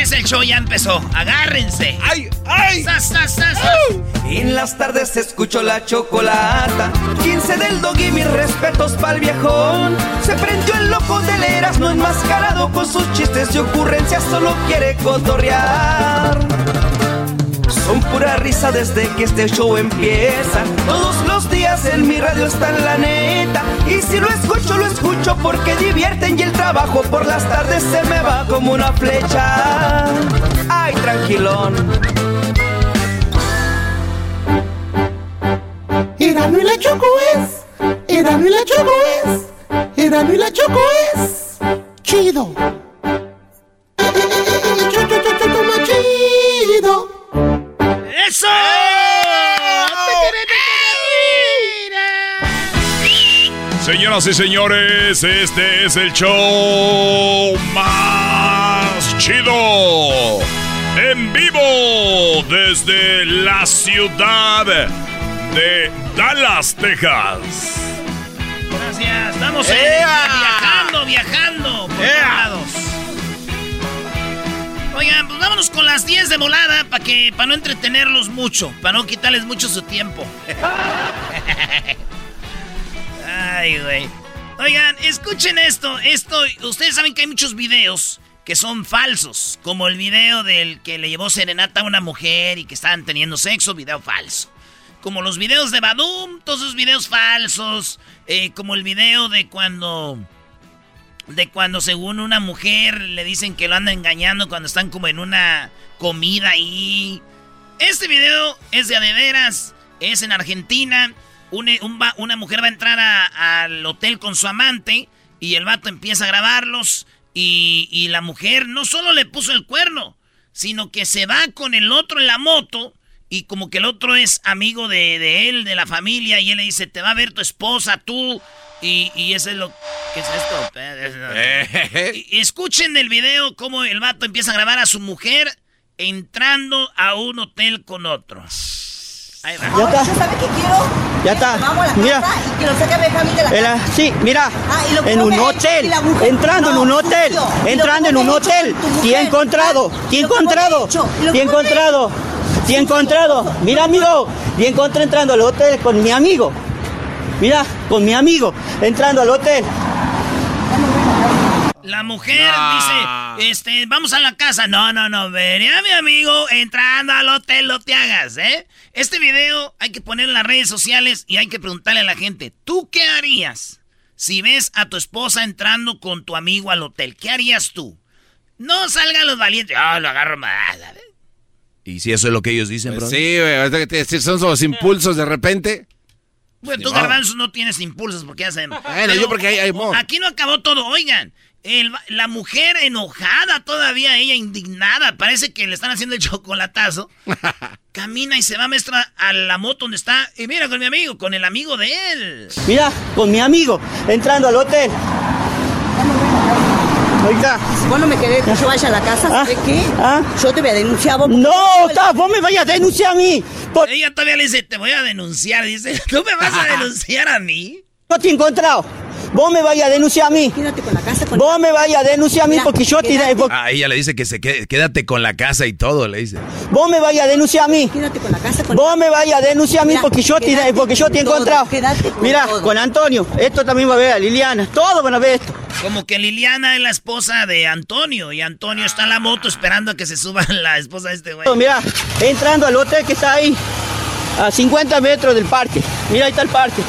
es el show, ya empezó. Agárrense. ¡Ay, ay! ¡Sas, sas, sas! En las tardes escucho la chocolata. 15 del dog y mis respetos pa'l viejón. Se prendió el loco de leras, no enmascarado con sus chistes y ocurrencias, solo quiere cotorrear. Son pura risa desde que este show empieza. Todos los días en mi radio está la neta. Y si lo escucho, lo escucho porque divierten y el trabajo por las tardes se me va como una flecha. Ay, tranquilón. Erano y la Choco es. Erano y la Choco es. Erano y la Choco es. Chido. Eh, eh, eh, eh, cho, cho, más chido. ¡Eso! Señoras y señores, este es el show más chido. En vivo desde la ciudad de Dallas, Texas. Gracias. Estamos en- viajando, viajando por todos lados. Oigan, pues vámonos con las 10 de volada para que para no entretenerlos mucho, para no quitarles mucho su tiempo. Ay, güey. Oigan, escuchen esto. Esto, ustedes saben que hay muchos videos que son falsos, como el video del que le llevó serenata a una mujer y que estaban teniendo sexo, video falso. Como los videos de Badum, todos esos videos falsos, eh, como el video de cuando de cuando según una mujer le dicen que lo anda engañando cuando están como en una comida ahí. Este video es de a de veras, es en Argentina. Un va- una mujer va a entrar a- al hotel con su amante y el vato empieza a grabarlos y, y la mujer no solo le puso el cuerno, sino que se va con el otro en la moto y como que el otro es amigo de, de él, de la familia, y él le dice, te va a ver tu esposa, tú. Y, y eso es lo... ¿Qué es esto? Eh. Y- escuchen el video cómo el vato empieza a grabar a su mujer entrando a un hotel con otro. Ahí va. Ya está. ¿Sabe qué quiero? Ya está. Vamos a la Mira. casa y que lo saque a Benjamín de la casa. sí, mira, Ah, y lo en un hotel, y la mujer. entrando en un hotel, entrando en un hotel. ¿Te he encontrado? Ah, ¿Te he y lo pone encontrado? hecho. Y lo ¿Te he pone- encontrado? ¿Te he encontrado? Mira, amigo, te encontré entrando al hotel con mi amigo. Mira, con mi amigo, entrando al hotel. La mujer dice, este, vamos a la casa. No, no, no, veré a mi amigo entrando al hotel, no te hagas, ¿eh? Este video hay que ponerlo en las redes sociales y hay que preguntarle a la gente, ¿tú qué harías si ves a tu esposa entrando con tu amigo al hotel? ¿Qué harías tú? No salgan los valientes. Ah, lo agarro más. ¿sabes? ¿Y si eso es lo que ellos dicen, bro? Pues sí, güey, ahorita que te- si son los impulsos de repente. Bueno, tú, Ni modo. garbanzo, no tienes impulsos porque ya sabemos. Bueno, yo porque hay- hay mo- Aquí no acabó todo, oigan. El la mujer enojada todavía, ella indignada, parece que le están haciendo el chocolatazo. Camina y se va maestra a la moto donde está. Y mira con mi amigo, con el amigo de él. Mira, con mi amigo, entrando al hotel. Oiga. Si vos no me querés que yo vaya a la casa, ¿sabes qué? ¿Ah? Yo te voy a denunciar a vos. No, ta, vos me vayas a denunciar a mí. Por- Ella todavía le dice, te voy a denunciar. Dice, ¿tú me vas a denunciar a mí? No te he encontrado. Vos me vayas a denunciar a mí. Quédate con la casa. Con... Vos me vayas a denunciar a mí Mira, porque yo tiré. porque- Ah, ella le dice que se quede, quédate con la casa y todo, le dice. Vos me vayas a denunciar a mí. Quédate con la casa. Con... Vos me vayas a denunciar a mí Mira, porque yo tiré, porque yo te he encontrado. quédate con Mira, todo. con Antonio. Esto también va a ver a Liliana. Todos van a ver esto. Como que Liliana es la esposa de Antonio y Antonio está en la moto esperando a que se suba la esposa de este güey. Mira, entrando al hotel que está ahí, a 50 metros del parque. Mira, ahí está el parque.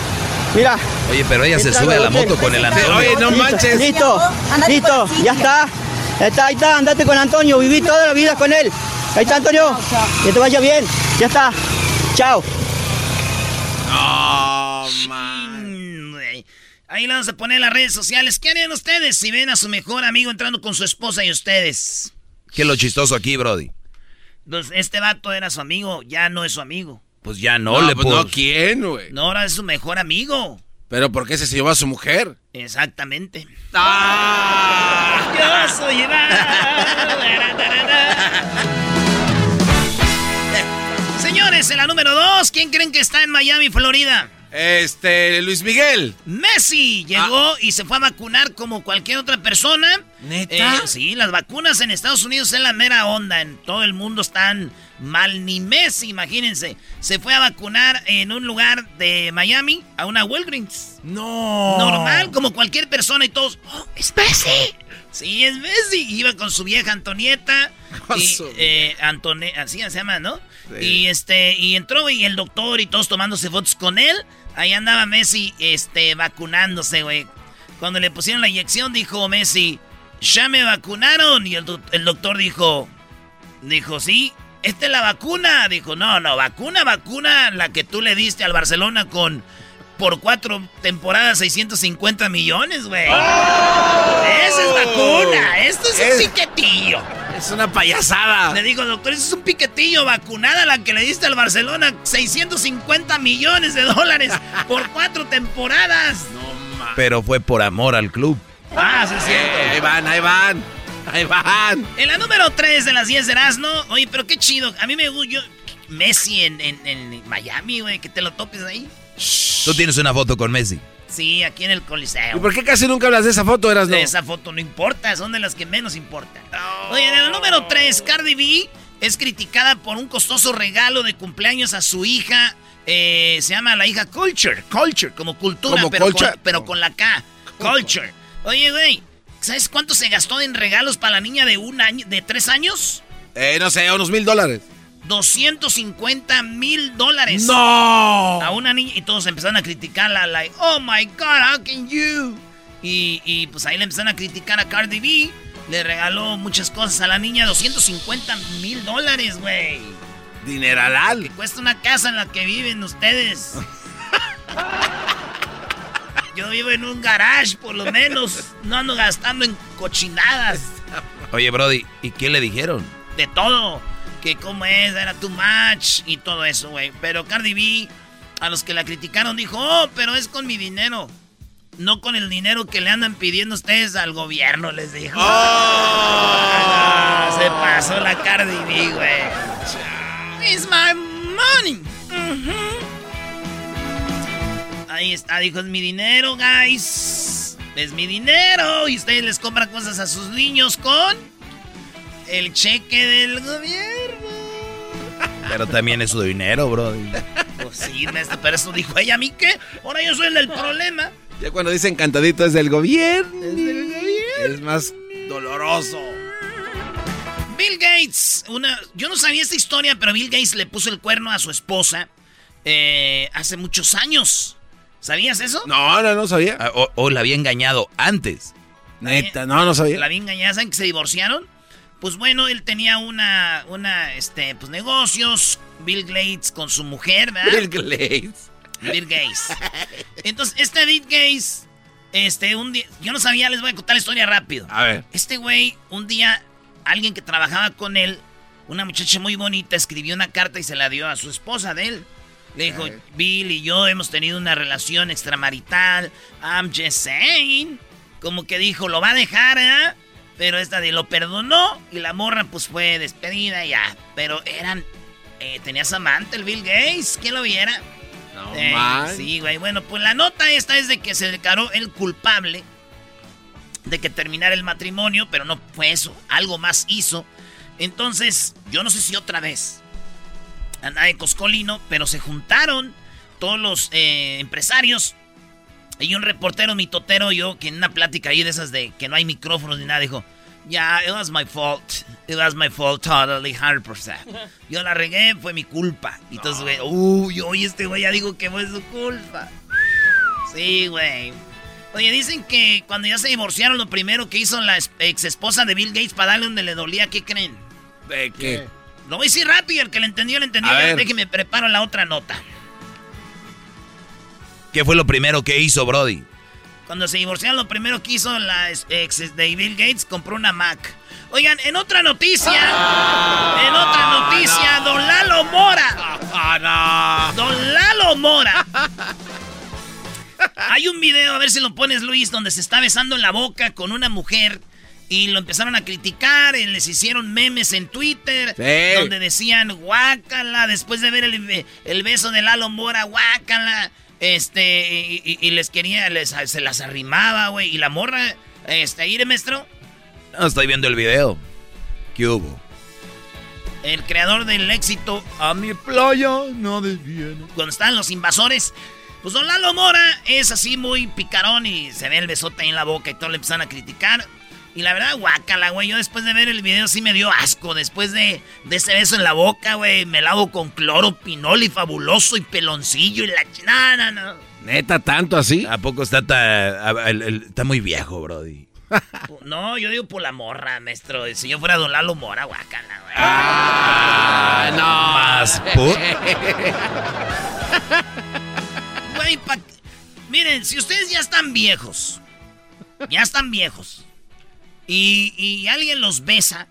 Mira. Oye, pero ella se sube a la moto con el Antonio. Oye, no Listo, manches. Listo, listo, ya está. Ahí está, ahí está, andate con Antonio, viví toda la vida con él. Ahí está Antonio, que te vaya bien, ya está. Chao. Oh, man. Ahí le vamos a poner en las redes sociales. ¿Qué harían ustedes si ven a su mejor amigo entrando con su esposa y ustedes? ¿Qué es lo chistoso aquí, Brody? Pues este vato era su amigo, ya no es su amigo. Pues ya no, No, le pues puedo. no, ¿quién, güey? No, ahora es su mejor amigo. Pero ¿por qué se llevó a su mujer? Exactamente. ¡Ah! Yo soy Señores, en la número dos, ¿quién creen que está en Miami, Florida? Este, Luis Miguel. Messi llegó y se fue a vacunar como cualquier otra persona. ¿Neta? Eh, sí, las vacunas en Estados Unidos es la mera onda. En todo el mundo están mal. Ni Messi, imagínense. Se fue a vacunar en un lugar de Miami a una Walgreens. No. Normal, como cualquier persona y todos. ¡Oh, es Messi! Sí, es Messi. Iba con su vieja Antonieta. Y, eh, Antone- así se llama, ¿no? Y este, y entró y el doctor y todos tomándose fotos con él. Ahí andaba Messi, este, vacunándose, güey. Cuando le pusieron la inyección, dijo Messi, ya me vacunaron. Y el, el doctor dijo, dijo, sí, esta es la vacuna. Dijo, no, no, vacuna, vacuna, la que tú le diste al Barcelona con, por cuatro temporadas, 650 millones, güey. Esa es vacuna, esto es un piquetillo. Es una payasada. Le digo, doctor, eso es un piquetillo, vacunada la que le diste al Barcelona, 650 millones de dólares por cuatro temporadas. No. Pero fue por amor al club. Ah, sí es cierto. Eh, ahí van, ahí van. Ahí van. En la número 3 de las 10 de Erasmo, oye, pero qué chido. A mí me gusta. Messi en, en- en Miami, güey, que te lo topes ahí. Tú tienes una foto con Messi. Sí, aquí en el Coliseo. ¿Y por qué casi nunca hablas de esa foto, eras no? De esa foto no importa, son de las que menos importan. Oye, en el número 3, Cardi B es criticada por un costoso regalo de cumpleaños a su hija. eh, se llama la hija Culture, Culture, como cultura, ¿Como pero, culture? Con, pero con la K. Culture. Oye, güey, ¿sabes cuánto se gastó en regalos para la niña de un año, de tres años? Eh, no sé, unos mil dólares. 250 mil dólares. ¡No! A una niña y todos empezaron a criticarla, like, oh my god, how can you? Y, y, pues ahí le empezaron a criticar a Cardi B. Le regaló muchas cosas a la niña, 250 mil dólares, güey. Dineralal. Que cuesta una casa en la que viven ustedes. Yo vivo en un garage, por lo menos. No ando gastando en cochinadas. Oye, Brody, ¿y qué le dijeron? De todo. Que cómo es, era too much y todo eso, güey. Pero Cardi B, a los que la criticaron, dijo, oh, pero es con mi dinero. No con el dinero que le andan pidiendo ustedes al gobierno, les dijo. Ah, se pasó la Cardi B, güey. It's my money. Ujú. Ahí está, dijo, es mi dinero, guys. Es mi dinero. Y ustedes les compran cosas a sus niños con el cheque del gobierno. Pero también es su dinero, Brody. Pues sí, maestro, pero eso dijo ella a mí qué. Ahora yo soy el del problema. Ya cuando dicen cantadito es del gobierno. Es más doloroso. Bill Gates, una, yo no sabía esta historia, pero Bill Gates le puso el cuerno a su esposa eh, hace muchos años. ¿Sabías eso? No, no, no sabía. Ah, O, o la había engañado antes. Neta, no, no sabía. La bien engañada, ¿saben que se divorciaron? Pues bueno, él tenía una, una, este, pues negocios, Bill Gates con su mujer, ¿verdad? Bill Gates. Bill Gates. Entonces, este Bill Gates, este, un día, yo no sabía, les voy a contar la historia rápido. A ver. Este güey, un día, alguien que trabajaba con él, una muchacha muy bonita, escribió una carta y se la dio a su esposa de él. Le dijo, Bill y yo hemos tenido una relación extramarital. I'm just saying. Como que dijo, lo va a dejar, ¿eh? Pero esta de lo perdonó y la morra pues fue despedida ya. Pero eran... eh, tenías amante el Bill Gates, ¿quién lo viera? No man. sí, güey. Bueno, pues la nota esta es de que se declaró el culpable de que terminara el matrimonio, pero no fue eso. Algo más hizo. Entonces, yo no sé si otra vez andaba en Coscolino, pero se juntaron todos los eh, empresarios y un reportero mitotero, yo, que en una plática ahí de esas de que no hay micrófonos ni nada, dijo, ya, it was my fault. It was my fault totally, 100%. Yo la regué, fue mi culpa. Y entonces, güey, uy, oye, este güey ya digo que fue su culpa. Sí, güey. Oye, dicen que cuando ya se divorciaron, lo primero que hizo la ex esposa de Bill Gates para darle donde le dolía, ¿qué creen? ¿De qué? Lo voy a decir rápido, el que le entendió, le entendió. A ver. Déjeme preparo la otra nota. ¿Qué fue lo primero que hizo, Brody? Cuando se divorciaron, lo primero que hizo la ex de Bill Gates, compró una Mac. Oigan, en otra noticia, en otra noticia, don Lalo Mora. Don Lalo Mora. Hay un video, a ver si lo pones, Luis, donde se está besando en la boca con una mujer y lo empezaron a criticar, y les hicieron memes en Twitter, Sí. donde decían, guácala, después de ver el, el beso de Lalo Mora, guácala, este, y, y- y les quería, les, se las arrimaba, güey, y la morra, este, ahí, maestro, No, estoy viendo el video. ¿Qué hubo? el creador del éxito A mi playa no desviene. Cuando estaban los invasores, pues Don Lalo Mora es así muy picarón y se ve el besote ahí en la boca y todo le empezaron a criticar. Y la verdad, guácala, güey. Yo después de ver el video sí me dio asco. Después de, de ese beso en la boca, güey, me lavo con cloro, pinol y fabuloso y peloncillo y la... ch- No, no, no. ¿Neta tanto así? ¿A poco está, ta- a- el- el- está muy viejo, Brody? No, yo digo por la morra, maestro. Si yo fuera Don Lalo Mora, guácala, güey. Ah, no. Más put. Güey, pa- Miren, si ustedes ya están viejos, ya están viejos, y, y alguien los besa,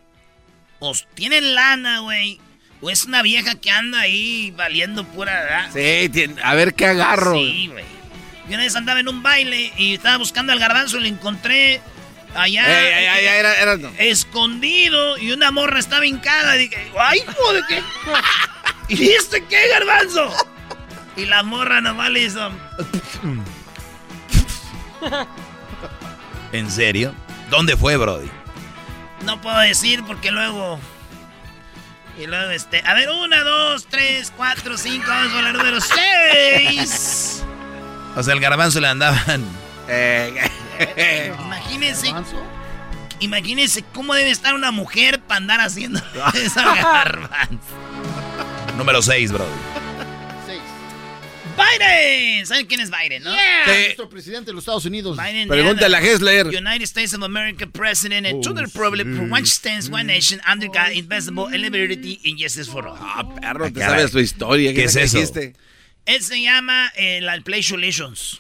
o tienen lana, güey, o es una vieja que anda ahí valiendo pura... ¿verdad? Sí, a ver qué agarro. Sí, güey. Yo una vez andaba en un baile y estaba buscando al garbanzo y lo encontré allá... Ey, ey, ey, ey, era- era- no. Escondido y una morra estaba hincada. Y dije, ¡ay, hijo de qué! ¿Y este qué, garbanzo? Y la morra nomás le hizo... ¿En serio? ¿Dónde fue, Brody? No puedo decir porque luego. Y luego este. A ver, una, dos, tres, cuatro, cinco. Vamos con la número seis. O sea, el garbanzo le andaban. Eh, Imagínense. Imagínense cómo debe estar una mujer para andar haciendo esa garbanzo. Número 6, Brody. Biden. ¿Saben quién es Biden, no? Sí. Nuestro presidente de los Estados Unidos. Biden. Pregúntale a Hessler. United States of America President and to the Republic for one stands one nation under God, invisible, and liberty and justice for all. Ah, perro, te caray. sabes tu historia. ¿Qué es te eso? dijiste? Él se llama el el Pledge of Allegiance.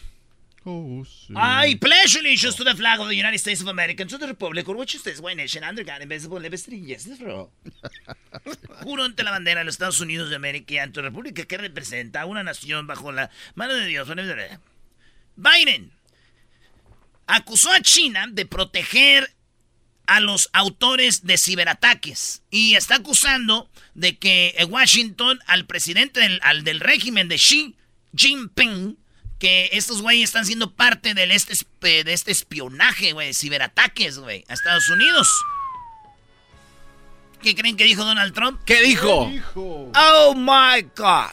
Oh, sí. I pledge allegiance to the flag of the United States of America and to the republic for which stands one nation under God, invisible, liberty and for all. Juro ante la bandera de los Estados Unidos de América y ante la república que representa a una nación bajo la mano de Dios. Biden acusó a China de proteger a los autores de ciberataques y está acusando de que Washington al presidente del, al del régimen de Xi Jinping que estos güeyes están siendo parte del este, de este espionaje, güey, de ciberataques, güey, a Estados Unidos. ¿Qué creen que dijo Donald Trump? ¿Qué dijo? Oh my God.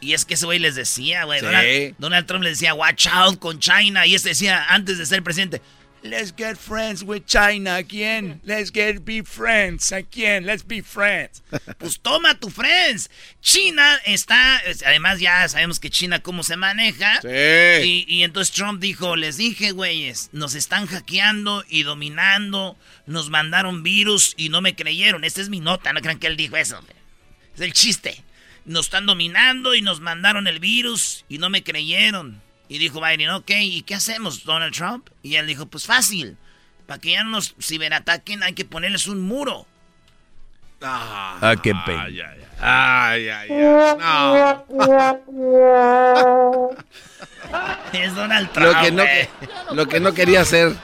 Y es que ese güey les decía, güey. Sí. Donald, Donald Trump les decía, watch out con China. Y este decía, antes de ser presidente, let's get friends with China again. Let's get be friends again. Let's be friends. pues toma tu friends. China está, es- además ya sabemos que China cómo se maneja. Sí. Y, y entonces Trump dijo, les dije, güeyes, nos están hackeando y dominando, nos mandaron virus y no me creyeron. Esta es mi nota, no crean que él dijo eso. Es el chiste. Nos están dominando y nos mandaron el virus y no me creyeron. Y dijo Biden, ok, ¿y qué hacemos, Donald Trump? Y él dijo, pues fácil. Para que ya no nos ciberataquen hay que ponerles un muro. Ah, Ah, qué pena. Ay, ay, ay. No. Es Donald Trump. Lo que no, güey. lo que no quería hacer.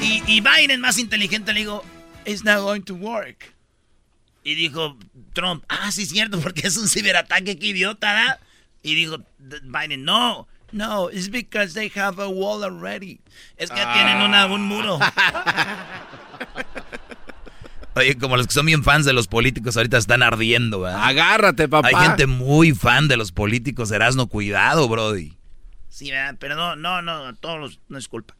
Y, y Biden, más inteligente, le digo, it's not going to work. Y dijo Trump, ah, sí es cierto, porque es un ciberataque, qué idiota, ¿da? Y dijo Biden, no, no, it's because they have a wall already. Es que ya tienen una, un muro. Oye, como los que son bien fans de los políticos ahorita están ardiendo, ¿verdad? Agárrate, papá. Hay gente muy fan de los políticos, Erasno, cuidado, brody. Sí, ¿verdad? pero no, no, no, todos los, no es culpa.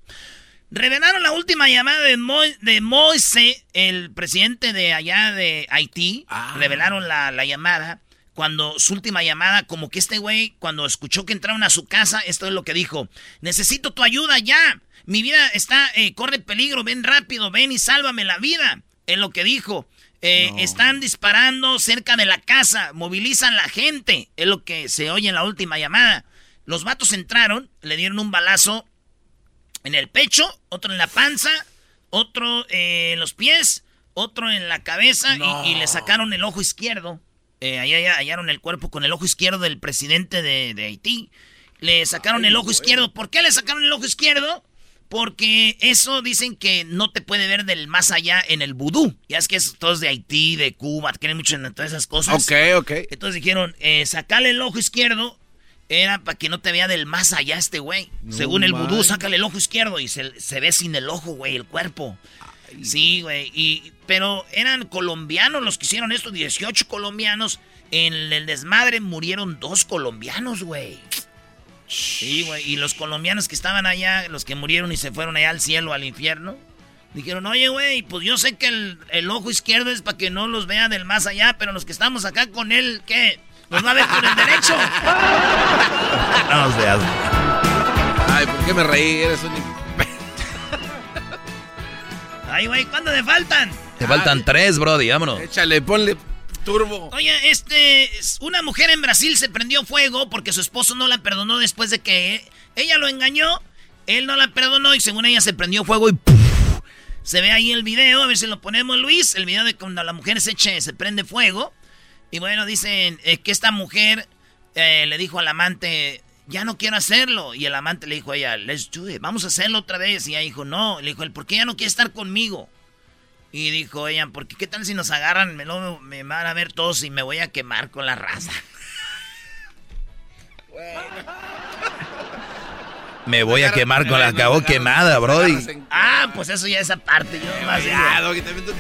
Revelaron la última llamada de, Mo, de Moise, el presidente de allá de Haití. Ah. Revelaron la, la llamada. Cuando su última llamada, como que este güey, cuando escuchó que entraron a su casa, esto es lo que dijo. Necesito tu ayuda ya. Mi vida está, eh, corre peligro, ven rápido, ven y sálvame la vida. Es lo que dijo. Eh, Están disparando cerca de la casa, movilizan la gente. Es lo que se oye en la última llamada. Los vatos entraron, le dieron un balazo en el pecho, otro en la panza, otro eh, en los pies, otro en la cabeza y- y, le sacaron el ojo izquierdo. Eh, ahí allá hallaron el cuerpo con el ojo izquierdo del presidente de, de Haití. Le sacaron el ojo izquierdo. ¿Por qué le sacaron el ojo izquierdo? Porque eso dicen que no te puede ver del más allá en el vudú. Ya es que es todos de Haití, de Cuba, creen mucho en todas esas cosas. Ok, ok. Entonces dijeron, eh, sacale el ojo izquierdo. Era para que no te vea del más allá este güey. Según el vudú, sácale el ojo izquierdo y se, se ve sin el ojo, güey, el cuerpo. Sí, güey. Y, pero eran colombianos los que hicieron esto, 18 colombianos. En el desmadre murieron dos colombianos, güey. Sí, güey. Y los colombianos que estaban allá, los que murieron y se fueron allá al cielo, al infierno, dijeron, oye, güey, pues yo sé que el, el ojo izquierdo es para que no los vea del más allá, pero los que estamos acá con él, ¿qué? ¿Nos va a ver con el derecho? No seas. Ay, ¿por qué me reí? Eres un... Ay, güey, ¿cuándo te faltan? Te faltan tres, brody, vámonos. Échale, ponle turbo. Oye, este, es- una mujer en Brasil se prendió fuego porque su esposo no la perdonó después de que ella lo engañó, él no la perdonó y según ella se prendió fuego y ¡puf! se ve ahí el video, a ver si lo ponemos Luis, el video de cuando la mujer se eche, se prende fuego y bueno, dicen eh, que esta mujer eh, le dijo al amante, ya no quiero hacerlo y el amante le dijo a ella, let's do it, vamos a hacerlo otra vez y ella dijo, no, le dijo, ¿por qué ya no quiere estar conmigo? Y dijo ella, porque qué tal si nos agarran, me, lo- me van a ver todos y me voy a quemar con la raza. Me voy a quemar con la acabó quemada, brody. Ah, pues eso ya es aparte, yo nomás digo,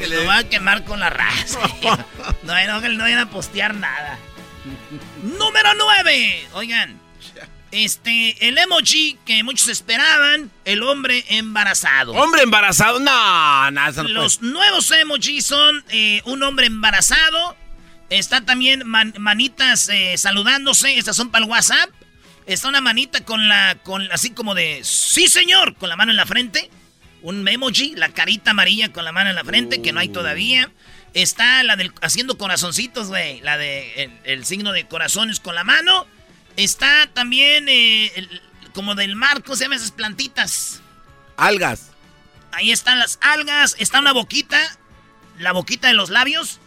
me le... voy a quemar con la raza. No, no, no vayan a postear nada. Número 9. Oigan, este, el emoji que muchos esperaban, el hombre embarazado. Hombre embarazado. No, no, no Los nuevos emojis son eh, un hombre embarazado. Está también man- manitas eh, saludándose. Estas son para el WhatsApp. Está una manita con la. con así como de. Sí, señor. Con la mano en la frente. Un emoji. La carita amarilla con la mano en la frente, que no hay todavía. Está la del. haciendo corazoncitos, güey. La de. El, el signo de corazones con la mano. Está también. eh, el- como del mar. ¿Cómo se llaman esas plantitas? Algas. Ahí están las algas, está una boquita, la boquita de los labios,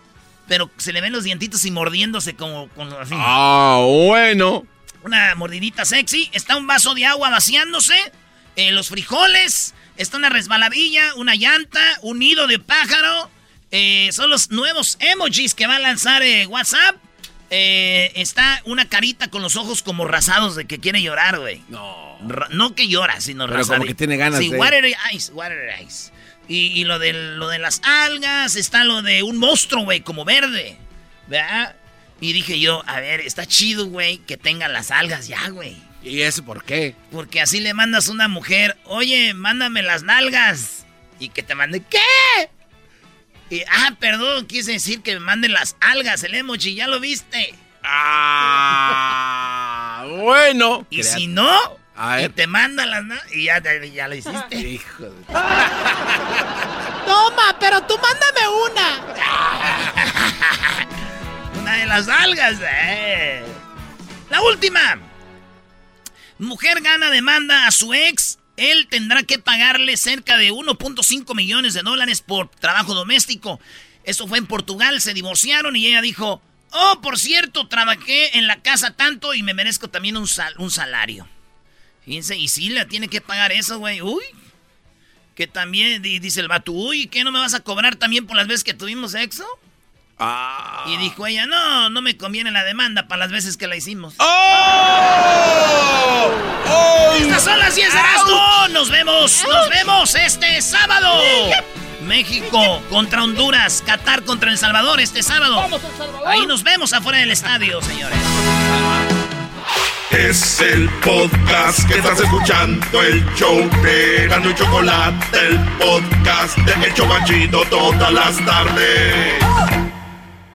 pero se le ven los dientitos y mordiéndose como, así. Ah, bueno. Una mordidita sexy, está un vaso de agua vaciándose, eh, los frijoles, está una resbaladilla, una llanta, un nido de pájaro. eh, son los nuevos emojis que va a lanzar WhatsApp. Eh, está una carita con los ojos como rasados de que quiere llorar, güey. No. Ra- no que llora, sino Pero como que tiene ganas sí, de- water eyes, water eyes. Y, y lo, de, lo de las algas, está lo de un monstruo, güey, como verde. ¿Verdad? Y dije yo, a ver, está chido, güey, que tengan las algas ya, güey. ¿Y eso por qué? Porque así le mandas a una mujer, oye, mándame las nalgas. Y que te mande, ¿qué? Y, ah, perdón, quise decir que me manden las algas, el emoji, ya lo viste. Ah, bueno. Y si no, A y ver. te mandan las nalgas, y ya, ya lo hiciste. Hijo de... Toma, pero tú mándame una. Una de las algas, eh. La última. Mujer gana demanda a su ex. Él tendrá que pagarle cerca de 1.5 millones de dólares por trabajo doméstico. Eso fue en Portugal, se divorciaron y ella dijo, oh, por cierto, trabajé en la casa tanto y me merezco también un, sal- un salario. Fíjense, y sí, le tiene que pagar eso, güey. Uy. Que también, di- dice el vato, uy, ¿qué no me vas a cobrar también por las veces que tuvimos sexo? Ah. Y dijo ella, no, no me conviene la demanda para las veces que la hicimos. ¡Oh! ¡Oh! Estas son las 10 de Erasmo. Nos vemos, nos vemos este sábado. México contra Honduras, Qatar contra El Salvador este sábado. Vamos, El Salvador. Ahí nos vemos afuera del estadio, señores. Es el podcast que estás escuchando, el show de y Chocolate, el podcast de El Chocachito todas las tardes.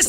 es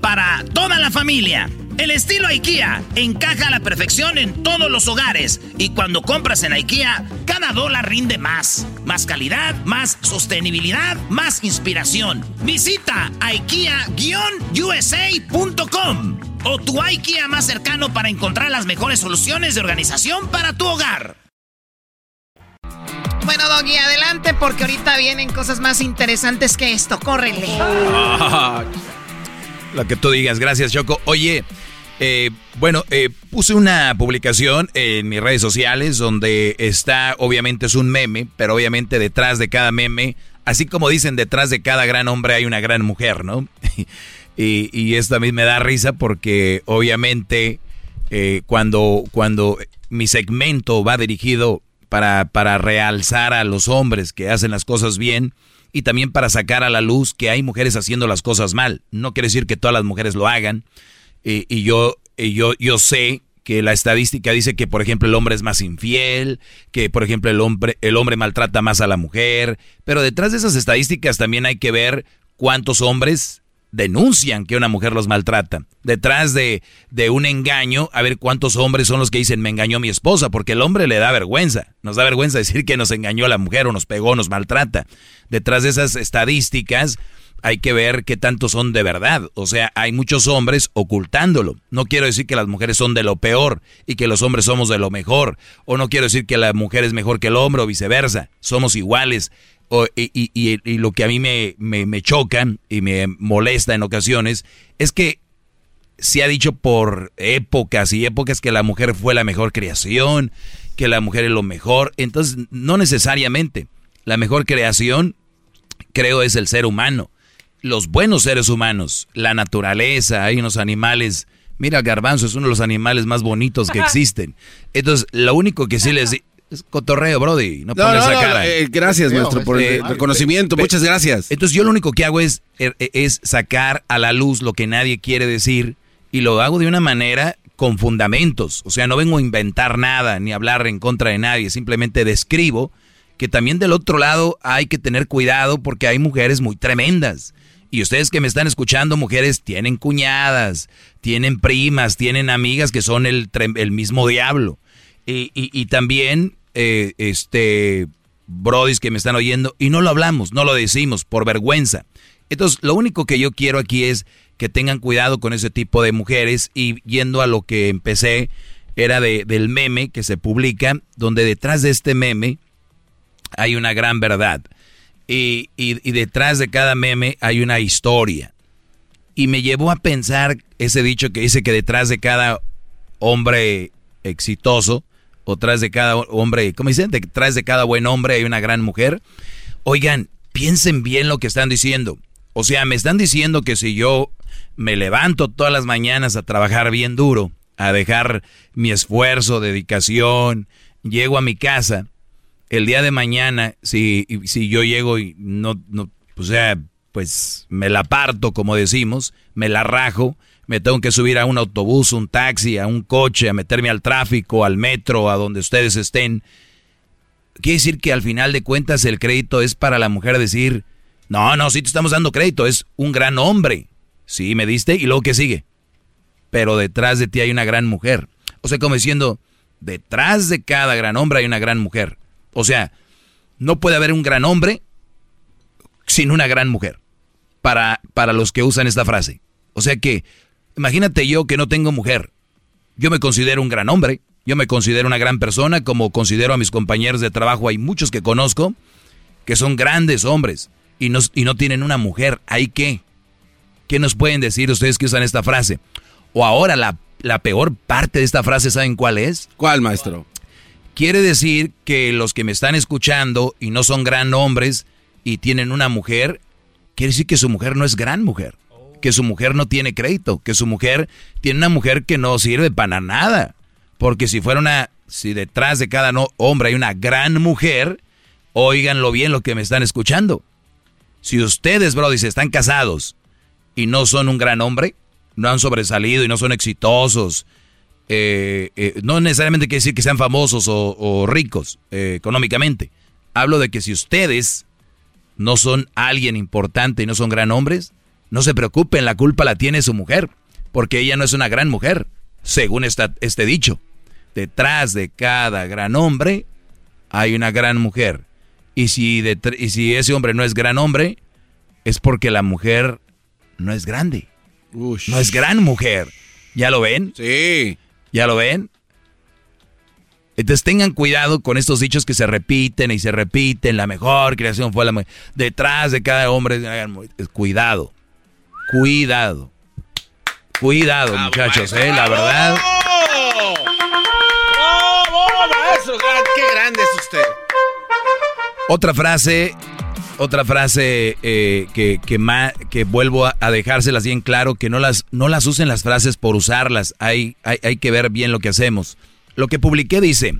para toda la familia. El estilo IKEA encaja a la perfección en todos los hogares y cuando compras en IKEA, cada dólar rinde más. Más calidad, más sostenibilidad, más inspiración. Visita IKEA-USA.com o tu IKEA más cercano para encontrar las mejores soluciones de organización para tu hogar. Bueno, Doggy, adelante porque ahorita vienen cosas más interesantes que esto. Córrele. Lo que tú digas, gracias Choco. Oye, eh, bueno, eh, puse una publicación en mis redes sociales donde está, obviamente es un meme, pero obviamente detrás de cada meme, así como dicen, detrás de cada gran hombre hay una gran mujer, ¿no? y, y, esto a mí me da risa porque obviamente eh, cuando, cuando mi segmento va dirigido para, para realzar a los hombres que hacen las cosas bien, y también para sacar a la luz que hay mujeres haciendo las cosas mal. No quiere decir que todas las mujeres lo hagan. y yo, yo, yo sé que la estadística dice que, por ejemplo, el hombre es más infiel, que, por ejemplo, el hombre, el hombre maltrata más a la mujer. Pero detrás de esas estadísticas también hay que ver cuántos hombres denuncian que una mujer los maltrata. Detrás de, de, un engaño, a ver cuántos hombres son los que dicen me engañó mi esposa, porque el hombre le da vergüenza. Nos da vergüenza decir que nos engañó la mujer o nos pegó, nos maltrata. Detrás de esas estadísticas hay que ver qué tantos son de verdad. O sea, hay muchos hombres ocultándolo. No quiero decir que las mujeres son de lo peor y que los hombres somos de lo mejor. O no quiero decir que la mujer es mejor que el hombre o viceversa. Somos iguales y, lo que a mí me, me, choca y me molesta en ocasiones es que se ha dicho por épocas y épocas que la mujer fue la mejor creación, que la mujer es lo mejor. Entonces, no necesariamente. La mejor creación, creo, es el ser humano. Los buenos seres humanos, la naturaleza, hay unos animales. Mira, garbanzo es uno de los animales más bonitos que existen. Entonces, lo único que sí les es cotorreo, Brody. No, pones la cara. Eh, gracias, maestro, por el reconocimiento. Muchas gracias. Entonces, yo lo único que hago es, er, es sacar a la luz lo que nadie quiere decir y lo hago de una manera con fundamentos. O sea, no vengo a inventar nada ni hablar en contra de nadie. Simplemente describo que también del otro lado hay que tener cuidado porque hay mujeres muy tremendas. Y ustedes que me están escuchando, mujeres, tienen cuñadas, tienen primas, tienen amigas que son el, el mismo diablo. Y, y, y también eh, este, brodis que me están oyendo, y no lo hablamos, no lo decimos por vergüenza. Entonces, lo único que yo quiero aquí es que tengan cuidado con ese tipo de mujeres y yendo a lo que empecé, era de, del meme que se publica, donde detrás de este meme hay una gran verdad. Y, y, y, detrás de cada meme hay una historia. Y me llevó a pensar ese dicho que dice que detrás de cada hombre exitoso o tras de cada hombre, ¿cómo dicen? Detrás de cada buen hombre hay una gran mujer. Oigan, piensen bien lo que están diciendo. O sea, me están diciendo que si yo me levanto todas las mañanas a trabajar bien duro, a dejar mi esfuerzo, dedicación, llego a mi casa, el día de mañana, si, si yo llego y no, no, o sea, pues me la parto, como decimos, me la rajo, me tengo que subir a un autobús, un taxi, a un coche, a meterme al tráfico, al metro, a donde ustedes estén. Quiere decir que al final de cuentas el crédito es para la mujer decir, no, no, sí te estamos dando crédito, es un gran hombre. Sí, me diste, y luego ¿qué sigue? Pero detrás de ti hay una gran mujer. O sea, como diciendo, detrás de cada gran hombre hay una gran mujer. O sea, no puede haber un gran hombre sin una gran mujer. Para, para los que usan esta frase. O sea que, imagínate yo que no tengo mujer. Yo me considero un gran hombre. Yo me considero una gran persona, como considero a mis compañeros de trabajo. Hay muchos que conozco que son grandes hombres y no, y no tienen una mujer. ¿Hay qué? ¿Qué nos pueden decir ustedes que usan esta frase? O ahora la, la peor parte de esta frase, ¿saben cuál es? ¿Cuál, maestro? Quiere decir que los que me están escuchando y no son gran hombres y tienen una mujer, quiere decir que su mujer no es gran mujer, que su mujer no tiene crédito, que su mujer tiene una mujer que no sirve para nada. Porque si fuera una, si detrás de cada no, hombre hay una gran mujer, óiganlo bien lo que me están escuchando. Si ustedes, Brody, se están casados y no son un gran hombre, no han sobresalido y no son exitosos, eh, eh, no necesariamente quiere decir que sean famosos o, ricos eh, económicamente. Hablo de que si ustedes no son alguien importante y no son gran hombres, no se preocupen, la culpa la tiene su mujer, porque ella no es una gran mujer, según esta, este dicho. Detrás de cada gran hombre hay una gran mujer. Y si, y si ese hombre no es gran hombre, es porque la mujer no es grande. No es gran mujer. ¿Ya lo ven? Sí. ¿Ya lo ven? Entonces tengan cuidado con estos dichos que se repiten y se repiten. La mejor creación fue la mujer. Detrás de cada hombre, cuidado. Cuidado. Cuidado, ah, muchachos, ¿eh? La verdad. ¡Qué grande es usted! Otra frase otra frase eh, que, que, vuelvo a, dejárselas bien claro, que no las, no las usen las frases por usarlas, hay, hay, que ver bien lo que hacemos. Lo que publiqué dice,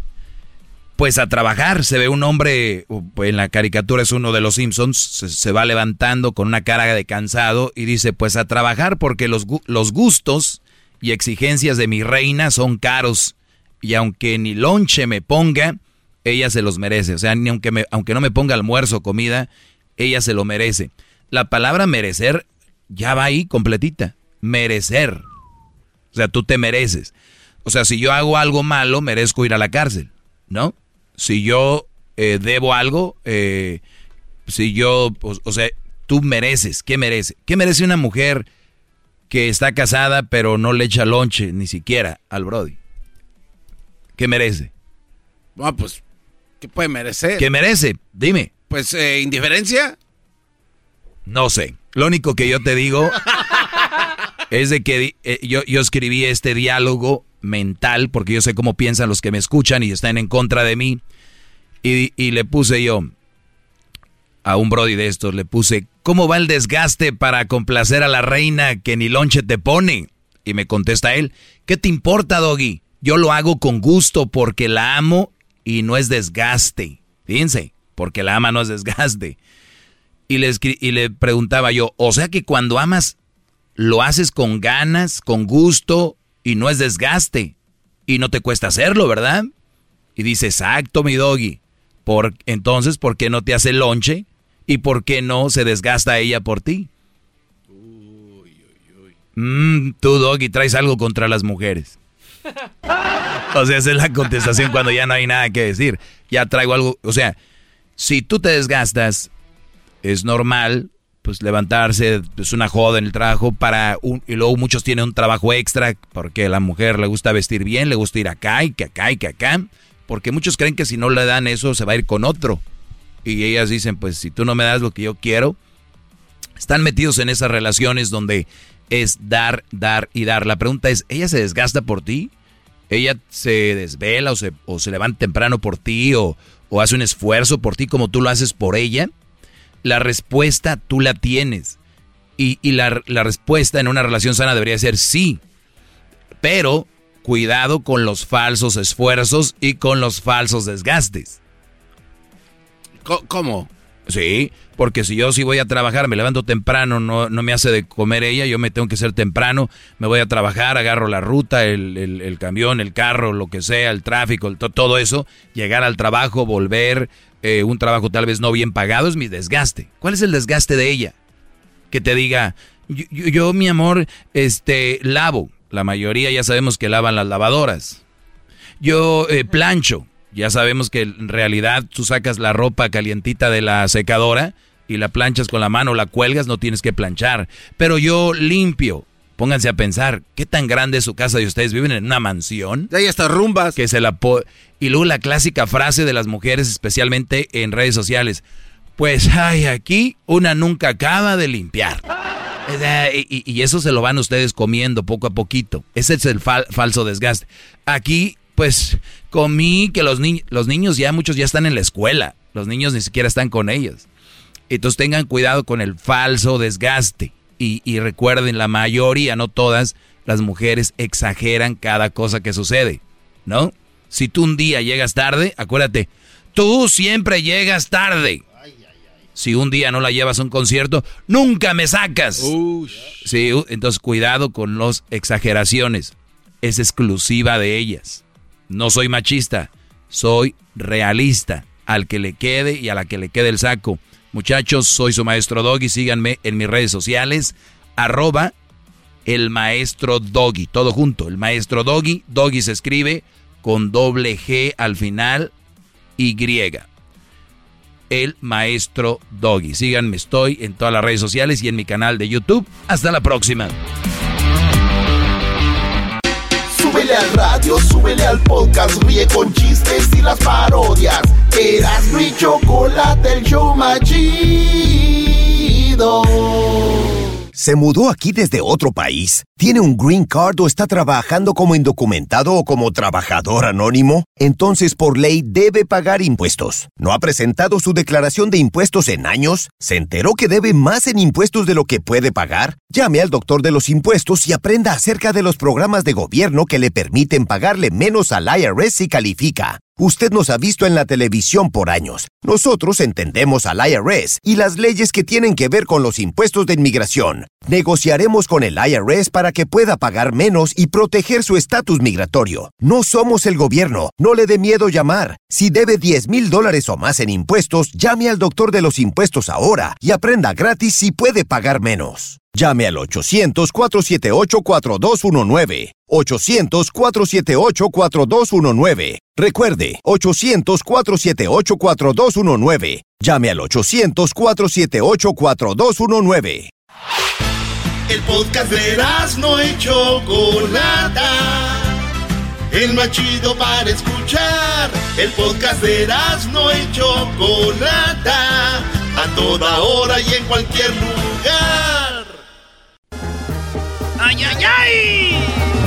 pues a trabajar, se ve un hombre, en la caricatura es uno de los Simpsons, se, va levantando con una cara de cansado y dice, pues a trabajar porque los, los gustos y exigencias de mi reina son caros y aunque ni lonche me ponga, ella se los merece. O sea, ni aunque, me, aunque no me ponga almuerzo o comida, ella se lo merece. La palabra merecer ya va ahí completita. Merecer. O sea, tú te mereces. O sea, si yo hago algo malo, merezco ir a la cárcel, ¿no? Si yo eh, debo algo, eh, si yo, pues, o sea, tú mereces, ¿qué merece? ¿Qué merece una mujer que está casada pero no le echa lonche ni siquiera al Brody? ¿Qué merece? Ah, pues, ¿qué puede merecer? ¿Qué merece? Dime. Pues eh, indiferencia. No sé. Lo único que yo te digo es de que yo, yo escribí este diálogo mental porque yo sé cómo piensan los que me escuchan y están en contra de mí. Y, y le puse yo a un brody de estos, le puse, ¿cómo va el desgaste para complacer a la reina que ni lonche te pone? Y me contesta él, ¿qué te importa, Doggy? Yo lo hago con gusto porque la amo y no es desgaste. Fíjense porque la ama no es desgaste. Y le, y le preguntaba yo, o sea que cuando amas, lo haces con ganas, con gusto, y no es desgaste. Y no te cuesta hacerlo, ¿verdad? Y dice, exacto, mi doggy. Por, entonces, ¿por qué no te hace lonche? ¿Y por qué no se desgasta ella por ti? Uy, uy, uy. Tú, doggy, traes algo contra las mujeres. o sea, esa es la contestación cuando ya no hay nada que decir. Ya traigo algo, o sea, si tú te desgastas, es normal, pues levantarse, es una joda en el trabajo para un, y luego muchos tienen un trabajo extra porque a la mujer le gusta vestir bien, le gusta ir acá y que acá y que acá, porque muchos creen que si no le dan eso se va a ir con otro. Y ellas dicen, pues si tú no me das lo que yo quiero, están metidos en esas relaciones donde es dar, dar y dar. La pregunta es, ¿ella se desgasta por ti? ¿Ella se desvela o se, o se levanta temprano por ti o, o hace un esfuerzo por ti como tú lo haces por ella? La respuesta tú la tienes. Y, la, la, respuesta en una relación sana debería ser sí. Pero cuidado con los falsos esfuerzos y con los falsos desgastes. ¿Cómo? Sí, porque si yo sí voy a trabajar, me levanto temprano, no, no me hace de comer ella, yo me tengo que ser temprano, me voy a trabajar, agarro la ruta, el, el, camión, el carro, lo que sea, el tráfico, el, todo eso, llegar al trabajo, volver, eh, un trabajo tal vez no bien pagado, es mi desgaste. ¿Cuál es el desgaste de ella? Que te diga, yo, yo mi amor, este, lavo. La mayoría ya sabemos que lavan las lavadoras. Yo eh, plancho. Ya sabemos que en realidad tú sacas la ropa calientita de la secadora y la planchas con la mano, la cuelgas, no tienes que planchar. Pero yo limpio. Pónganse a pensar, ¿qué tan grande es su casa de ustedes? ¿Viven en una mansión? Hay hasta rumbas. Que se la y luego la clásica frase de las mujeres, especialmente en redes sociales. Pues, ay, aquí una nunca acaba de limpiar. Y, eso se lo van ustedes comiendo poco a poquito. Ese es el falso desgaste. Aquí, pues, comí que los, los niños ya, muchos ya están en la escuela. Los niños ni siquiera están con ellos. Entonces tengan cuidado con el falso desgaste. Y, recuerden, la mayoría, no todas, las mujeres exageran cada cosa que sucede, ¿no? Si tú un día llegas tarde, acuérdate, tú siempre llegas tarde. Si un día no la llevas a un concierto, nunca me sacas. Sí, entonces cuidado con las exageraciones. Es exclusiva de ellas. No soy machista, soy realista. Al que le quede y a la que le quede el saco. Muchachos, soy su maestro Doggy. Síganme en mis redes sociales. Arroba el maestro Doggy. Todo junto. El maestro Doggy. Doggy se escribe con doble G al final. Y. El maestro Doggy. Síganme, estoy en todas las redes sociales y en mi canal de YouTube. Hasta la próxima. Al radio, súbele al podcast, ríe con chistes y las parodias. Eras mi chocolate, el show machido. ¿Se mudó aquí desde otro país? ¿Tiene un green card o está trabajando como indocumentado o como trabajador anónimo? Entonces por ley debe pagar impuestos. ¿No ha presentado su declaración de impuestos en años? ¿Se enteró que debe más en impuestos de lo que puede pagar? Llame al doctor de los impuestos y aprenda acerca de los programas de gobierno que le permiten pagarle menos al IRS si califica. Usted nos ha visto en la televisión por años. Nosotros entendemos al IRS y las leyes que tienen que ver con los impuestos de inmigración. Negociaremos con el IRS para que pueda pagar menos y proteger su estatus migratorio. No somos el gobierno, no le dé miedo llamar. Si debe 10 mil dólares o más en impuestos, llame al doctor de los impuestos ahora y aprenda gratis si puede pagar menos. Llame al 800-478-4219. 800-478-4219. Recuerde, 800-478-4219. Llame al 800-478-4219. El podcast de no y Chocolata. El más chido para escuchar. El podcast de no y Chocolata. A toda hora y en cualquier lugar. ¡Ay, ay, ay!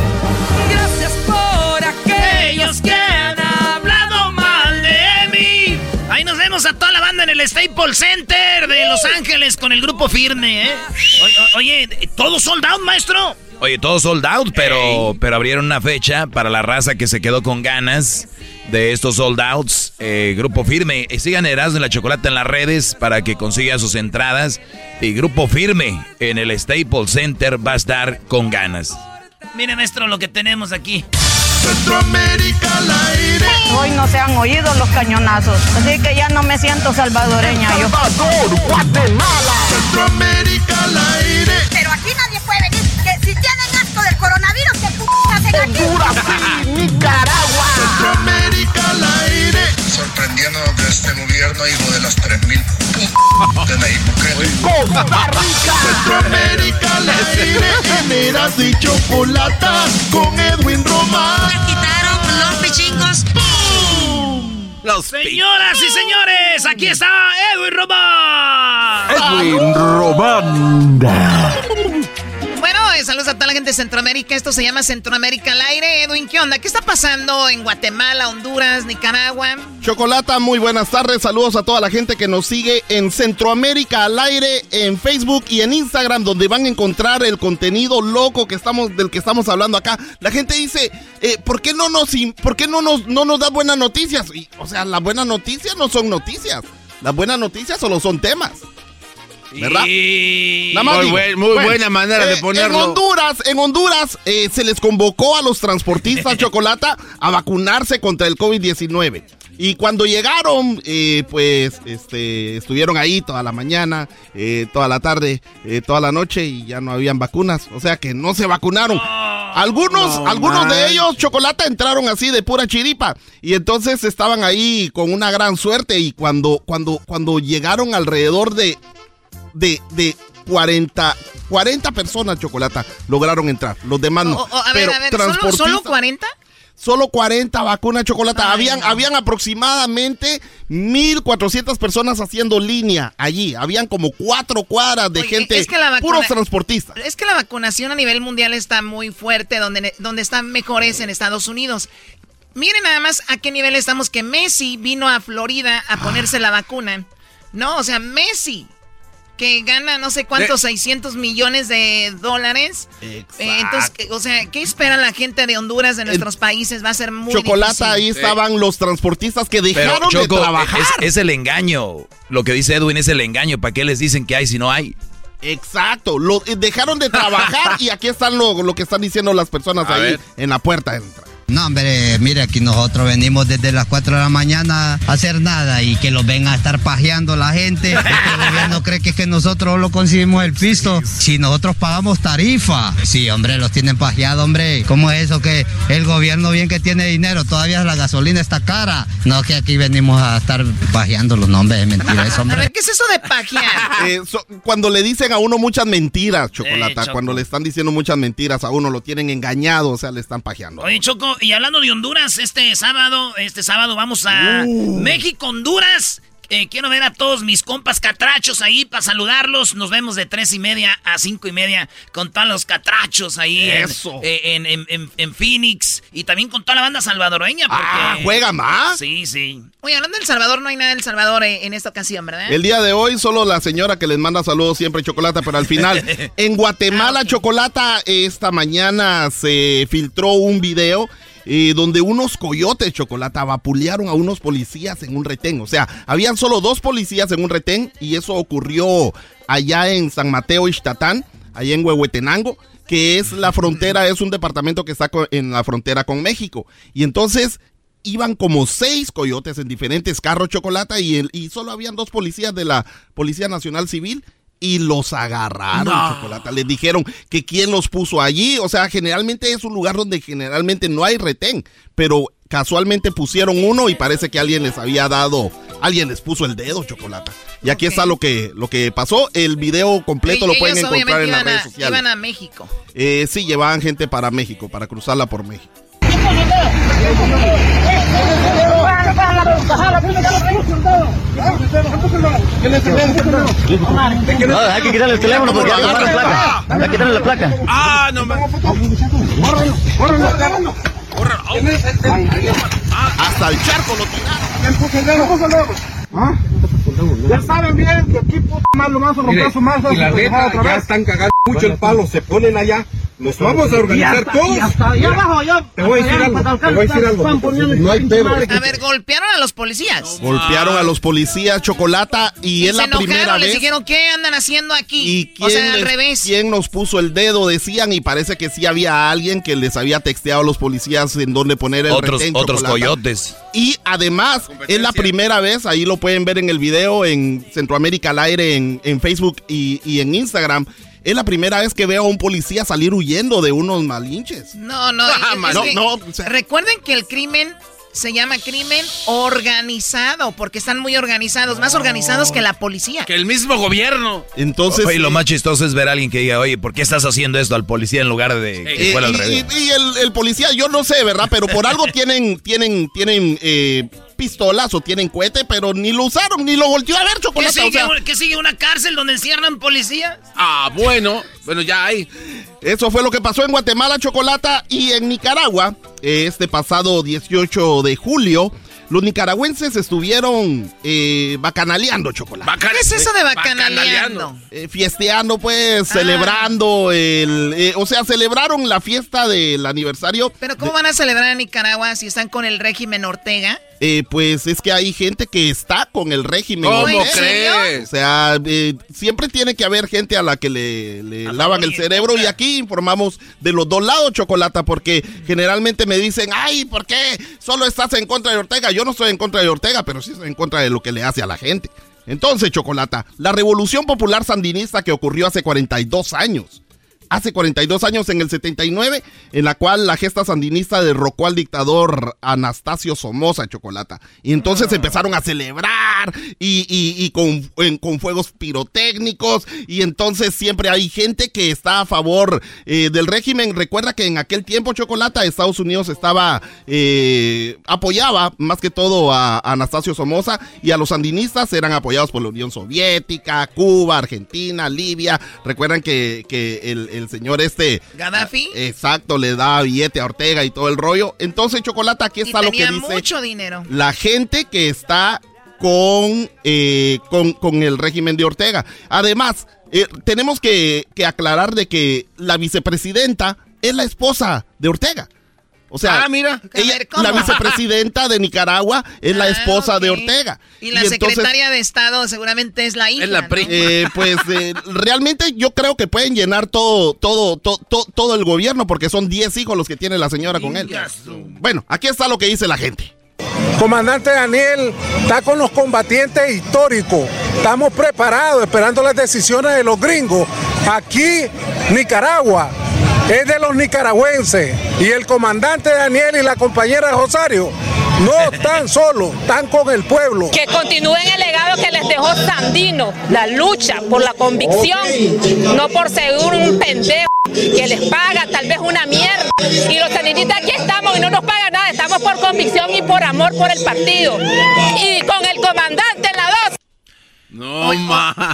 Que han hablado mal de mí. Ahí nos vemos a toda la banda en el Staples Center de Los Ángeles con el grupo firme, ¿eh? Oye, ¿todo sold out, maestro? Oye, todo sold out, pero, pero abrieron una fecha para la raza que se quedó con ganas de estos sold outs. Eh, grupo Firme. Eh, sigan Erasmo en la Chocolate en las redes para que consigan sus entradas. Y Grupo Firme en el Staples Center va a estar con ganas. Miren, maestro, lo que tenemos aquí. Centroamérica al aire. Hoy no se han oído los cañonazos, así que ya no me siento salvadoreña. Salvador, Guatemala. Centroamérica al aire. Pero aquí nadie puede venir. Que si tienen asco del coronavirus, ¿qué p hacen aquí? Honduras, sí, Nicaragua. Centroamérica de este gobierno, hijo de las 3000 p de Nayib Costa Rica. Centroamérica al aire. En Eras y Chocolata con Edwin Román. Me quitaron los pichingos. Los Señoras y señores, aquí está Edwin Román. Edwin Román. Saludos a toda la gente de Centroamérica. Esto se llama Centroamérica al aire. Edwin, ¿qué onda? ¿Qué está pasando en Guatemala, Honduras, Nicaragua? Chocolata, muy buenas tardes. Saludos a toda la gente que nos sigue en Centroamérica al aire, en Facebook y en Instagram, donde van a encontrar el contenido loco que estamos, del que estamos hablando acá. La gente dice, eh, ¿por qué no nos, por qué no nos, no nos da buenas noticias? o sea, las buenas noticias no son noticias. Las buenas noticias solo son temas. ¿Verdad? Y- Nada más Muy buen- muy buena manera de eh, En ponerlo. Honduras, en Honduras eh, se les convocó a los transportistas Chocolata a vacunarse contra el COVID-19. Y cuando llegaron, eh, pues este, estuvieron ahí toda la mañana, eh, toda la tarde, eh, toda la noche y ya no habían vacunas. O sea que no se vacunaron. Algunos, No algunos de ellos, Chocolata, entraron así de pura chiripa. Y entonces estaban ahí con una gran suerte. Y cuando, cuando, cuando llegaron alrededor de de, de 40, 40 personas, Chocolata, lograron entrar. Los demás no. O- o, a ver, Pero a ver, ¿solo, transportistas- ¿solo 40? Solo 40 vacunas Chocolata. habían, habían aproximadamente 1.400 personas haciendo línea allí. Habían como cuatro cuadras de Oye, gente, es que la vacuna- puros transportistas. Es que la vacunación a nivel mundial está muy fuerte, donde, donde están mejores en Estados Unidos. Miren nada más a qué nivel estamos que Messi vino a Florida a ponerse la vacuna. No, o sea, Messi, que gana no sé cuántos, 600 millones de dólares. Eh, entonces, que- o sea, ¿qué espera la gente de Honduras, de nuestros países? Va a ser muy Chocolata, difícil. ahí estaban los transportistas que Pero, dejaron Choco, de trabajar. Es, es el engaño. Lo que dice Edwin es el engaño. ¿Para qué les dicen que hay si no hay? Exacto, lo, eh, dejaron de trabajar y aquí están lo, lo que están diciendo las personas A ahí ver. en la puerta de entrada. No, hombre, mire, aquí nosotros venimos desde las 4 de la mañana a hacer nada y que los vengan a estar pajeando la gente. Es que el gobierno cree que es que nosotros lo conseguimos el pisto. Si nosotros pagamos tarifa. Sí, hombre, los tienen pajeado, hombre. ¿Cómo es eso que el gobierno bien que tiene dinero, todavía la gasolina está cara? No, que aquí venimos a estar pajeándolos. No, hombre, es mentira eso, A hombre. ver, ¿qué es eso de pajear? Eh, so- cuando le dicen a uno muchas mentiras, Chocolata, Choco. cuando le están diciendo muchas mentiras a uno, lo tienen engañado, o sea, le están pajeando. Oye, Choco, y hablando de Honduras, este sábado, este sábado vamos a Uh. México, Honduras. Eh, quiero ver a todos mis compas catrachos ahí para saludarlos. Nos vemos de tres y media a cinco y media con todos los catrachos ahí en- Eso. eh, en, en- en- en Phoenix y también con toda la banda salvadoreña. Porque, Ah, ¿juega más? Sí, sí. Oye, hablando del Salvador, no hay nada del Salvador eh, en esta ocasión, ¿verdad? El día de hoy solo la señora que les manda saludos siempre Chocolata, pero al final en Guatemala Chocolata esta mañana se filtró un video eh, donde unos coyotes Chocolata vapulearon a unos policías en un retén. O sea, habían solo dos policías en un retén y eso ocurrió allá en San Mateo Ixtatán, allá en Huehuetenango que es la frontera, es un departamento que está en la frontera con México. Y entonces iban como seis coyotes en diferentes carros chocolate y solo habían dos policías de la Policía Nacional Civil y los agarraron No. chocolate. Les dijeron que quién los puso allí. O sea, generalmente es un lugar donde generalmente no hay retén, pero casualmente pusieron uno y parece que alguien les había dado, alguien les puso el dedo chocolate. Y aquí está lo que, lo que pasó. El video completo Y lo pueden encontrar en las redes sociales. Iban a México. Eh, sí, llevaban gente para México, para cruzarla por México. No, hay que quitarle el teléfono porque ya tomaron placa. Hay que quitarle la placa. Ah, no me. Hasta el charco lo tiraron. Ya saben bien que aquí puto más lo más a romper Mire, su masa. y la neta, otra ya vez. están cagando mucho el palo, se ponen allá. Nos vamos a Ya organizar está, todos. ya está, ya abajo, ya. Te voy a decir allá, algo, te voy a decir algo. No hay pedo. A ver, golpearon a los policías. Golpearon a los policías Chocolata y, Y es la primera enojaron, les vez. dijeron, ¿qué andan haciendo aquí? ¿Y quién, o sea, al les- revés. quién nos puso el dedo? Decían, y parece que sí había alguien que les había texteado a los policías en dónde poner el Otros, retén, otros coyotes. Y además, es la primera vez, ahí lo pueden ver en el video en Centroamérica al aire, en, en Facebook y, y en Instagram. Es la primera vez que veo a un policía salir huyendo de unos malinches. No, no. Ah, es- man, es no, que no, o sea- recuerden que el crimen se llama crimen organizado porque están muy organizados, más organizados que la policía. Que el mismo gobierno. Entonces. Oye, lo más chistoso es ver a alguien que diga, oye, ¿por qué estás haciendo esto al policía en lugar de que fuera al y, revés? y- y el, el policía, yo no sé, ¿verdad? Pero por algo tienen, tienen, tienen eh, pistolas o tienen cohete, pero ni lo usaron, ni lo volteó a ver, ¿Qué chocolate. sigue, o sea, ¿Qué sigue? ¿Una cárcel donde encierran policías? Ah, bueno. Bueno, ya hay. Eso fue lo que pasó en Guatemala, Chocolata, y en Nicaragua, este pasado 18 de julio. Los nicaragüenses estuvieron eh, bacanaleando chocolate. ¿Qué es eso de bacanaleando? Eh, fiesteando, pues, Ah. celebrando el... eh, o sea, celebraron la fiesta del aniversario. Pero ¿cómo van a celebrar en Nicaragua si están con el régimen Ortega? Eh, pues es que hay gente que está con el régimen. ¿Cómo crees? O sea, eh, siempre tiene que haber gente a la que le, le lavan el cerebro y aquí informamos de los dos lados, Chocolata, porque generalmente me dicen, ay, ¿por qué solo estás en contra de Ortega? Yo no estoy en contra de Ortega, pero sí estoy en contra de lo que le hace a la gente. Entonces, Chocolata, la revolución popular sandinista que ocurrió hace 42 años hace 42 años, en el 79, en la cual la gesta sandinista derrocó al dictador Anastasio Somoza Chocolata. Y entonces empezaron a celebrar y, y- y con, en- con fuegos pirotécnicos. Y entonces siempre hay gente que está a favor eh, del régimen. Recuerda que en aquel tiempo, Chocolata, Estados Unidos estaba, eh, apoyaba más que todo a, a Anastasio Somoza y a los sandinistas eran apoyados por la Unión Soviética, Cuba, Argentina, Libia. Recuerdan que, que el, el señor este... Gaddafi. Exacto, le da billete a Ortega y todo el rollo. Entonces, Chocolata, aquí Y está lo que dice mucho dinero. la gente que está con, eh, con, con el régimen de Ortega. Además, eh, tenemos que, que aclarar de que la vicepresidenta es la esposa de Ortega. O sea, Ah, mira. la vicepresidenta de Nicaragua es la Ah, esposa de. Ortega. Y la entonces- secretaria de Estado seguramente es la hija. ¿no? eh, pues eh, realmente yo creo que pueden llenar todo, todo, to- to- todo el gobierno porque son 10 hijos los que tiene la señora con él. Bueno, aquí está lo que dice la gente. Comandante Daniel está con los combatientes históricos. Estamos preparados, esperando las decisiones de los gringos. Aquí, Nicaragua, es de los nicaragüenses. Y el comandante Daniel y la compañera Rosario no están solos, están con el pueblo. Que continúen el legado que les dejó Sandino, la lucha por la convicción, no por ser un pendejo que les paga tal vez una mierda. Y los sandinistas aquí estamos y no nos pagan nada, estamos por convicción y por amor por el partido. Y con el comandante en la dos. No, Oye.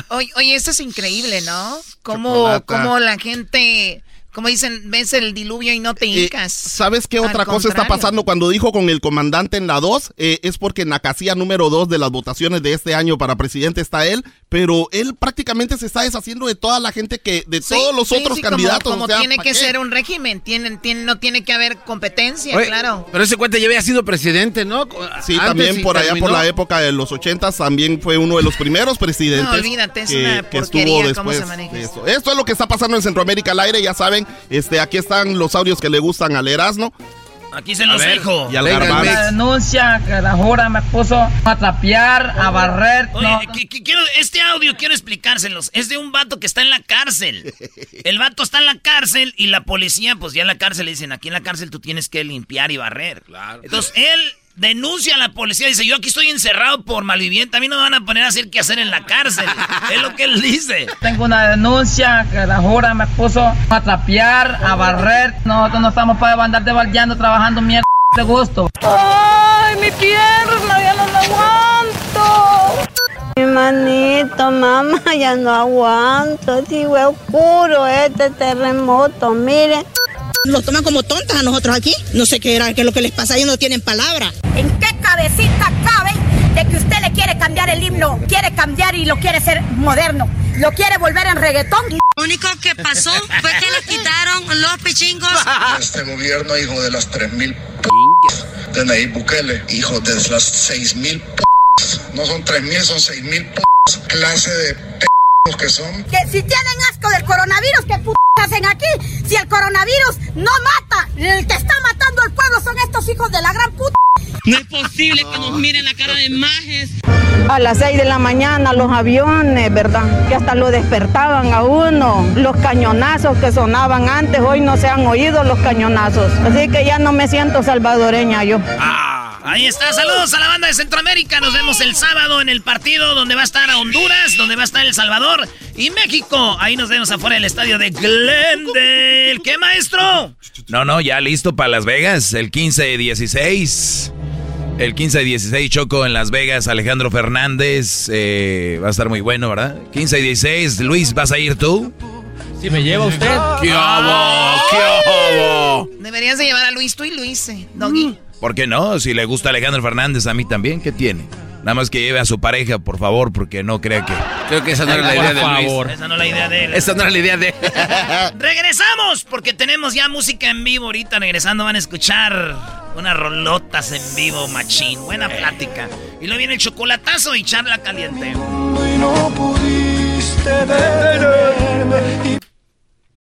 Oye, oye, esto es increíble, ¿no? Cómo, Chocolata. cómo la gente, como dicen, ves el diluvio y no te Eh, hincas. ¿Sabes qué Al otra cosa está pasando cuando dijo con el comandante en la 2? es porque en la casilla número 2 de las votaciones de este año para presidente está él, pero él prácticamente se está deshaciendo de toda la gente que, de Sí, todos los sí, otros sí, como- candidatos. Como, o sea, tiene ¿pa' que qué? ser un régimen, tienen, tienen, no tiene que haber competencia, Oye, claro. Pero ese cuate ya había sido presidente, ¿no? Sí, Antes también por allá terminó. por la época de los 80 también fue uno de los primeros presidentes. No, olvídate, es que, una que porquería estuvo cómo después se maneja de esto. eso. Esto es lo que está pasando en Centroamérica al aire, ya saben. Este, aquí están los audios que le gustan al Erasmo. Aquí se los dejo. Y al. La denuncia que la jura me puso a trapear, a barrer. Oye, no, que- que quiero, este audio quiero explicárselos. Es de un vato que está en la cárcel. El vato está en la cárcel y la policía, pues ya en la cárcel le dicen, aquí en la cárcel tú tienes que limpiar y barrer. Entonces él denuncia a la policía, dice, yo aquí estoy encerrado por malviviente, a mí no me van a poner a hacer qué hacer en la cárcel. es lo que él dice. Tengo una denuncia que la jura me puso a trapear, a barrer. Nosotros no estamos para andar de baldeando trabajando mierda de gusto. ¡Ay, mi pierna! ¡Ya no la aguanto! Mi manito, mamá, ya no aguanto. Digo, es oscuro este terremoto, mire. Nos toman como tontas a nosotros aquí. No sé qué era, qué es lo que les pasa, ellos no tienen palabra. ¿En qué cabecita cabe de que usted le quiere cambiar el himno? Quiere cambiar y lo quiere hacer moderno. Lo quiere volver en reggaetón. Lo único que pasó fue que le quitaron los pichingos. Este gobierno, hijo de las 3000 p de Nayib Bukele, hijo de las 6000 p no son 3000, son 6000 p clase de p que son. Que si tienen asco del coronavirus, ¿qué p hacen aquí? Si el coronavirus no mata, el que está matando al pueblo son estos hijos de la gran puta. No es posible que nos miren la cara de majes. A las 6 de la mañana los aviones, ¿verdad? Que hasta lo despertaban a uno. Los cañonazos que sonaban antes, hoy no se han oído los cañonazos. Así que ya no me siento salvadoreña yo. Ahí está, saludos a la banda de Centroamérica. Nos vemos el sábado en el partido donde va a estar Honduras, donde va a estar El Salvador y México. Ahí nos vemos afuera del estadio de Glendale. ¿Qué maestro? No, no, ya listo para Las Vegas, el 15 y 16. El 15 y 16 Choco en Las Vegas, Alejandro Fernández. eh, va a estar muy bueno, ¿verdad? 15 y 16, Luis, ¿vas a ir tú? Si me lleva usted. ¿Qué hago? ¿Qué hago? Deberías de llevar a Luis, tú y Luis, eh, Doggy. ¿Por qué no? Si le gusta Alejandro Fernández, a mí también, ¿qué tiene? Nada más que lleve a su pareja, por favor, porque no crea que... Creo que esa no era la idea de Luis. Esa no es la idea de él. Esa no era la idea de... Regresamos porque tenemos ya música en vivo ahorita. Regresando van a escuchar Unas rolotas en vivo, machín. Buena plática. Y luego viene el chocolatazo y charla caliente.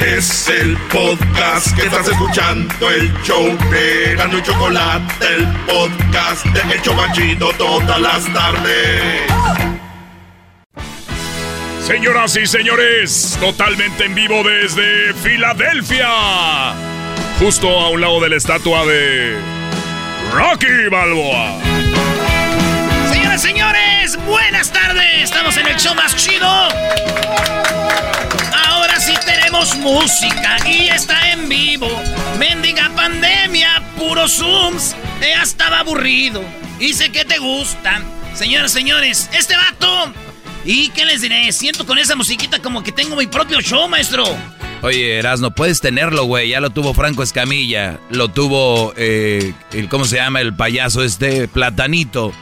Es el podcast que estás escuchando, el show de Gano y Chocolate, el podcast de El Chobachito todas las tardes. Señoras y señores, totalmente en vivo desde Filadelfia, justo a un lado de la estatua de Rocky Balboa. Señoras y señores, buenas tardes. Estamos en el show más chido. Tenemos música y está en vivo. Mendiga pandemia, puros Zooms. Ya estaba aburrido. Sé que te gustan. Señoras señores, este vato. ¿Y qué les diré? Siento con esa musiquita como que tengo mi propio show, maestro. Oye, Erasno, puedes tenerlo, güey. Ya lo tuvo Franco Escamilla. Lo tuvo, eh, el, ¿cómo se llama? El payaso este, Platanito.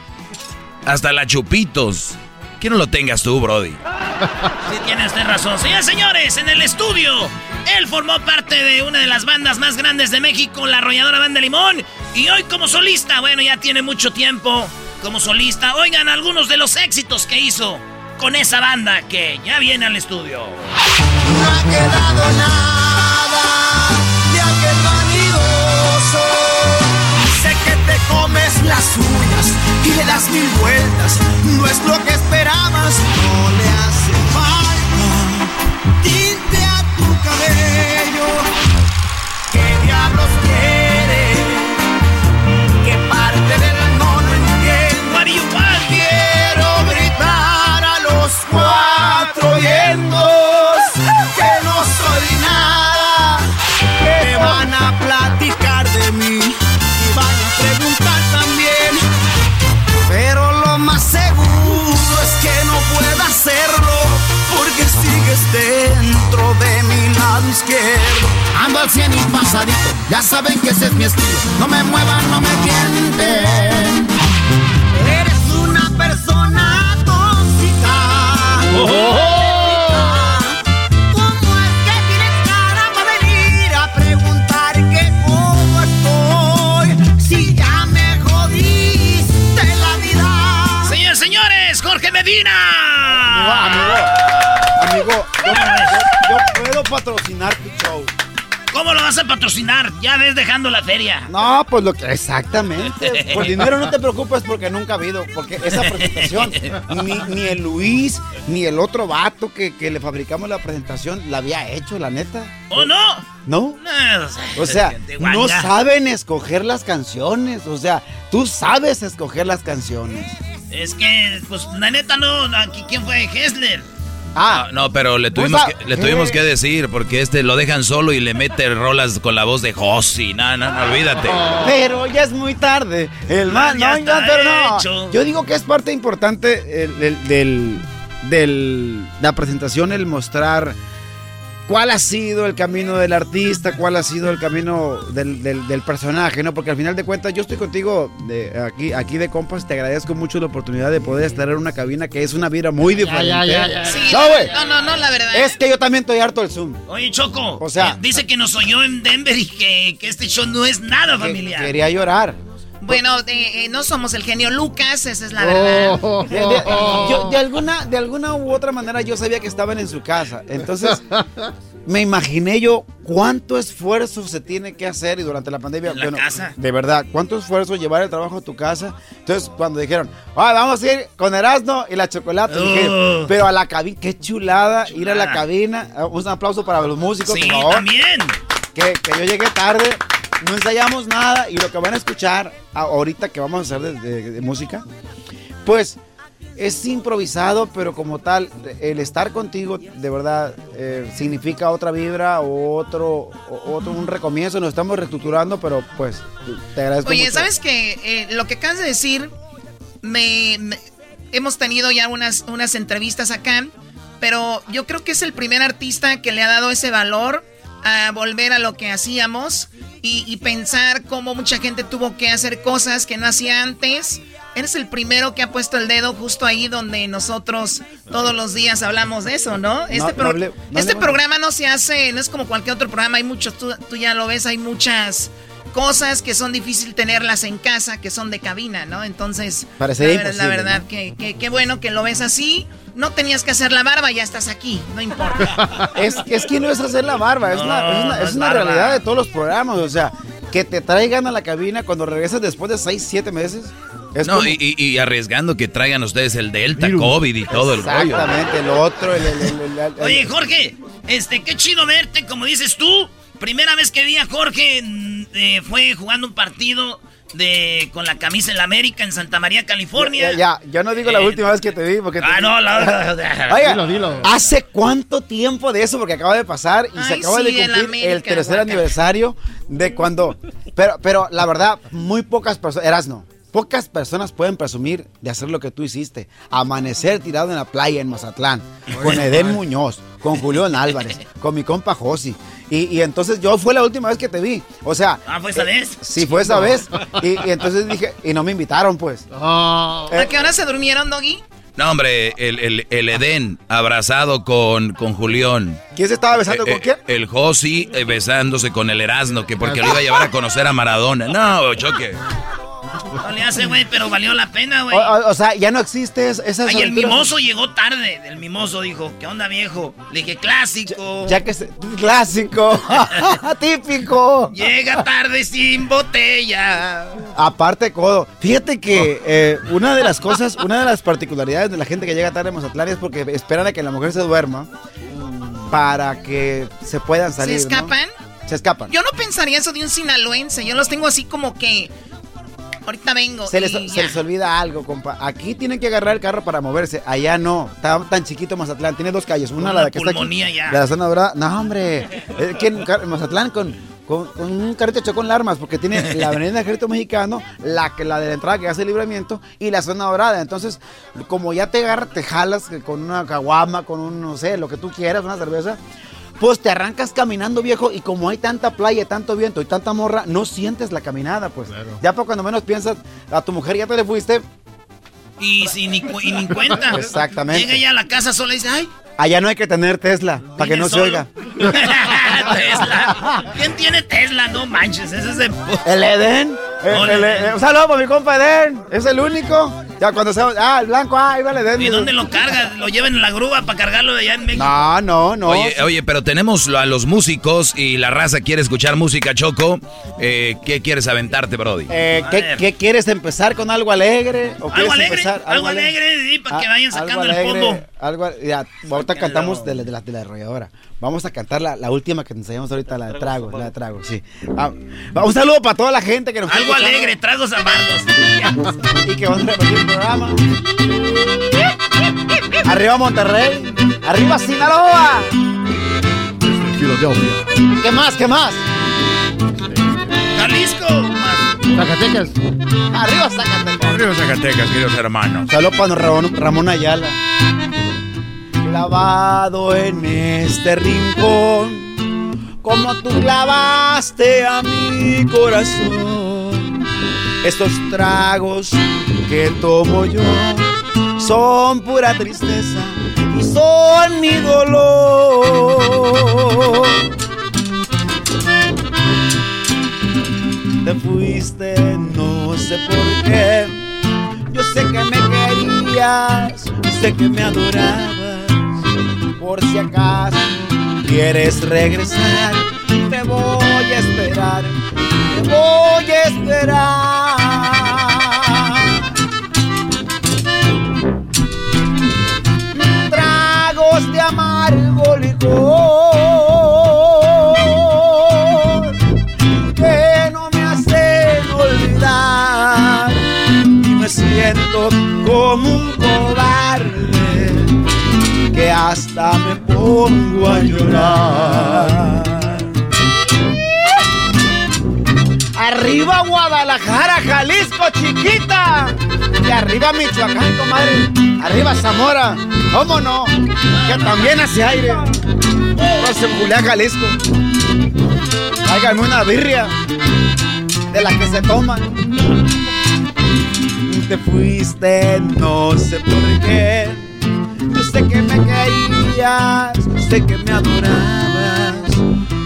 Hasta la Chupitos. Que no lo tengas tú, Brody. Sí, tiene usted razón. Señores, señores, en el estudio, él formó parte de una de las bandas más grandes de México, la arrolladora Banda Limón. Y hoy como solista, bueno, ya tiene mucho tiempo como solista. Oigan algunos de los éxitos que hizo con esa banda que ya viene al estudio. No ha quedado nada de aquel vanidoso. Sé que te comes uñas le das mil vueltas. No es lo que esperabas, no le al cien y pasadito, ya saben que ese es mi estilo. No me muevan, no me tienten. Eres una persona tóxica. ¿Cómo es que tienes cara para venir a preguntar que cómo estoy? Si ya me jodiste la vida. Señores, señores, Jorge Medina. Amigo, amigo, yo puedo patrocinar tu show. ¿Cómo lo vas a patrocinar? Ya ves dejando la feria. No, pues lo que exactamente. Por dinero no te preocupes porque nunca ha habido, porque esa presentación ni, ni el Luis ni el otro vato que, que le fabricamos la presentación la había hecho, la neta. ¿O no? ¿No? No, O sea, no saben escoger las canciones. O sea, tú sabes escoger las canciones. Es que, pues, la neta no. aquí, ¿Quién fue? Hessler. Ah, No, pero le tuvimos, que, le ah, tuvimos eh. que decir, porque este lo dejan solo y le mete rolas con la voz de Josi. No, no, no, olvídate. Pero ya es muy tarde. El man, no, pero no. Yo digo que es parte importante el- el- del, del- la presentación, el mostrar cuál ha sido el camino del artista, cuál ha sido el camino del, del- del personaje, ¿no? Porque al final de cuentas yo estoy contigo de aquí, aquí de compas, te agradezco mucho la oportunidad de poder estar en una cabina que es una vibra muy diferente. ya, ya, ya. Sí, no, güey. No, no, no, la verdad. Es que yo también estoy harto del Zoom. Oye, Choco. O sea- eh, dice que nos oyó en Denver y que, que este show no es nada familiar. Quería llorar. Bueno, de- eh, no somos el genio Lucas, esa es la verdad. De, de- yo- de alguna, de alguna u otra manera yo sabía que estaban en su casa. Entonces, me imaginé yo cuánto esfuerzo se tiene que hacer y durante la pandemia. En la casa. De verdad, cuánto esfuerzo llevar el trabajo a tu casa. Entonces, cuando dijeron, "Ah, vamos a ir con Erasmo y la chocolate, dije, Oh. pero a la cabina, qué chulada, ir a la cabina. Ah, Un aplauso para los músicos, Sí, por favor. también. Que, que yo llegué tarde, no ensayamos nada y lo que van a escuchar a- ahorita que vamos a hacer de, de- de música, pues es improvisado, pero como tal, el estar contigo de verdad eh, significa otra vibra o otro, o- otro un recomienzo. Nos estamos reestructurando, pero pues te agradezco Oye, mucho. ¿sabes qué? Eh, lo que acabas de decir, me, me- hemos tenido ya unas, unas entrevistas acá, pero yo creo que es el primer artista que le ha dado ese valor a volver a lo que hacíamos y, y pensar cómo mucha gente tuvo que hacer cosas que no hacía antes. Eres el primero que ha puesto el dedo justo ahí donde nosotros todos los días hablamos de eso, ¿no? Este, no pro- no este programa no se hace, no es como cualquier otro programa, hay muchos, tú, tú ya lo ves, hay muchas cosas que son difícil tenerlas en casa, que son de cabina, ¿no? Entonces, Parecería la, la verdad, que, que- qué bueno que lo ves así. No tenías que hacer la barba, ya estás aquí, no importa. Es, es que no es hacer la barba, es, una, es una- no es realidad de todos los programas. O sea, que te traigan a la cabina cuando regresas después de 6, 7 meses. Es no, como- y, arriesgando que traigan ustedes el Delta, COVID y todo el rollo. Exactamente, el otro, el, el- el- el- el- Oye, Jorge, este, qué chido verte, como dices tú. Primera vez que vi a Jorge eh, fue jugando un partido de con la camisa en la América en Santa María, California. Ya, ya, yo no digo la última vez que te vi porque... Ah, no, la- Oiga, Dilo, dilo. ¿hace cuánto tiempo de eso? Porque acaba de pasar y se acaba sí, de el cumplir América, el tercer guaca. aniversario de cuando... Pero, pero la verdad, muy pocas personas... Eras no. Pocas personas pueden presumir de hacer lo que tú hiciste. Amanecer tirado en la playa en Mazatlán, con Edén Muñoz, con Julián Álvarez, con mi compa Josi. Y, y entonces yo fue la última vez que te vi. O sea... Ah, ¿fue esa vez? Sí, fue esa vez. Y, y entonces dije, y no me invitaron, pues. ¿A qué hora se durmieron, Doggy? No, hombre, el, el, el Edén abrazado con, con Julián. ¿Quién se estaba besando Eh, con quién? El Josi eh, besándose con el Erasmo, que porque lo iba a llevar a conocer a Maradona. No, choque. No le hace, güey, pero valió la pena, güey. o- o sea, ya no existe es- esas Ay, el mimoso llegó tarde. El mimoso dijo, ¿qué onda, viejo? Le dije, clásico. Ya que se... Clásico. Típico. Llega tarde sin botella. Aparte, codo. Fíjate que eh, una de las cosas, una de las particularidades de la gente que llega tarde a Mazatlán es porque esperan a que la mujer se duerma para que se puedan ¿Se salir. ¿no? escapan? Se escapan. Yo no pensaría eso de un sinaloense. Yo los tengo así como que. Ahorita vengo. Se les, se les olvida algo, compa. Aquí tienen que agarrar el carro para moverse. Allá no. Está tan chiquito Mazatlán. Tiene dos calles. Una, la de que está aquí. ya. La zona dorada. No, hombre. En Mazatlán con, con, con un carrito chocó con armas porque tiene la avenida del Ejército Mexicano, la, la de la entrada que hace el libramiento y la zona dorada. Entonces, como ya te agarra, te jalas con una caguama, con un, no sé, lo que tú quieras, una cerveza. Pues te arrancas caminando, viejo, y como hay tanta playa, tanto viento y tanta morra, no sientes la caminada, pues. Ya para cuando menos piensas, a tu mujer ya te le fuiste, Y, sin ni, y ni cuenta. Exactamente. Llega ya a la casa sola y dice, ay, allá no hay que tener Tesla, para que no se solo. oiga. Tesla. ¿Quién tiene Tesla? No manches, ese es. El. El- Hola, el- Edén. el- un saludo para mi compa Edén. Es el único. Ya cuando se. Ah, el blanco, ah, ahí va el Edén. ¿Y dónde lo carga? ¿Lo llevan en la grúa para cargarlo de allá en México? No, no, no. Oye, oye, pero tenemos a los músicos y la raza quiere escuchar música, Choco. Eh, ¿Qué quieres aventarte, Brody? Eh, ¿qué, qué quieres empezar con algo alegre? ¿O Algo quieres alegre, empezar algo alegre, sí, para que Ah, vayan algo sacando el alegre, fondo. Algo, ya, ahorita cantamos de la, de, la, de la arrolladora. Vamos a cantar la, la última que ensayamos ahorita, la de trago, la de trago, sí. Ah, un saludo para toda la gente que nos Algo escuchando alegre, tragos amargos. Y que van a repetir el programa. Arriba Monterrey. Arriba Sinaloa. ¿Qué más? ¿Qué más? Jalisco. Zacatecas. Arriba Zacatecas. Arriba Zacatecas, queridos hermanos. Saludos para Ramón, Ramón Ayala. Clavado en este rincón, como tú clavaste a mi corazón. Estos tragos que tomo yo son pura tristeza y son mi dolor. Te fuiste, no sé por qué. Yo sé que me querías, sé que me adorabas. Por si acaso quieres regresar, te voy a esperar, te voy a esperar. Tragos de amargo licor que no me hacen olvidar y me siento como un cobarde hasta me pongo a llorar. Arriba Guadalajara, Jalisco, chiquita. Y arriba Michoacán, comadre. Arriba Zamora. ¿Cómo no? Que también hace aire. Se culea Jalisco. Háganme una birria de las que se toman. Te fuiste, no sé por qué. Yo sé que me querías, sé que me adorabas.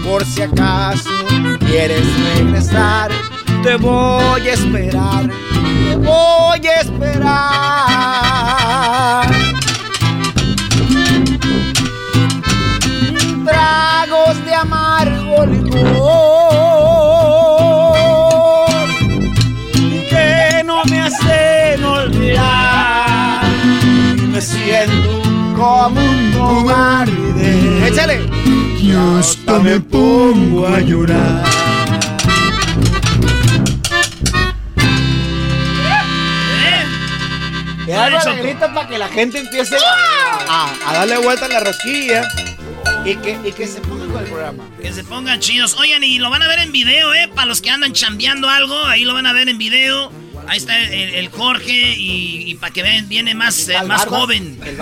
Por si acaso quieres regresar, te voy a esperar, te voy a esperar. Como un cobarde. Échale. Y hasta me pongo a llorar. Y algo negrito para que la gente empiece a, a darle vuelta a la rosquilla y que, y que se ponga con el programa. Que se pongan chidos. Oigan, y lo van a ver en video, ¿eh? Para los que andan chambeando algo, ahí lo van a ver en video. Ahí está el, el Jorge y, y para que vean, viene más, eh, más joven. el.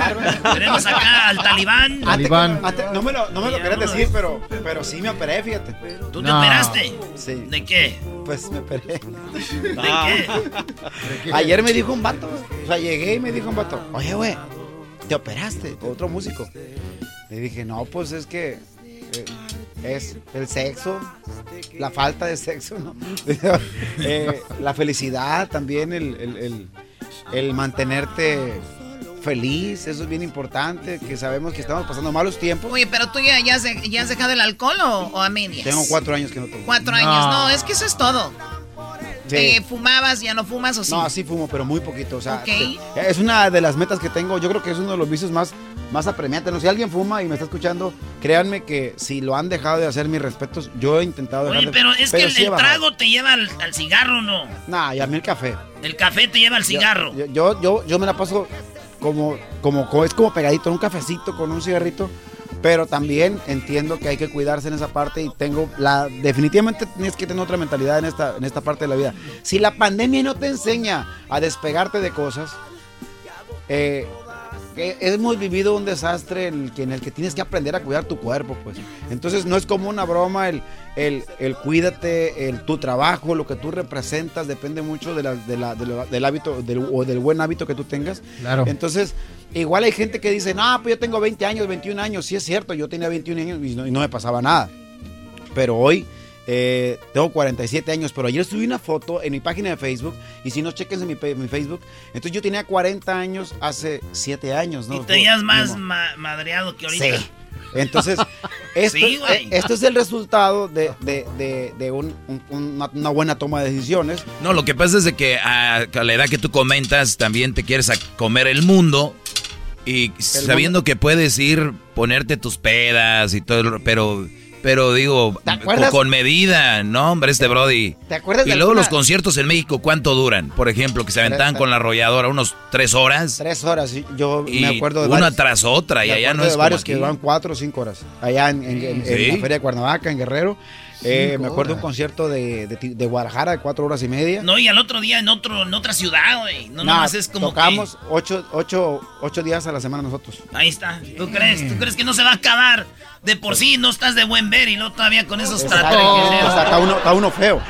Tenemos acá al talibán. Antes- antes- no me lo, no me lo querías decir, pero, pero sí me operé, fíjate. ¿Tú te operaste? Sí. ¿De qué? Pues me operé. ¿De qué? Ayer me dijo un vato, o sea, llegué y me dijo un vato, oye, güey, ¿te operaste? Otro músico. Le dije, no, pues es que eh, es el sexo, la falta de sexo, ¿no? Eh, la felicidad también, el, el- el- el mantenerte feliz, eso es bien importante, que sabemos que estamos pasando malos tiempos. Oye, pero tú ya, ya has, de- ya has dejado el alcohol o, o a medias? Tengo cuatro años que no tomo. Cuatro años. No, es que eso es todo. Sí. Eh, ¿Fumabas? ¿Ya no fumas o sí? No, sí fumo, pero muy poquito. O sea, te- es una de las metas que tengo. Yo creo que es uno de los vicios más, más apremiantes. ¿no? Si alguien fuma y me está escuchando, créanme que si lo han dejado de hacer, mis respetos, yo he intentado dejar Oye, de pero es que el, sí el trago te lleva al, al cigarro, ¿no? Nah, y a mí el café. El café te lleva al cigarro. Yo, yo, yo, yo me la paso como, como, como- es como pegadito, un cafecito con un cigarrito. Pero también entiendo que hay que cuidarse en esa parte y tengo la definitivamente tienes que tener otra mentalidad en esta en esta parte de la vida. Si la pandemia no te enseña a despegarte de cosas, eh, que hemos vivido un desastre en el, que, en el que tienes que aprender a cuidar tu cuerpo, pues. Entonces no es como una broma el, el, el cuídate, el tu trabajo, lo que tú representas, depende mucho de la- de la- de la- del hábito del, o del buen hábito que tú tengas. Claro. Entonces, igual hay gente que dice, no, pues yo tengo 20 años, 21 años. Sí es cierto, yo tenía 21 años y no, y no me pasaba nada. Pero hoy eh, tengo 47 años, pero ayer subí una foto en mi página de Facebook y si no, chequen en mi, mi Facebook. Entonces yo tenía 40 años hace 7 años, ¿no? Y te veías más ma- madreado que ahorita. Sí. Entonces, esto, Sí, güey. eh, esto es el resultado de, de- de- de un- un- una, una buena toma de decisiones. No, lo que pasa es de que a, a la edad que tú comentas también te quieres a comer el mundo y sabiendo que puedes ir ponerte tus pedas y todo, pero pero digo con, medida, no, hombre, este Brody. ¿Te acuerdas Y de luego alguna- los conciertos en México, ¿cuánto duran? Por ejemplo, que se aventaban con la arrolladora unos tres horas. Tres horas, yo Y me acuerdo de una varios- tras otra, y allá no es de como varios aquí. que van cuatro o cinco horas. Allá en, en- en- en Sí. la Feria de Cuernavaca, en Guerrero. Eh, me acuerdo de un horas. concierto de, de, de Guadalajara de cuatro horas y media. No, y al otro día en otro en otra ciudad, güey. No, Nah, nomás es como tocamos ocho, ocho, ocho días a la semana nosotros. que- Ahí está. ¿Tú crees? ¿Tú crees que no se va a acabar? De por sí no estás de buen ver y luego todavía con esos tatuajes. O sea, está uno, está uno feo.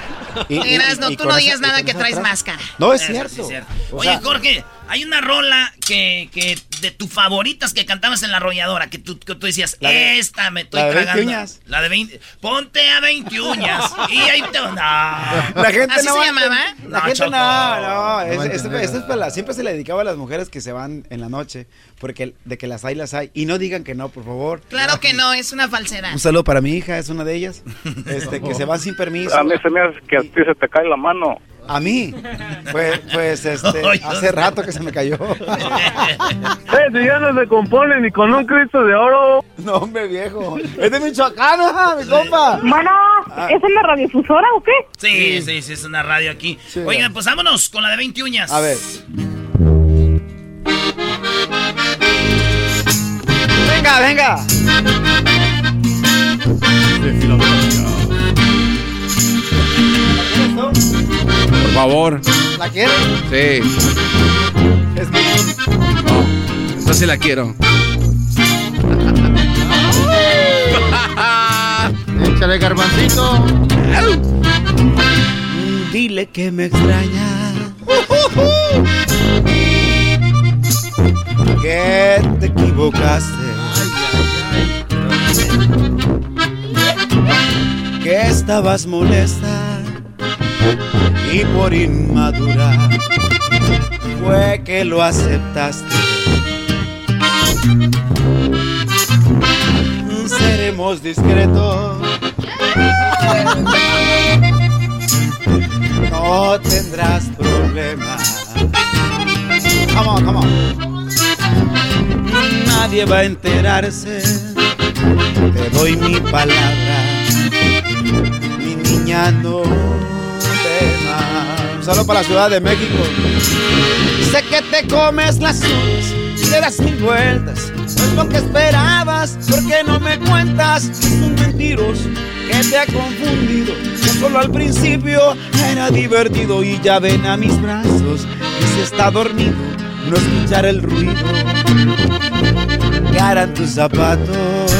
Y- y- Eras, no, y tú no digas nada que traes atrás- máscara. No, es Eso sí cierto. es cierto. O Oye, sea, Jorge, Hay una rola que, que de tus favoritas que cantabas en la arrolladora, que tú, que tú decías, de- esta me estoy la de 20 tragando. uñas. La de 20. Ponte a 20 uñas. y ahí te. No. La gente ¿Así no se va llamaba? La No, gente Choco. no, no. es- para la- siempre se le dedicaba a las mujeres que se van en la noche. Porque de que las hay, las hay. Y no digan que no, por favor. Claro que no, es una falsedad. Un saludo para mi hija, es una de ellas. Este, que se van sin permiso. A mí se me hace que a ti se te cae la mano. ¿A mí? Pues, pues este, hace rato que se me cayó. Eh, si ya no se compone ni con un Cristo de oro. No, hombre, viejo. Es de Michoacán, mi compa. Bueno, ¿es una radiodifusora o qué? Sí, sí, sí, es una radio aquí. Oigan, pues vámonos con la de 20 uñas. A ver. Venga, venga. Por favor. ¿La quieres? Sí. Es que... Esta sí la quiero. Échale garbancito. Dile que me extraña. Que te equivocaste. Que estabas molesta y por inmadura fue que lo aceptaste. Seremos discretos. No tendrás problemas. Come on, come on. Nadie va a enterarse. Te doy mi palabra. Mi niña no temas. Solo para la Ciudad de México. Sé que te comes las y le das mil vueltas. No es lo que esperabas, porque no me cuentas es un mentiroso que te ha confundido. Que solo al principio era divertido y ya ven a mis brazos que si está dormido no escuchar el ruido que harán tus zapatos.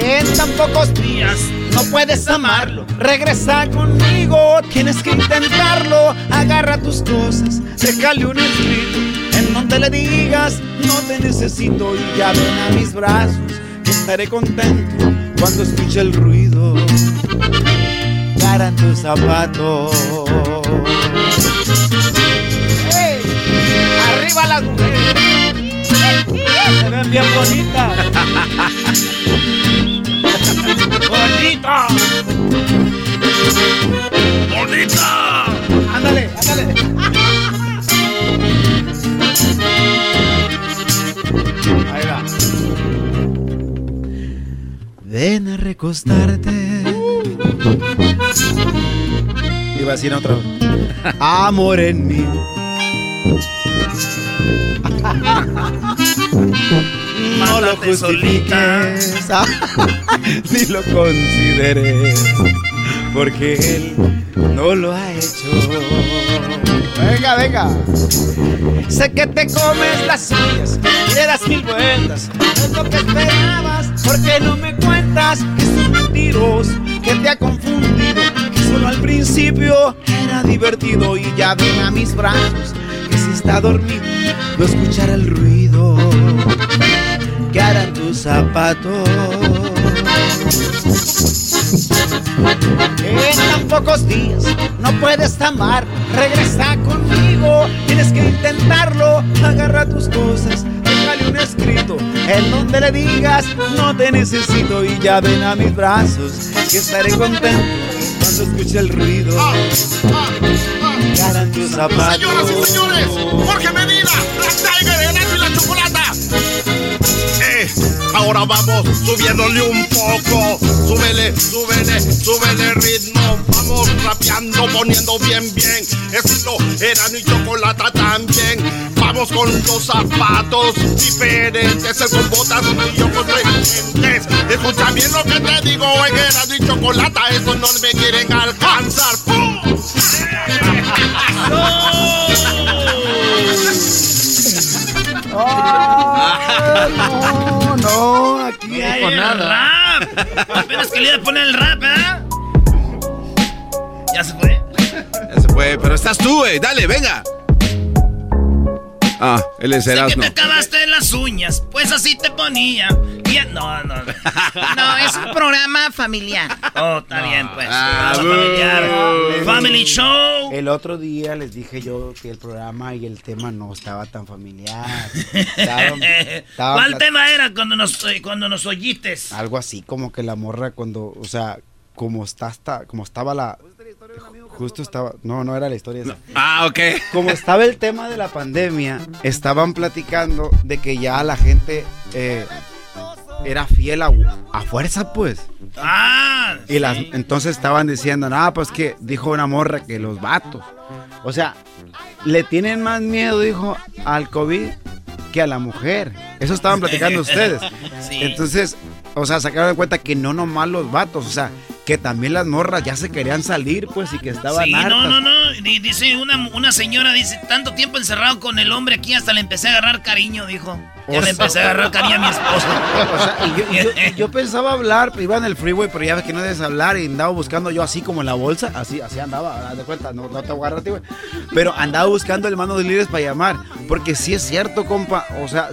En tan pocos días no puedes amarlo. Regresa conmigo, tienes que intentarlo. Agarra tus cosas, déjale un escrito en donde le digas no te necesito y ya ven a mis brazos. que Estaré contento cuando escuche el ruido. que harán tus zapatos. ¡Ey! ¡Arriba las mujeres! Se ven bien bonitas. ¡Bonita! ¡Bonita! Ándale, ándale. Ahí va. Ven a recostarte. Iba a decir otra vez. Amor en mí. No lo justifiques, ni lo consideres, porque él no lo ha hecho. Venga, venga. Sé que te comes las uñas y le das mil vueltas. No es lo que esperabas, porque no me cuentas que es un mentiroso que te ha confundido. Que solo al principio era divertido y ya ven a mis brazos que si está dormido no escuchará el ruido que harán tus zapatos. En tan pocos días no puedes amar, regresa conmigo, tienes que intentarlo, agarra tus cosas, déjale un escrito en donde le digas no te necesito y ya ven a mis brazos que estaré contento cuando escuche el ruido Señoras y señores, Jorge Medina, la Tiger, el y la chocolata. Eh, ahora vamos subiéndole un poco. Súbele, súbele, súbele ritmo. Vamos rapeando, poniendo bien, bien. Estilo Erano y chocolata también. Vamos con los zapatos diferentes. Con botas y con. Escucha bien lo que te digo en Erano y chocolata. Eso no me quieren alcanzar. ¡Pum! No, no, aquí Ay, con el nada. rap. Apenas que le iba a poner el rap, ¿eh? ¿Ya se fue? Ya se fue. pero estás tú, güey. Dale, venga. Ah, él es Sé que Erasmo. te acabaste las uñas, pues así te ponía. Y- No, no. No, es un programa familiar. Oh, está bien, pues. Ah, Programa familiar. Family Show. El otro día les dije yo que el programa y el tema no estaba tan familiar. Estaban- estaban ¿Cuál tema era cuando nos, eh, cuando nos oyites? Algo así como que la morra cuando, o sea, como está, está como estaba la justo estaba, no, no era la historia esa. Ah, ok. Como estaba el tema de la pandemia, estaban platicando de que ya la gente eh, era fiel a, a fuerza, pues. Ah, Y las, entonces estaban diciendo, nada, pues que dijo una morra que los vatos. O sea, le tienen más miedo, dijo, al COVID que a la mujer. Eso estaban platicando ustedes. Sí. Entonces, o sea, sacaron de cuenta que no nomás los vatos, o sea, que también las morras ya se querían salir, pues, y que estaban Sí, no, hartas. no, no. Di- Dice una, una señora, dice, tanto tiempo encerrado con el hombre aquí hasta le empecé a agarrar cariño, dijo. Ya O le sea- empecé a agarrar cariño a mi esposo. O sea, y yo, y yo- y yo pensaba hablar, pero iba en el freeway, pero ya ves que no debes hablar y andaba buscando yo así como en la bolsa, así, así andaba, haz de cuenta, no, no te voy a agarrar a ti, güey. Pero andaba buscando el mano de líderes para llamar, porque sí es cierto, compa, o sea,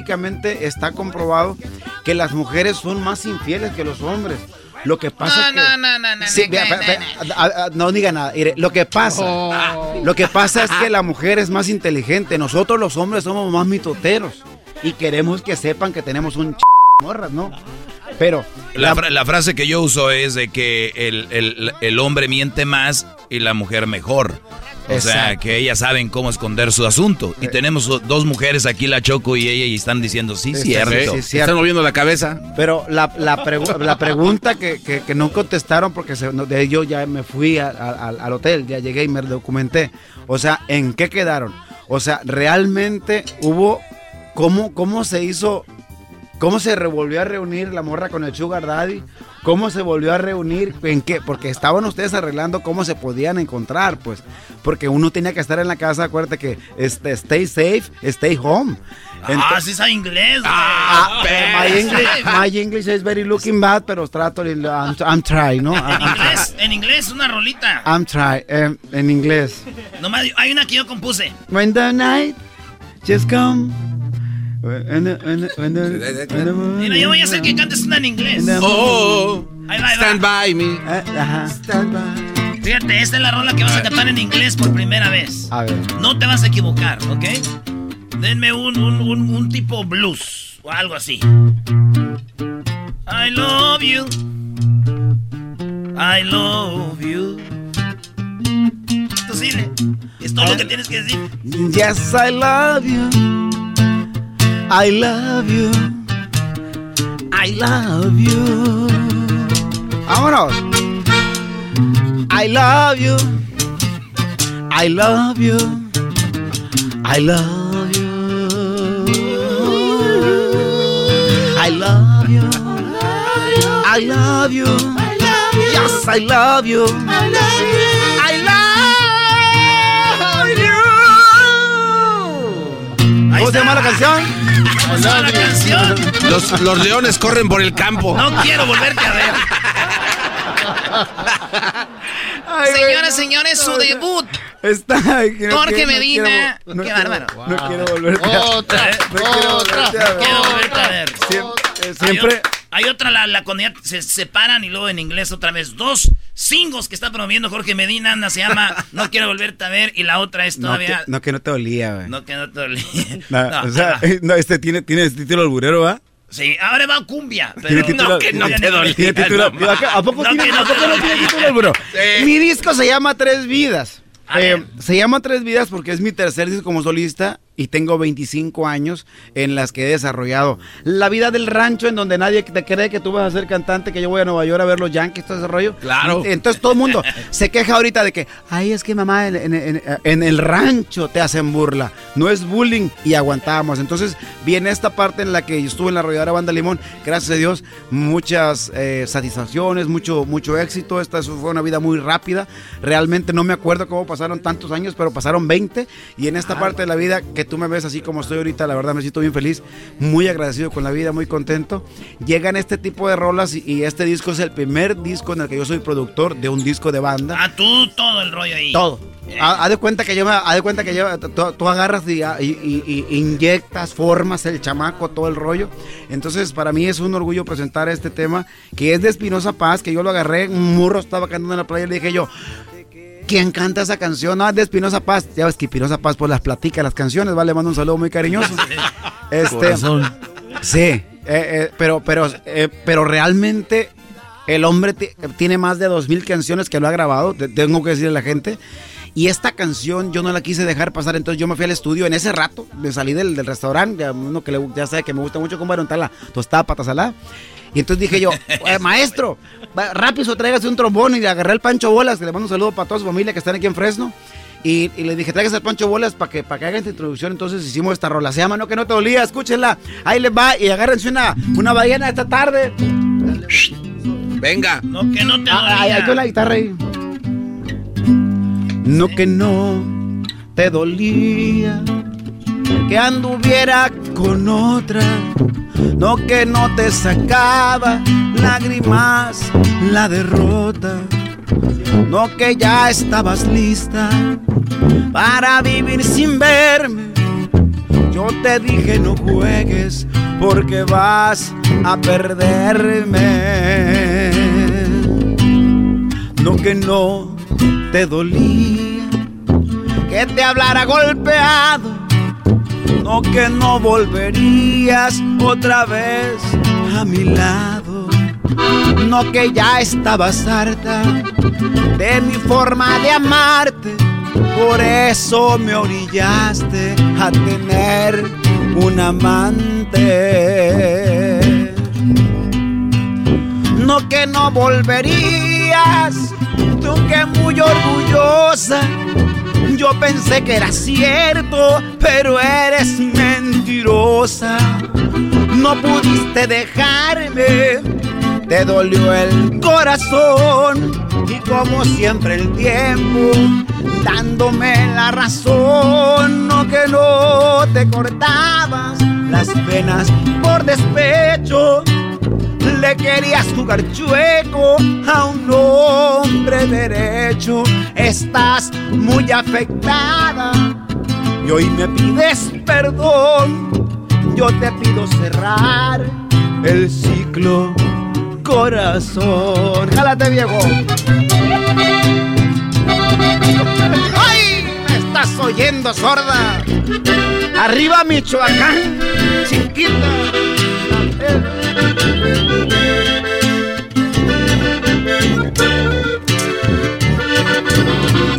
científicamente está comprobado que las mujeres son más infieles que los hombres. Lo que pasa No, es que... no, Sí, diga nada. mire, lo que pasa, lo que pasa es que la mujer es más inteligente. Nosotros los hombres somos más mitoteros y queremos que sepan que tenemos un ch morras, ¿no? Pero La, fra- la frase que yo uso es de que el, el- el hombre miente más y la mujer mejor. O sea, que ellas saben cómo esconder su asunto. Y tenemos o- dos mujeres aquí, la Choco y ella, y están diciendo, sí, Sí, cierto. sí, sí, cierto. Están moviendo la cabeza. Pero la, la, pregu- la pregunta que, que- que no contestaron, porque se- no, de yo ya me fui a- al hotel, ya llegué y me documenté. O sea, ¿en qué quedaron? O sea, realmente hubo. ¿Cómo, cómo se hizo? ¿Cómo se revolvió a reunir la morra con el Sugar Daddy? ¿Cómo se volvió a reunir? ¿En qué? Porque estaban ustedes arreglando cómo se podían encontrar, pues. Porque uno tenía que estar en la casa, acuérdate que este, stay safe, stay home. ah, Ento- sí sabe inglés, güey. Ah, my English, my English is very looking bad, pero trato, I'm, I'm trying, ¿no? En I'm, I'm inglés, en inglés, una rolita. I'm trying, em, en inglés. Nomás, hay una que yo compuse. When the night just come. Mira, yo voy a hacer que cantes una en inglés. Oh, Ahí va, ahí va. stand by me. Eh, Ajá. Stand by. Fíjate, esta es la rola que vas a cantar en inglés por primera vez. A ver. No te vas a equivocar, ¿ok? Denme un, un, un, un tipo blues o algo así. I love you. I love you. Tú sigue. Es todo lo que tienes que decir. Yes, I love you. I love you. I love you. Vámonos. I love you. I love you. I love you. I love you. I love you. Yes, I love you. I love you. ¿Cómo se llama la canción? ¿Cómo se llama la canción? Los, los leones corren por el campo. No quiero volverte a ver. Señoras, señores, su debut. Está. ay, que no Jorge quiero- no Medina. quiero- no Qué quiero- bárbaro. No quiero volverte a Otra, No quiero volverte a ver. Quiero volverte a ver. Siempre. Hay otra, la, la cuando ya se separan y luego en inglés otra vez. Dos singles que está promoviendo Jorge Medina. Una se llama No quiero volverte a ver y la otra es No, todavía. que, no, que no te olía, güey. No, que no te olí. No, No, o sea, no, este tiene, tiene este título alburero, ¿va? Sí, ahora va cumbia. Pero título, no, que no te dolía. tiene título- no, ¿A ¿A poco No, tiene, que no ¿a poco te no tiene dolía. título alburero? Sí. Mi disco se llama Tres Vidas. A Eh, se llama Tres Vidas porque es mi tercer disco como solista y tengo 25 años en las que he desarrollado la vida del rancho en donde nadie te cree que tú vas a ser cantante, que yo voy a Nueva York a ver los Yankees, todo ese rollo. Claro. Entonces todo el mundo se queja ahorita de que, ay, es que mamá, en, en- en- en el rancho te hacen burla. No es bullying y aguantamos. Entonces viene esta parte en la que yo estuve en la arrolladora Banda Limón. Gracias a Dios, muchas eh, satisfacciones, mucho, mucho éxito. Esta fue una vida muy rápida. Realmente no me acuerdo cómo pasaron tantos años, pero pasaron 20. Y en esta parte de la vida que tú me ves así como estoy ahorita, la verdad me siento bien feliz, muy agradecido con la vida, muy contento. Llegan este tipo de rolas y, y este disco es el primer disco en el que yo soy productor de un disco de banda. Ah, tú todo el rollo ahí. Todo. Ha- Haz de cuenta que lleva, haz de cuenta que lleva, tú, agarras y, y- y- y inyectas, formas el chamaco, todo el rollo. Entonces, para mí es un orgullo presentar este tema, que es de Espinosa Paz, que yo lo agarré, un murro estaba cantando en la playa y le dije yo, ¿quién canta esa canción? Es de Espinosa Paz. Ya ves que Espinosa Paz pues las platica las canciones, vale, le mando un saludo muy cariñoso. Este, Corazón. Sí, eh, eh, pero, pero, eh, pero realmente el hombre ti- tiene más de dos mil canciones que lo ha grabado, te- tengo que decirle a la gente. Y esta canción yo no la quise dejar pasar, entonces yo me fui al estudio en ese rato, me salí del, del restaurante, ya uno que le, ya sabe que me gusta mucho comer un la tostada pata salada. Y entonces dije yo, "Eh, maestro, rápido tráigase un trombón y le agarré el Pancho Bolas, que le mando un saludo para toda su familia que están aquí en Fresno. Y, y le dije, tráigase el Pancho Bolas para que, para que haga esta introducción. Entonces hicimos esta rola. Se llama No que no te dolía, escúchenla. Ahí les va y agárrense una, una ballena esta tarde. Venga. No, que no te Ah, ahí, ahí con la guitarra ahí. No que no te dolía que anduviera con otra. No que no te sacaba lágrimas la derrota. No que ya estabas lista para vivir sin verme. Yo te dije no juegues porque vas a perderme. No que no te dolía que te hablara golpeado. No que no volverías otra vez a mi lado. No que ya estabas harta de mi forma de amarte. Por eso me orillaste a tener un amante. No que no volverías, tú que muy orgullosa. Yo pensé que era cierto, pero eres mentirosa. No pudiste dejarme, te dolió el corazón. Y como siempre el tiempo, dándome la razón. No que no te cortabas las penas por despecho. Le querías jugar chueco a un hombre derecho. Estás muy afectada y hoy me pides perdón. Yo te pido cerrar el ciclo corazón. Jálate, viejo. ¡Ay! ¿Me estás oyendo, sorda? Arriba, Michoacán, chiquita.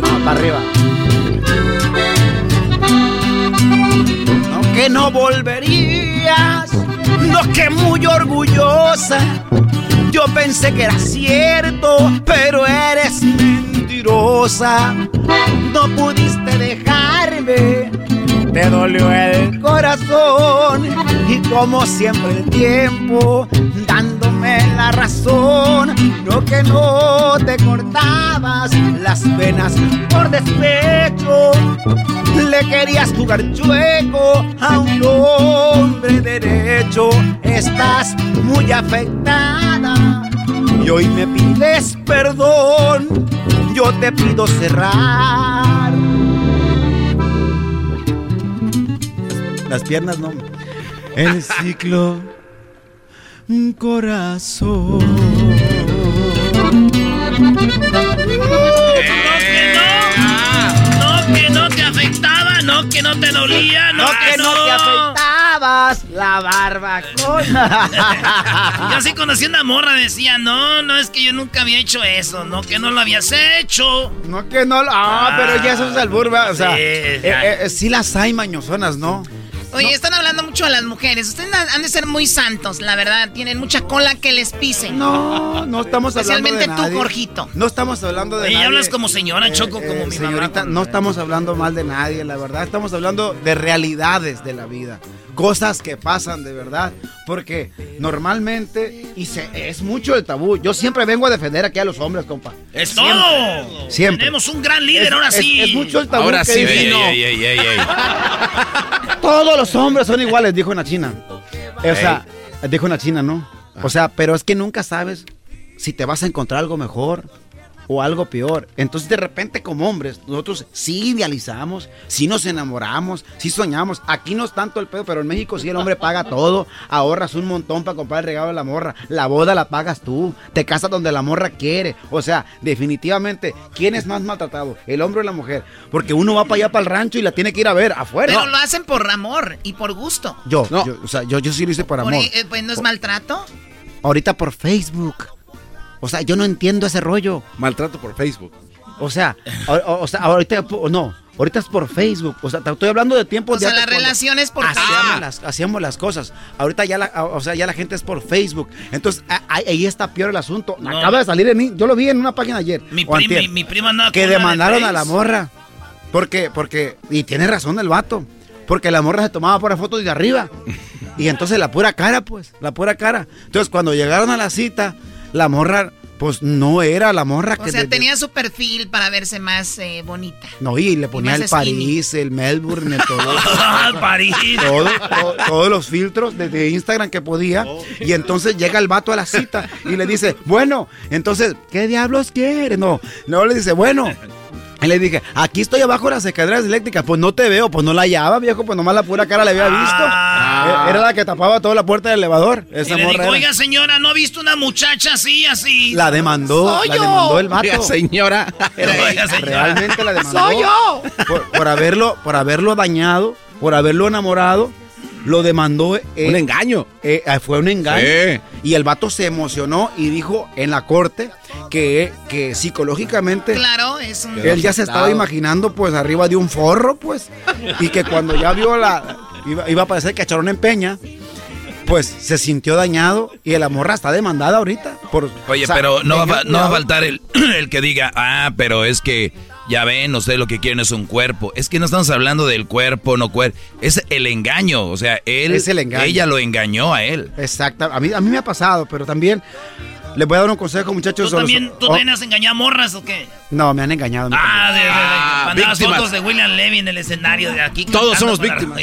No, para arriba. No, que no volverías. No, que muy orgullosa. Yo pensé que era cierto, pero eres mentirosa. No pudiste dejarme. Te dolió el corazón y como siempre el tiempo dándome la razón. No que no te cortabas las venas por despecho. Le querías jugar chueco a un hombre derecho. Estás muy afectada y hoy me pides perdón. Yo te pido cerrar. Las piernas no. El ciclo. Un corazón. No, que no te afectaba, no, que no te dolía, no, No que no te afectabas la barba. Yo así conocí una morra, decía, no, no, es que yo nunca había hecho eso, no, que no lo habías hecho. No que no lo... Ah, pero ya eso es albur, ¿verdad? O sea, Sí, eh, eh, sí las hay mañosonas, ¿no? Oye, están hablando mucho a las mujeres. Ustedes han de ser muy santos, la verdad. Tienen mucha cola que les pisen. No, no estamos hablando de Especialmente tú, nadie. Jorgito. No estamos hablando de Oye, nadie. hablas como señora, Choco, como mi mamá. señorita, no estamos hablando mal de nadie, la verdad. Estamos hablando de realidades de la vida. Cosas que pasan de verdad. Porque normalmente, y se, es mucho el tabú. Yo siempre vengo a defender aquí a los hombres, compa. ¡Es Siempre. todo! Siempre. Tenemos un gran líder, Es- ahora sí. Es, mucho el tabú Ahora que sí, dice- ey, ey, ey, ey, ey. todos los hombres son iguales, dijo una china. O sea, dijo una china, ¿no? O sea, pero es que nunca sabes si te vas a encontrar algo mejor o algo peor. Entonces, de repente, como hombres, nosotros sí idealizamos, sí nos enamoramos, sí soñamos. Aquí no es tanto el pedo, pero en México sí el hombre paga todo. Ahorras un montón para comprar el regalo de la morra. La boda la pagas tú. Te casas donde la morra quiere. O sea, definitivamente, ¿quién es más maltratado? ¿El hombre o la mujer? Porque uno va para allá, para el rancho y la tiene que ir a ver afuera. Pero lo hacen por amor y por gusto. Yo, yo, o sea, yo, yo sí lo hice por Por- amor. eh, pues no es maltrato. Ahorita por Facebook. O sea, yo no entiendo ese rollo. Maltrato por Facebook. O sea, o, o- o sea, ahorita no, ahorita es por Facebook. O sea, te estoy hablando de tiempos O sea, de la antes cuando relación es por hacíamos Facebook. las, hacíamos las cosas. Ahorita ya la, o sea, ya la gente es por Facebook. Entonces, a- a- ahí está peor el asunto. Acaba de salir en mí, yo lo vi en una página ayer. Mi, prim- antier, mi, mi prima andaba que de demandaron a la morra. Porque, porque, y tiene razón el vato. Porque la morra se tomaba por fotos de arriba. Y entonces la pura cara, pues, la pura cara. Entonces, cuando llegaron a la cita, la morra, pues no era la morra O que sea, de- tenía su perfil para verse más eh, bonita. no, y le ponía el París, el Melbourne, el todo. París. todo- to- todos los filtros de, de Instagram que podía. Y entonces llega el vato a la cita y le dice, bueno, entonces, ¿qué diablos quiere? No, no le dice, bueno. Y le dije, aquí estoy abajo de las escaleras eléctricas. Pues no te veo, pues no la hallaba, viejo, pues nomás la pura cara le había visto. Eh, Era la que tapaba toda la puerta del elevador. Y Esa le era. oiga señora, ¿no ha visto una muchacha así, así? La demandó, Soy la yo. demandó el vato. Oiga, señora. Oiga, señora. Realmente la demandó. Soy yo. Por, por haberlo, por haberlo dañado, por haberlo enamorado, lo demandó. eh, Un engaño. eh, fue un engaño. Sí. Y el vato se emocionó y dijo en la corte que, que psicológicamente. Claro, es un... Él ya se estaba imaginando pues arriba de un forro, pues. Y que cuando ya vio la. Iba, iba a parecer cacharón en peña. Pues se sintió dañado y la morra está demandada ahorita. Por, Oye, o sea, pero no va, no va a faltar el, el que diga, ah, pero es que ya ven, ustedes lo que quieren es un cuerpo. Es que no estamos hablando del cuerpo, no cuerpo. Es el engaño. O sea, él, Es el engaño. ella lo engañó a él. Exacto. A mí, a mí me ha pasado, pero también les voy a dar un consejo, muchachos. ¿Tú también, tú Oh, también has engañado morras o qué? No, me han engañado. a Ah, de, de, de, Ah, mandabas víctimas. fotos de William Levy en el escenario de aquí. Todos somos víctimas.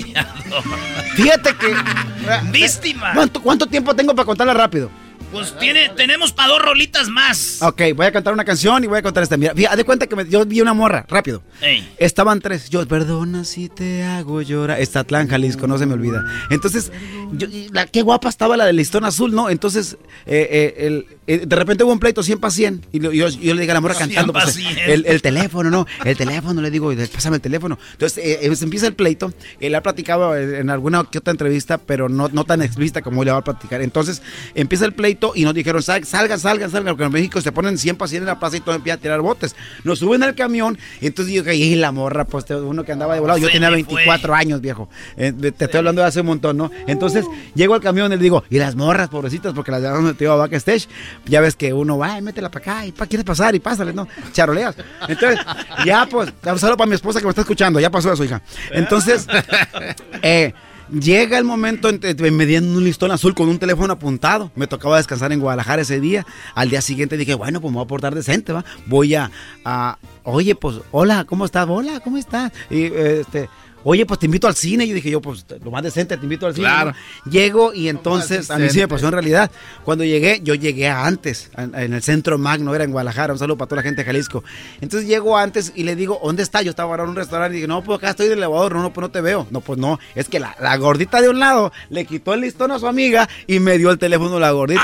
Fíjate que. Víctima. ¿Cuánto, cuánto tiempo tengo para contarla rápido? Pues tiene, tenemos para dos rolitas más. Ok, voy a cantar una canción y voy a contar esta. Mira, fíjate, de cuenta que me- yo vi una morra, rápido. Ey. Estaban tres. Yo, perdona si te hago llorar. Estatlán, Jalisco, no se me olvida. Entonces, yo- y la, qué guapa estaba la del listón azul, ¿no? Entonces, eh, eh, el- eh, de repente hubo un pleito 100 para 100. Y yo, yo le digo a la morra 100 cantando. pues, 100. el, el teléfono, ¿no? El teléfono, le digo, pásame el teléfono. Entonces, empieza el pleito. Él ha platicado en en alguna que otra entrevista, pero no, no tan explícita como le va a platicar. Entonces, empieza el pleito y nos dijeron, "Sal- salgan, salgan, salgan, porque en México se ponen 100 para 100 en la plaza y todo empieza a tirar botes. Nos suben al camión y entonces yo dije, y la morra, pues uno que andaba de volado. Yo tenía me 24 años, viejo. Eh, te estoy hablando de hace un montón, ¿no? Entonces, llego al camión y le digo, y las morras, pobrecitas, porque las llevamos metido a backstage. Ya ves que uno va, "Ay, métela para acá, y pa, quieres pasar y pásale, ¿no? Charoleas. Entonces, ya pues, un saludo para mi esposa que me está escuchando, ya pasó a su hija. Entonces, eh, llega el momento me dieron un listón azul con un teléfono apuntado. Me tocaba descansar en Guadalajara ese día. Al día siguiente dije, bueno, pues me voy a portar decente, ¿va? Voy a, a- oye, pues, hola, ¿cómo estás? Hola, ¿cómo estás? Y este... Oye, pues te invito al cine. Yo dije, yo, pues lo más decente, te invito al cine. Claro. Llego y entonces, a mí sí me decente. pasó en realidad. Cuando llegué, yo llegué antes, en, en el centro Magno, era en Guadalajara. Un saludo para toda la gente de Jalisco. Entonces llego antes y le digo, ¿dónde está? Yo estaba ahora en un restaurante y dije, no, pues acá estoy del elevador. No, no, pues no te veo. No, pues no. Es que la, la gordita de un lado le quitó el listón a su amiga y me dio el teléfono la gordita.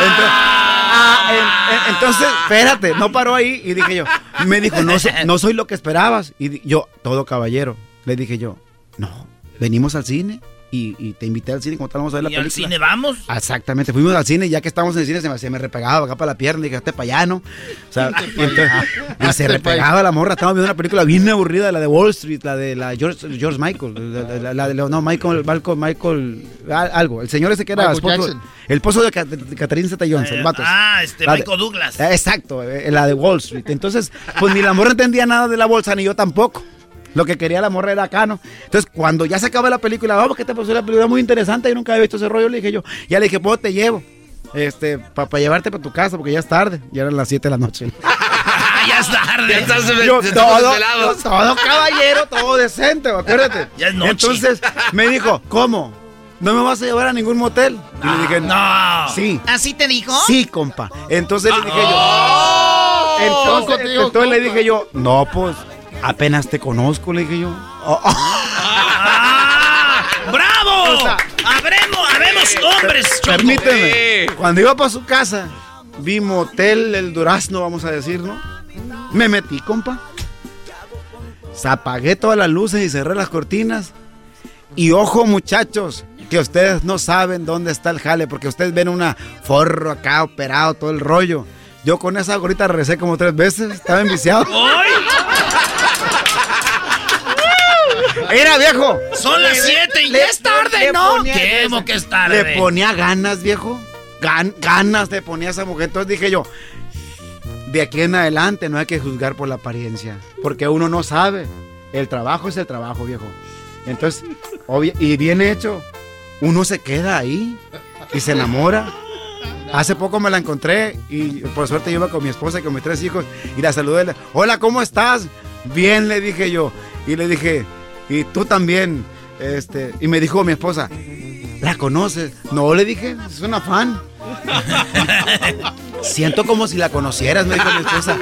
Entonces, ah, en- en- entonces, espérate, no paró ahí y dije yo, me dijo, no, no soy lo que esperabas. Y yo, todo caballero, le dije yo, no, venimos al cine y, y te invité al cine, tal vamos a ver la ¿Y al película. cine vamos? Exactamente, fuimos al cine y ya que estábamos en el cine se me, se me repegaba acá para la pierna, dije, este para allá, ¿no? O sea, y entonces- y se repegaba la morra, estábamos viendo una película bien aburrida, la de Wall Street, la de la George, George Michael, la, la- la de, no, Michael, Michael, Michael, al- algo, el señor ese que era esposo, el esposo de, Ca- de Catherine Zeta-Jones, el vato. ese. Ah, este, de- Michael Douglas. Eh, Exacto, eh, la de Wall Street. Entonces, pues ni la morra entendía nada de la bolsa, ni yo tampoco. Lo que quería la morra era acá, ¿no? Entonces, cuando ya se acaba la película, vamos, que te pasó la película muy interesante, yo nunca había visto ese rollo, le dije yo. Ya le dije, pues te llevo. Este, para llevarte para tu casa, porque ya es tarde. Ya eran las 7 de la noche. ya es tarde. Ya estás Yo, se están todo, desvelados. todo caballero, todo decente, acuérdate. Ya es noche. Entonces me dijo, ¿cómo? ¿No me vas a llevar a ningún motel? Y le dije, no. Sí. ¿Así te dijo? Sí, compa. Entonces le dije Oh. yo. Entonces, Coco, tío, entonces le dije yo, no, pues, apenas te conozco, le dije yo. Oh, oh. ¡Ah! ¡Bravo! O sea, Habremos, habemos hombres, Choco. Permíteme. Cuando iba para su casa, vi motel El Durazno, vamos a decir, ¿no? Me metí, compa. Se apagué todas las luces y cerré las cortinas. Y ojo, muchachos, que ustedes no saben dónde está el jale, porque ustedes ven una forro acá operado, todo el rollo. Yo con esa gorrita regresé como tres veces, estaba enviciado. Era viejo. Son las 7 y Le- ya es tarde, le ¿no? ponía- ¿Qué? ¿Mo que es tarde? Le ponía ganas, viejo. Gan- ganas le ponía a esa mujer. Entonces dije yo, de aquí en adelante no hay que juzgar por la apariencia. Porque uno no sabe. El trabajo es el trabajo, viejo. Entonces, obvio- y bien hecho, uno se queda ahí y se enamora. Hace poco me la encontré y por suerte yo iba con mi esposa y con mis tres hijos y la saludé. Hola, ¿cómo estás? Bien, le dije yo. Y le dije, y tú también. Este, y me dijo mi esposa, ¿la conoces? No, le dije, es una fan. Siento como si la conocieras, me dijo mi esposa.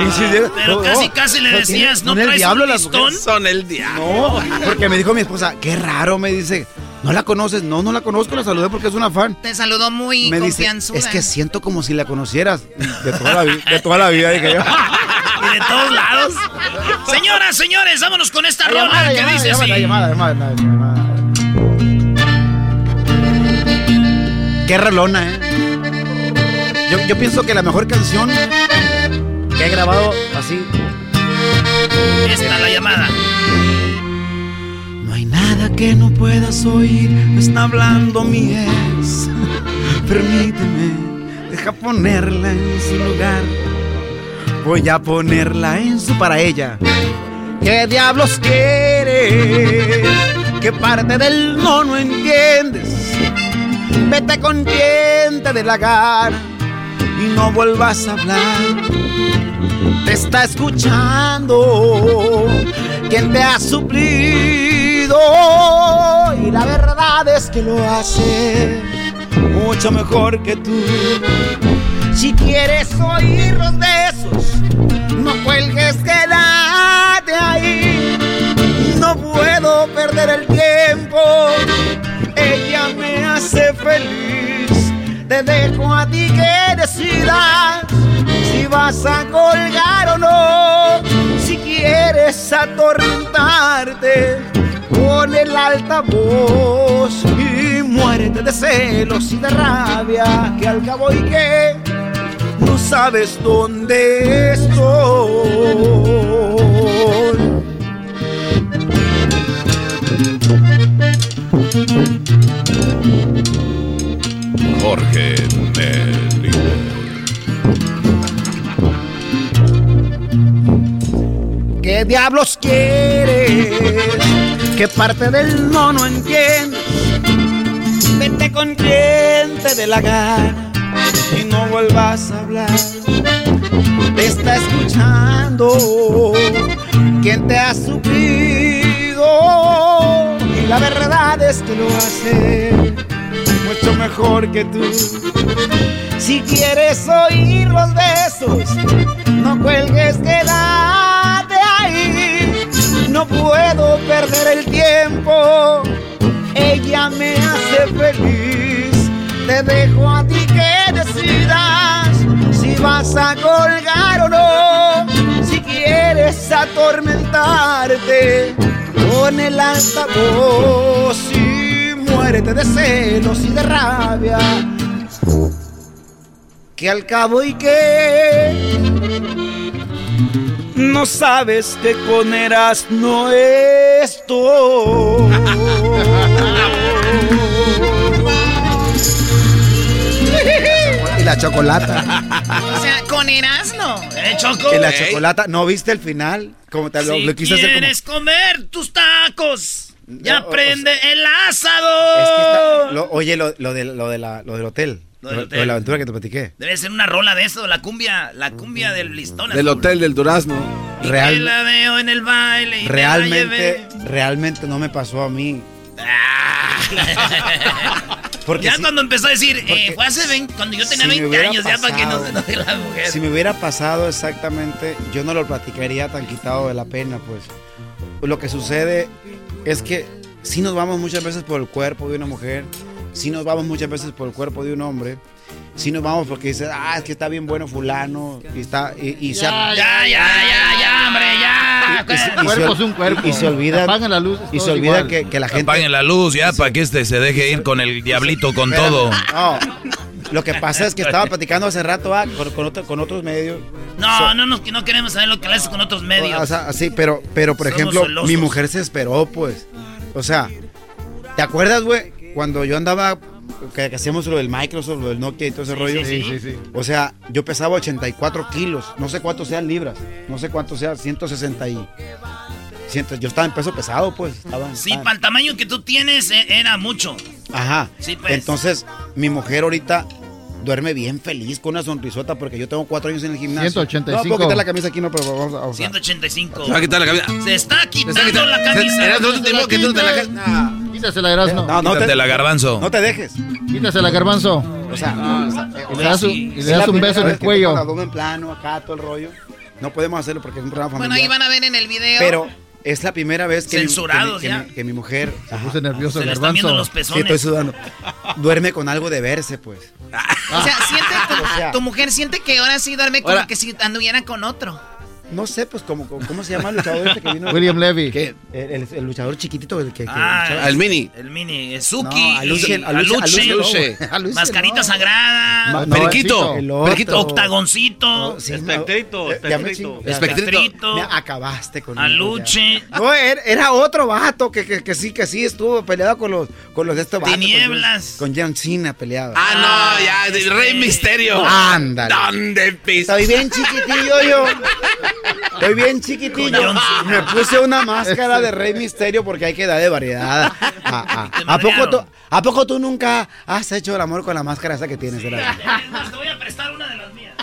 Y sí, Pero no, casi, casi le decías, ¿no son el traes diablo un. Son el diablo. No, porque me dijo mi esposa, qué raro, me dice, ¿no la conoces? No, no la conozco, la saludé porque es una fan. Te saludó muy Me dice, es que siento como si la conocieras. De toda la, vi- de toda la vida, dije yo. Y de todos lados. Señoras, señores, vámonos con esta rola que llamada, dice llamada, así. llamada, llamada, llamada. Qué rolona, ¿eh? Yo, yo pienso que la mejor canción que he grabado así. Esta la llamada. No hay nada que no puedas oír, me está hablando mi ex. Permíteme, deja ponerla en su lugar. Voy a ponerla en su para ella. ¿Qué diablos quieres? ¿Qué parte del no no entiendes? Vete con quien te dé la gana y no vuelvas a hablar. Te está escuchando quien te ha suplido y la verdad es que lo hace mucho mejor que tú. Si quieres oír los besos, no cuelgues, quédate ahí. No puedo perder el tiempo, ella me hace feliz. Te dejo a ti que decidas si vas a colgar o no. Si quieres atormentarte, pon el altavoz y muérete de celos y de rabia, que al cabo y que no sabes dónde estoy. Jorge. ¿Qué diablos quieres? ¿Qué parte del no no entiendes? Vete con quien te dé la gana y no vuelvas a hablar. Te está escuchando quien te ha suplido y la verdad es que lo hace mucho mejor que tú. Si quieres oír los besos, no cuelgues, quédate ahí. No puedo perder el tiempo, ella me hace feliz. Te dejo a ti que decidas si vas a colgar o no. Si quieres atormentarte, con el altavoz y muérete de celos y de rabia. Que al cabo y que no sabes que con eras no esto. y la chocolata. O sea, con Erasmo. ¿Eh, Choco? Y la chocolata. ¿No viste el final? Como te lo, Si lo quise hacer como- quieres comer tus tacos, ya No, o- prende el Es que asado. está- lo- oye, lo, lo de- lo de la- lo del hotel. Lo del Lo hotel. de la aventura que te platiqué. Debe ser una rola de eso, la cumbia, la cumbia del listón. Del azul. hotel del Durazno. Y Real- que la veo en el baile y me la Realmente, realmente no me pasó a mí. Porque ya si- cuando empezó a decir, eh, fue hace 20, cuando yo tenía si me 20 hubiera años, ya para que no pasado- se enoje la mujer. Si me hubiera pasado exactamente, yo no lo platicaría tan quitado de la pena, pues. Lo que sucede es que si nos vamos muchas veces por el cuerpo de una mujer, si nos vamos muchas veces por el cuerpo de un hombre, si nos vamos porque dices, ah, es que está bien bueno fulano, y está, y, y se- Ya, ya, ya, ya, ya, hombre, ya. y cuerpo es un cuerpo. Y se olvida, Apagan la luz, y se olvida que, que la gente... Apaguen la luz ya para que este se deje ir con el diablito con Espérame. todo. No, lo que pasa es que estaba platicando hace rato ah, con, con otro- con otros medios. No, no, no, que no queremos saber lo que le haces con otros medios. O sea, sí, pero, pero por Somos ejemplo, celosos. mi mujer se esperó, pues. O sea, ¿te acuerdas, güey? Cuando yo andaba, que, que hacíamos lo del Microsoft, lo del Nokia y todo ese Sí, rollo. sí, sí, sí. O sea, yo pesaba 84 kilos. No sé cuántos sean libras. No sé cuántos sean, 160 y... yo estaba en peso pesado, pues. Estaba, Sí, estaba- para el tamaño que tú tienes eh, era mucho. Ajá. Sí, pues. Entonces, mi mujer ahorita duerme bien feliz con una sonrisota porque yo tengo cuatro años en el gimnasio. 185. No, puedo quitar la camisa aquí, no, pero vamos a... vamos a- 185. Se va a quitar la camisa. Se está quitando la camisa. era otro tiempo que tú te la- Quítasela, Erasmo. No, no te, Quítate la garbanzo. no te dejes. Quítasela, Garbanzo. O sea, Y le das un, y le das un beso en el cuello. abdomen plano, acá, todo el rollo. No podemos hacerlo porque es un programa familiar. Bueno, ahí van a ver en el video. Pero es la primera vez que, mi- Censurados que, mi, que ya. mi- que mi mujer... Se puso nervioso, Se le están viendo los Sí, pezones. estoy sudando. Duerme con algo de verse, pues. o sea, siente tu, O sea- tu mujer siente que ahora sí duerme como Ahora- que si anduviera con otro. No sé, pues, cómo, cómo se llama el luchador este que vino. William Levy. ¿Qué? El, el- el luchador chiquitito el que... que Ah, luchaba. Al mini. El mini, Suki, No, a Luchen, y a Luchen, a Luchen, no, Luche. güey. A Luchen, Mascarita no. Sagrada, Ma- Periquito. el otro. Periquito. Octagoncito, Sí, no, Espectrito, espectrito. Espectrito. Espectrito, Me acabaste con Aluche, No, era, era otro vato que, que, que sí, que sí estuvo peleado con los, con los de estos vatos. con Tinieblas. Con John Cena peleado. Ah, no, ya, el Rey Misterio. Ándale. ¿Dónde pisa? Estoy bien chiquitillo yo. Estoy bien chiquitillo. Me puse una máscara de Rey Misterio porque hay que dar de variedad. Ah, ah. ¿A, poco tú, madrearon. ¿A poco tú nunca has hecho el amor con la máscara esa que tienes? Era? Te voy a prestar una de las mías.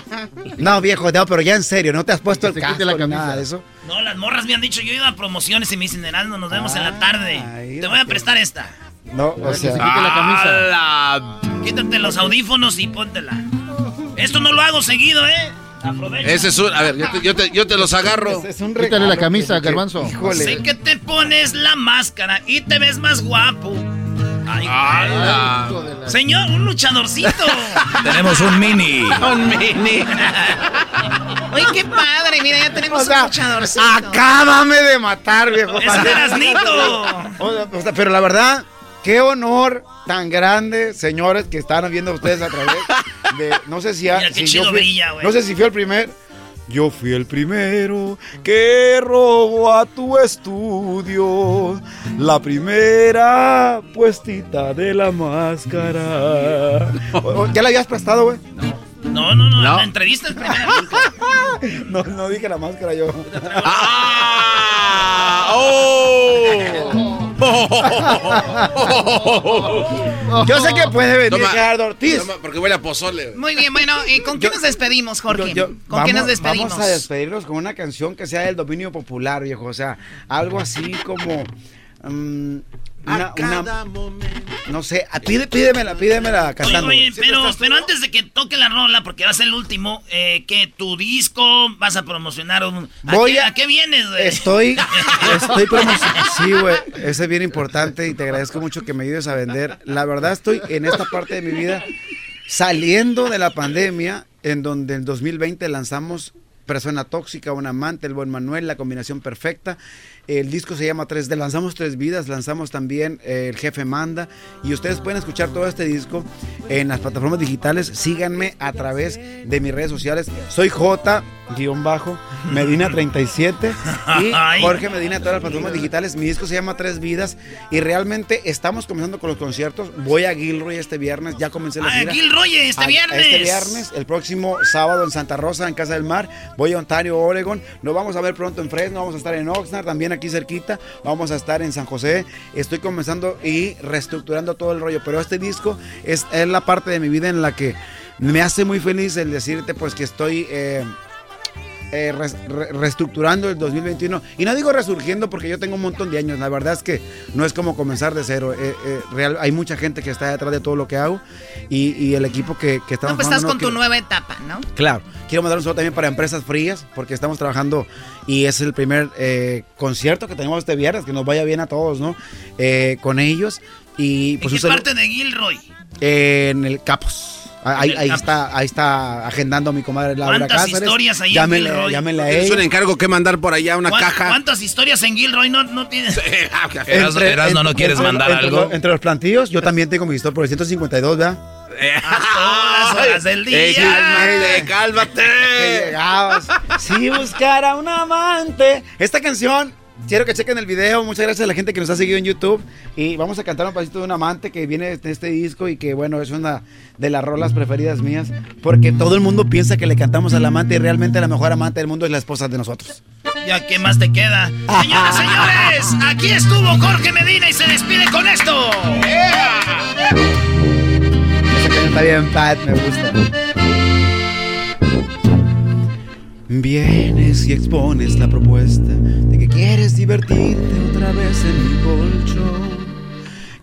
No, viejo, no, pero ya en serio, ¿no te has puesto el se quite casco la nada de eso? No, las morras me han dicho, yo he ido a promociones y me dicen, Erasmo, nos vemos en la tarde. Te voy a prestar esta. No, o Que se sea... quite la camisa. la... Quítate los audífonos y póntela. Esto no lo hago seguido, ¿eh? Aprovecha. Ese es un... A ver, yo te, yo te, yo te los agarro. Es, es un Quítale regalo la camisa, que- que- Garbanzo. Híjole. Sé que te pones la máscara y te ves más guapo. Ay, la- Señor, un luchadorcito. Tenemos un mini. Un mini. Oye, qué padre, mira, ya tenemos O sea, un luchadorcito. Acábame de matar, viejo. es Erasnito. O sea, o sea, pero la verdad, qué honor tan grande, señores, que están viendo ustedes a través de. No sé si, ha- Mira qué si chido yo fui- brilla, güey. No sé si fui el primer. Yo fui el primero que robó a tu estudio la primera puestita de la máscara. ¿Ya la habías prestado, güey? No, no, no, No. la entrevista es primera. No, no dije la máscara yo. ¡Ah! ¡Oh! Yo sé que puede venir Toma. Gerardo Ortiz. Toma, Porque huele a pozole. Muy bien, bueno, ¿y con qué Yo- nos despedimos, Jorge? Yo- yo- ¿Con vamos, qué nos despedimos? Vamos a despedirnos con una canción que sea del dominio popular, viejo. O sea, algo así como. Mm, una, una- no sé, ah, pide, pídemela, pídemela cantando. oye, pero, pero antes de que toque la rola, porque va a ser el último, eh, que tu disco vas a promocionar un... ¿A, Voy qué, a- a qué vienes, güey? Estoy, estoy promocionando. Sí, güey, eso es bien importante y te agradezco mucho que me ayudes a vender. La verdad, estoy en esta parte de mi vida saliendo de la pandemia, en donde en 2020 lanzamos Persona Tóxica, Un Amante, El Buen Manuel, La Combinación Perfecta. El disco se llama Tres, lanzamos Tres Vidas, lanzamos también eh, El Jefe Manda. Y ustedes pueden escuchar todo este disco en las plataformas digitales. Síganme a través de mis redes sociales. Soy J, guion bajo, Medina 37 y. Jorge Medina todas las plataformas digitales. Mi disco se llama Tres Vidas y realmente estamos comenzando con los conciertos. Voy a Gilroy este viernes, ya comencé la Ah, gira. Gilroy, este A- viernes. Este viernes, el próximo sábado en Santa Rosa, en Casa del Mar. voy a Ontario, Oregon. Nos vamos a ver pronto en Fresno, vamos a estar en Oxnard, también aquí cerquita. Vamos a estar en San José. Estoy comenzando y reestructurando todo el rollo. Pero este disco es, es la parte de mi vida en la que me hace muy feliz el decirte pues que estoy... eh, eh, res- re- reestructurando el 2021. Y no digo resurgiendo porque yo tengo un montón de años. La verdad es que no es como comenzar de cero. Eh, eh, real, hay mucha gente que está detrás de todo lo que hago y, y el equipo que, que estamos No, pues estás con no tu nueva etapa, ¿no? Claro, quiero mandar un saludo también para Empresas Frías, porque estamos trabajando y es el primer eh, concierto que tenemos este viernes, que nos vaya bien a todos, ¿no? Con ellos. Y ¿En pues qué un saludo- parte de Gilroy? en el Capos. Ahí, En el ahí Capos. está, ahí está agendando mi comadre Laura ¿Cuántas Cáceres. historias ahí en llámenle, Gilroy? llámenle a Es un encargo que mandar por allá una ¿Cuán- caja. ¿Cuántas historias en Gilroy no, no tienes? Erasno, Erasno, ¿no quieres mandar entre algo? los- entre los plantillos, yo también tengo mi historia por el 152, ¿verdad? A todas horas del día. Ey, cálmate, cálmate. Si buscara un amante. Esta canción, quiero que chequen el video. Muchas gracias a la gente que nos ha seguido en YouTube. Y vamos a cantar un pasito de un amante que viene de este disco y que, bueno, es una de las rolas preferidas mías. Porque todo el mundo piensa que le cantamos al amante y realmente la mejor amante del mundo es la esposa de nosotros. Ya, ¿qué más te queda? Señoras, señores, aquí estuvo Jorge Medina y se despide con esto. Esa canción está bien, Pat, me gusta. Vienes y expones la propuesta de que quieres divertirte otra vez en mi colchón.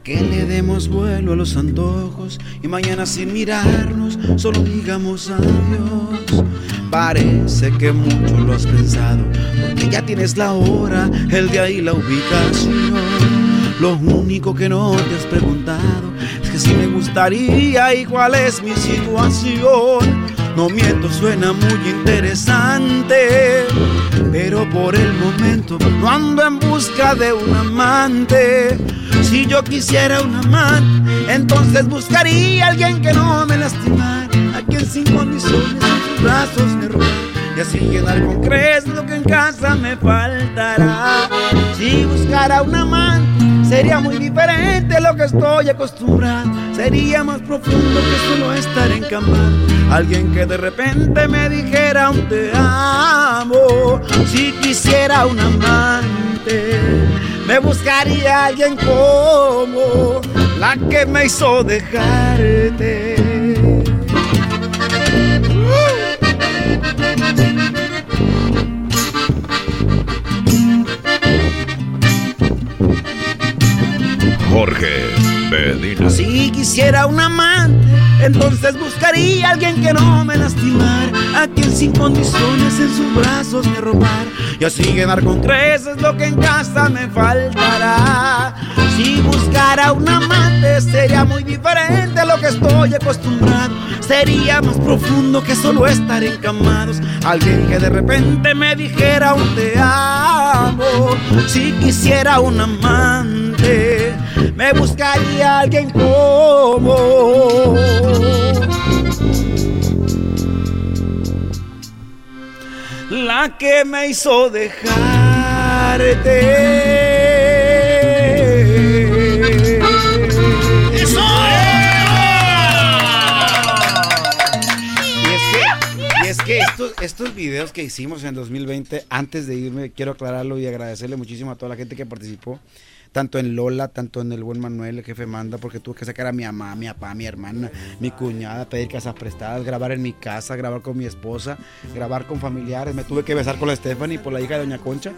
Que le demos vuelo a los antojos y mañana sin mirarnos solo digamos adiós. Parece que mucho lo has pensado, porque ya tienes la hora, el día y la ubicación. Lo único que no te has preguntado es que si me gustaría y cuál es mi situación. No miento, suena muy interesante, pero por el momento no ando en busca de un amante. Si yo quisiera un amante, entonces buscaría a alguien que no me lastimara, a quien sin condiciones en sus brazos me robara y así llenar con creces lo que en casa me faltará. Si buscara un amante, sería muy diferente lo que estoy acostumbrado. Sería más profundo que solo estar encamado. Alguien que de repente me dijera un te amo. Si quisiera un amante, me buscaría alguien como la que me hizo dejarte. Jorge Medina. Si quisiera un amante, entonces buscaría a alguien que no me lastimara, a quien sin condiciones en sus brazos me robara y así llenar con creces lo que en casa me faltará. Si buscara un amante, sería muy diferente a lo que estoy acostumbrado, sería más profundo que solo estar encamados. Alguien que de repente me dijera un te amo. Si quisiera un amante, me buscaría alguien como la que me hizo dejarte. ¡Eso! Y es que, y es que estos, estos videos que hicimos en 2020, antes de irme, quiero aclararlo y agradecerle muchísimo a toda la gente que participó. Tanto en Lola, tanto en el buen Manuel, el jefe manda, porque tuve que sacar a mi mamá, mi papá, mi hermana, mi cuñada, pedir casas prestadas, grabar en mi casa, grabar con mi esposa, grabar con familiares. Me tuve que besar con la Stephanie por la hija de Doña Concha,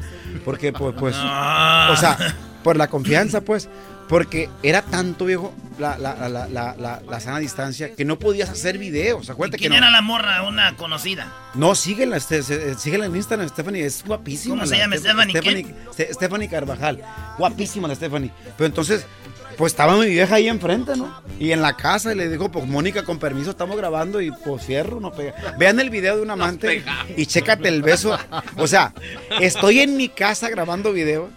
porque pues, pues o sea, por la confianza, pues, porque era tanto, viejo, la, la, la, la, la, la sana distancia, que no podías hacer videos. Acuérdate que ¿Quién no. era la morra? Una conocida. No, síguela, este, se- síguela en Instagram, Stephanie, es guapísima. ¿Cómo se la llama, Ste- Stephanie Stephanie, Ste- Stephanie Carvajal, guapísima la Stephanie. Pero entonces, pues estaba mi vieja ahí enfrente, ¿no? Y en la casa y le dijo, pues Mónica, con permiso, estamos grabando y pues cierro, no pega. Vean el video de un amante y chécate el beso. O sea, estoy en mi casa grabando video.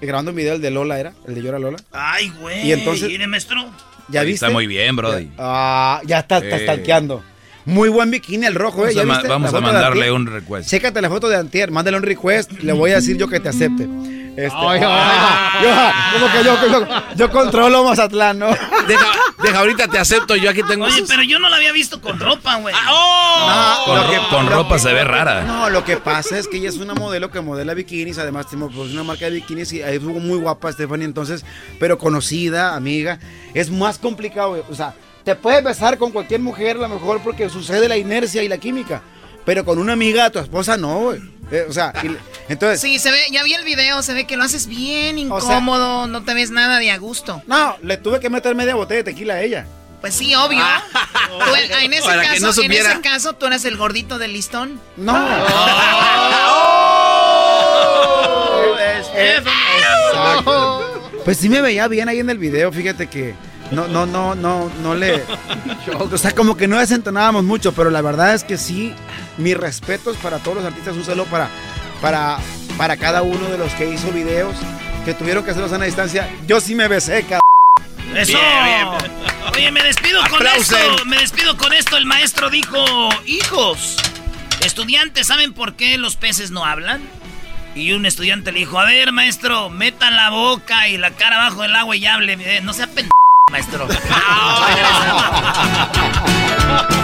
Grabando un video, el de Lola era, el de Llora Lola. Ay, güey. Y entonces- maestro. ¿Ya Ahí viste? Está muy bien, Brody. Ah, ya está, está Eh. stalkeando. Muy buen bikini el rojo, ¿eh? Vamos ¿Ya a ma- viste? vamos La a mandarle un request. Chécate la foto de Antier, mándale un request, le voy a decir yo que te acepte. Este, Ay, yo, como que yo, yo, yo controlo Mazatlán, ¿no? Deja, deja, ahorita te acepto, yo aquí tengo... Oye, pero yo no la había visto con ropa, güey. Ah, No, Con, que- ropa que- se ve rara. No, lo que pasa es que ella es una modelo que modela bikinis, además tenemos pues, una marca de bikinis y es muy guapa Stephanie, entonces, pero conocida, amiga, es más complicado, güey. o sea, te puedes besar con cualquier mujer a lo mejor porque sucede la inercia y la química, pero con una amiga, tu esposa no, güey. Eh, o sea, y- entonces... Sí, se ve, ya vi el video, se ve que lo haces bien O sea- incómodo, no te ves nada de a gusto. No, le tuve que meter media botella de tequila a ella. Pues sí, obvio. Tú, en, ese Para que caso, no en supiera. ese caso, tú eras el gordito del listón. No. Pues sí me veía bien ahí en el video, fíjate que no, no, no, no, no le. O sea, como que no desentonábamos mucho, pero la verdad es que sí, mis respetos para todos los artistas, un saludo para, para, para cada uno de los que hizo videos, que tuvieron que hacerlos a una distancia. Yo sí me besé, cabrón. Eso. Oye, me despido con esto. Me despido con esto. El maestro dijo, hijos, estudiantes, ¿saben por qué los peces no hablan? Y un estudiante le dijo, a ver, maestro, meta la boca y la cara abajo del agua y hable. Eh, No sea pendejo, maestro.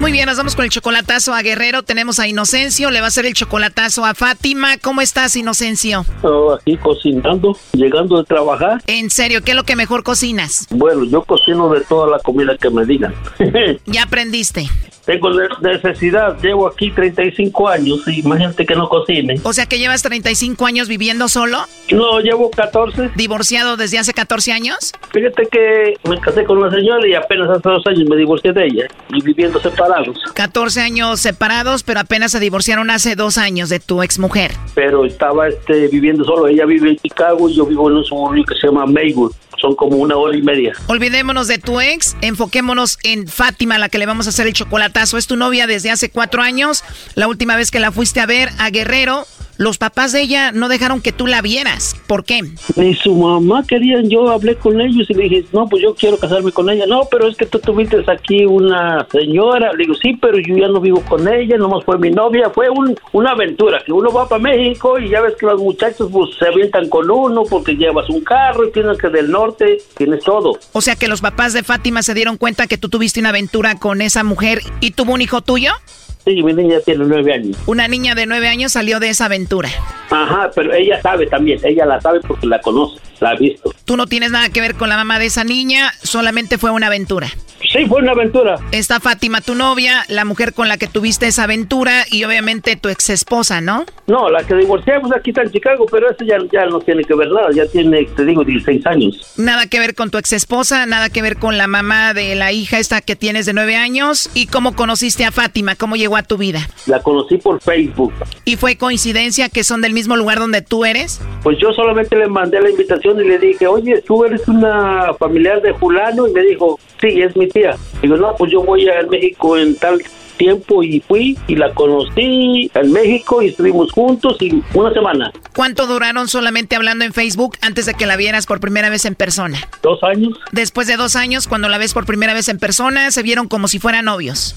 Muy bien, nos vamos con el chocolatazo a Guerrero. Tenemos a Inocencio, le va a hacer el chocolatazo a Fátima. ¿Cómo estás, Inocencio? Oh, aquí cocinando, llegando de trabajar. En serio, ¿qué es lo que mejor cocinas? Bueno, yo cocino de toda la comida que me digan. Ya aprendiste. Tengo ne- necesidad, llevo aquí 35 años y imagínate que no cocine. O sea que llevas 35 años viviendo solo. No, llevo 14. ¿Divorciado desde hace 14 años? Fíjate que me casé con una señora y apenas hace dos años me divorcié de ella y viviendo separados. 14 años separados, pero apenas se divorciaron hace dos años de tu exmujer. Pero estaba este, viviendo solo. Ella vive en Chicago y yo vivo en un suburbio que se llama Maywood. Son como una hora y media. Olvidémonos de tu ex, enfoquémonos en Fátima, la que le vamos a hacer el chocolatazo. Es tu novia desde hace cuatro años. La última vez que la fuiste a ver a Guerrero, los papás de ella no dejaron que tú la vieras. ¿Por qué? Ni su mamá querían, yo hablé con ellos y le dije, no, pues yo quiero casarme con ella. No, pero es que tú tuviste aquí una señora. Le digo, sí, pero yo ya no vivo con ella, nomás fue mi novia. Fue un- una aventura, que uno va para México y ya ves que los muchachos pues se avientan con uno porque llevas un carro y tienes que del norte, tienes todo. O sea que los papás de Fátima se dieron cuenta que tú tuviste una aventura con esa mujer y tuvo un hijo tuyo. Sí, mi niña tiene nueve años. Una niña de nueve años salió de esa aventura. Ajá, pero ella sabe también, ella la sabe porque la conoce, la ha visto. Tú no tienes nada que ver con la mamá de esa niña, solamente fue una aventura. Sí, fue una aventura. Está Fátima, tu novia, la mujer con la que tuviste esa aventura y obviamente tu ex esposa, ¿no? No, la que divorciamos aquí está en Chicago, pero eso ya, ya no tiene que ver nada, ya tiene, te digo, 16 años. Nada que ver con tu ex esposa, nada que ver con la mamá de la hija esta que tienes de nueve años. ¿Y cómo conociste a Fátima? ¿Cómo llegó a tu vida? La conocí por Facebook. ¿Y fue coincidencia que son del mismo lugar donde tú eres? Pues yo solamente le mandé la invitación y le dije, oye, tú eres una familiar de fulano, y me dijo, sí, es mi tía. Digo, no, pues yo voy a México en tal tiempo y fui y la conocí en México y estuvimos juntos y una semana, ¿Cuánto duraron solamente hablando en Facebook antes de que la vieras por primera vez en persona? dos años. Después de dos años, cuando la ves por primera vez en persona, se vieron como si fueran novios.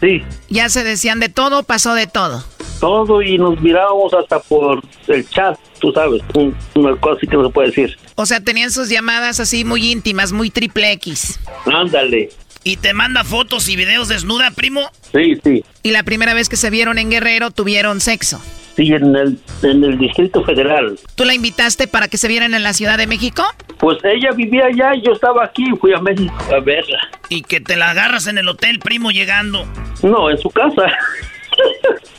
Sí. Ya se decían de todo, pasó de todo. Todo y nos mirábamos hasta por el chat, tú sabes, un- una cosa así que no se puede decir. O sea, tenían sus llamadas así muy íntimas, muy triple X. Ándale. ¿Y te manda fotos y videos desnuda, primo? Sí, sí. Y la primera vez que se vieron en Guerrero tuvieron sexo. Sí, en el, en el Distrito Federal. ¿Tú la invitaste para que se vieran en la Ciudad de México? Pues ella vivía allá y yo estaba aquí, fui a México a verla. Y que te la agarras en el hotel, primo, llegando. No, en su casa.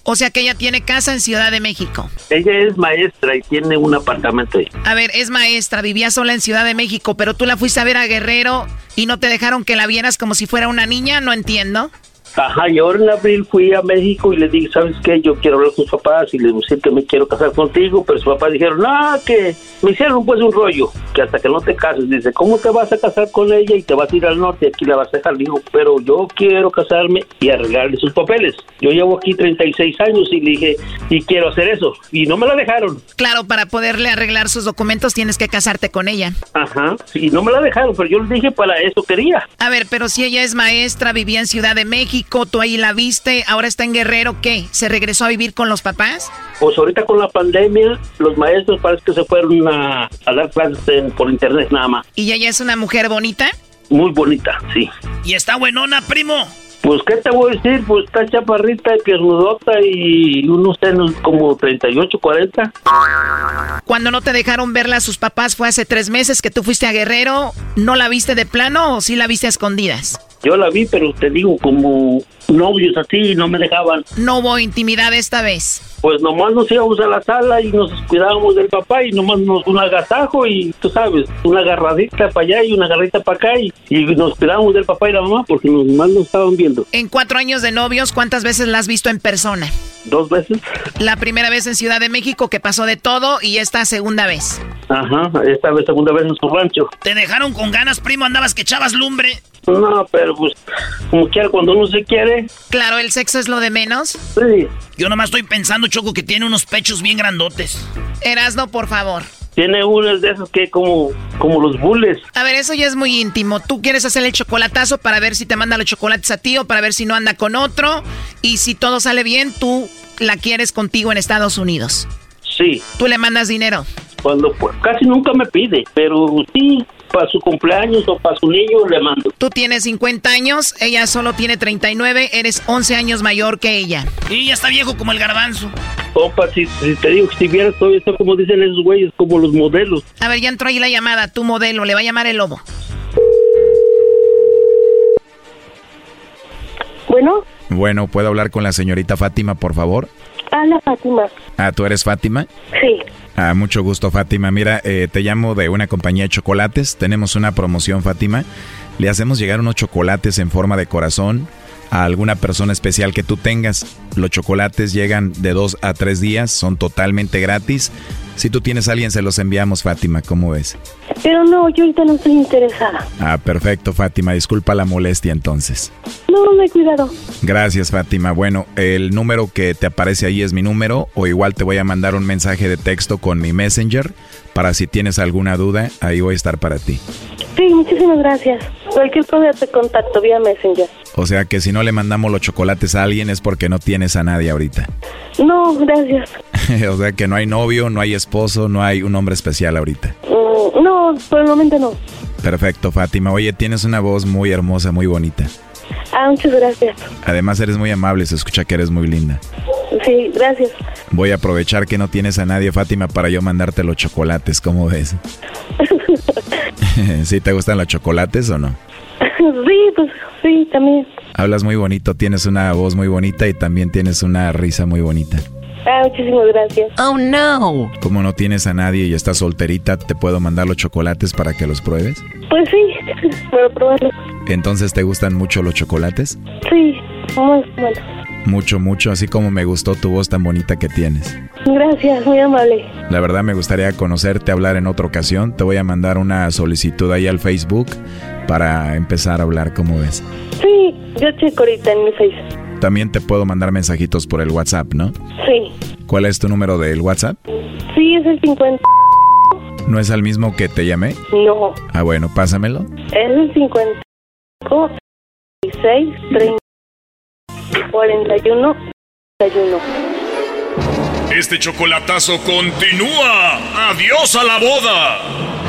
O sea que ella tiene casa en Ciudad de México. Ella es maestra y tiene un apartamento ahí. A ver, es maestra, vivía sola en Ciudad de México, pero tú la fuiste a ver a Guerrero y no te dejaron que la vieras como si fuera una niña, no entiendo. Ajá, y ahora en abril fui a México y le dije, ¿sabes qué? Yo quiero hablar con tus papás y les decir que me quiero casar contigo, pero sus papás dijeron, no, que me hicieron pues un rollo, que hasta que no te cases, dice, ¿cómo te vas a casar con ella y te vas a ir al norte y aquí la vas a dejar? Le digo, pero yo quiero casarme y arreglarle sus papeles. Yo llevo aquí 36 años y le dije, y quiero hacer eso. Y no me la dejaron. Claro, para poderle arreglar sus documentos tienes que casarte con ella. Ajá, y no me la dejaron, pero yo le dije, para eso quería. A ver, pero si ella es maestra, vivía en Ciudad de México, tú ahí la viste, ahora está en Guerrero, ¿qué? ¿Se regresó a vivir con los papás? Pues ahorita con la pandemia, los maestros parece que se fueron a, a dar clases en- por internet nada más. ¿Y ella es una mujer bonita? Muy bonita, sí. ¿Y está buenona, primo? Pues, ¿qué te voy a decir? Pues está chaparrita, piernudota y unos senos como 38, 40. Cuando no te dejaron verla a sus papás fue hace tres meses que tú fuiste a Guerrero, ¿no la viste de plano o sí la viste a escondidas? Yo la vi, pero te digo, como novios así, no me dejaban. No hubo intimidad esta vez. Pues nomás nos íbamos a la sala y nos cuidábamos del papá y nomás nos un agasajo y tú sabes, una agarradita para allá y una agarradita para acá y, y nos cuidábamos del papá y la mamá porque nos, nomás nos estaban viendo. En cuatro años de novios, ¿cuántas veces la has visto en persona? Dos veces. La primera vez en Ciudad de México que pasó de todo y esta segunda vez. Ajá, esta vez segunda vez en su rancho. ¿Te dejaron con ganas, primo? ¿Andabas que echabas lumbre? No, pero pues, como quiera, cuando uno se quiere. Claro, el sexo es lo de menos. Sí. Yo nomás estoy pensando, Choco, que tiene unos pechos bien grandotes. Erasno, por favor. Tiene unos de esos que como, como los bules. A ver, eso ya es muy íntimo. Tú quieres hacer el chocolatazo para ver si te manda los chocolates a ti o para ver si no anda con otro. Y si todo sale bien, tú la quieres contigo en Estados Unidos. Sí. Tú le mandas dinero. Cuando pues, casi nunca me pide, pero sí, para su cumpleaños o para su niño le mando. Tú tienes 50 años, ella solo tiene 39, eres 11 años mayor que ella. Y ya está viejo como el garbanzo. Opa, si, si te digo que si vieras todo esto, como dicen esos güeyes, como los modelos. A ver, ya entró ahí la llamada, tu modelo, le va a llamar el lobo. Bueno, Bueno, ¿puedo hablar con la señorita Fátima, por favor? habla Fátima. Ah, ¿tú eres Fátima? Sí. Ah, mucho gusto, Fátima. Mira, eh, te llamo de una compañía de chocolates. Tenemos una promoción, Fátima. Le hacemos llegar unos chocolates en forma de corazón a alguna persona especial que tú tengas. Los chocolates llegan de dos a tres días, son totalmente gratis. Si tú tienes a alguien, se los enviamos, Fátima. ¿Cómo ves? Pero no, yo ahorita no estoy interesada. Ah, perfecto, Fátima. Disculpa la molestia entonces. No, no hay cuidado. Gracias, Fátima. Bueno, el número que te aparece ahí es mi número o igual te voy a mandar un mensaje de texto con mi Messenger para si tienes alguna duda, ahí voy a estar para ti. Sí, muchísimas gracias. Cualquier cosa te contacto vía Messenger. O sea que si no le mandamos los chocolates a alguien es porque no tienes a nadie ahorita. No, gracias. o sea que no hay novio, no hay esposo, no hay un hombre especial ahorita. Mm, no, por el momento no. Perfecto, Fátima. Oye, tienes una voz muy hermosa, muy bonita. Ah, muchas gracias. Además eres muy amable, se escucha que eres muy linda. Sí, gracias. Voy a aprovechar que no tienes a nadie, Fátima, para yo mandarte los chocolates, ¿cómo ves? ¿Sí te gustan los chocolates o no? Sí, pues sí, también. Hablas muy bonito, tienes una voz muy bonita y también tienes una risa muy bonita. Ah, muchísimas gracias. Oh, no. Como no tienes a nadie y estás solterita, ¿te puedo mandar los chocolates para que los pruebes? Pues sí, para probarlo. Entonces, ¿te gustan mucho los chocolates? Sí, muy bueno. Mucho, mucho, así como me gustó tu voz tan bonita que tienes. Gracias, muy amable. La verdad me gustaría conocerte, hablar en otra ocasión. Te voy a mandar una solicitud ahí al Facebook para empezar a hablar, ¿cómo ves? Sí, yo checo ahorita en mi Face. También te puedo mandar mensajitos por el WhatsApp, ¿no? Sí. ¿Cuál es tu número del WhatsApp? Sí, es el 50. ¿No es el mismo que te llamé? No, Ah, bueno, pásamelo. es el 50. 6, 30. 41 41. Este chocolatazo continúa. Adiós a la boda.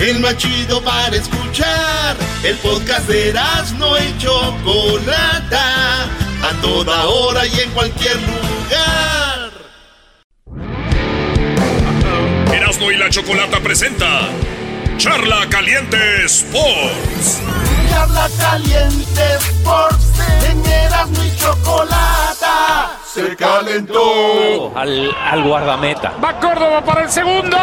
El más chido para escuchar. El podcast de no y Chocolata. A toda hora y en cualquier lugar. Erasno y la chocolata presenta Charla Caliente Sports. Charla Caliente Sports. En Erasmo y Chocolata. Se calentó. Al, al guardameta. Va Córdoba para el segundo.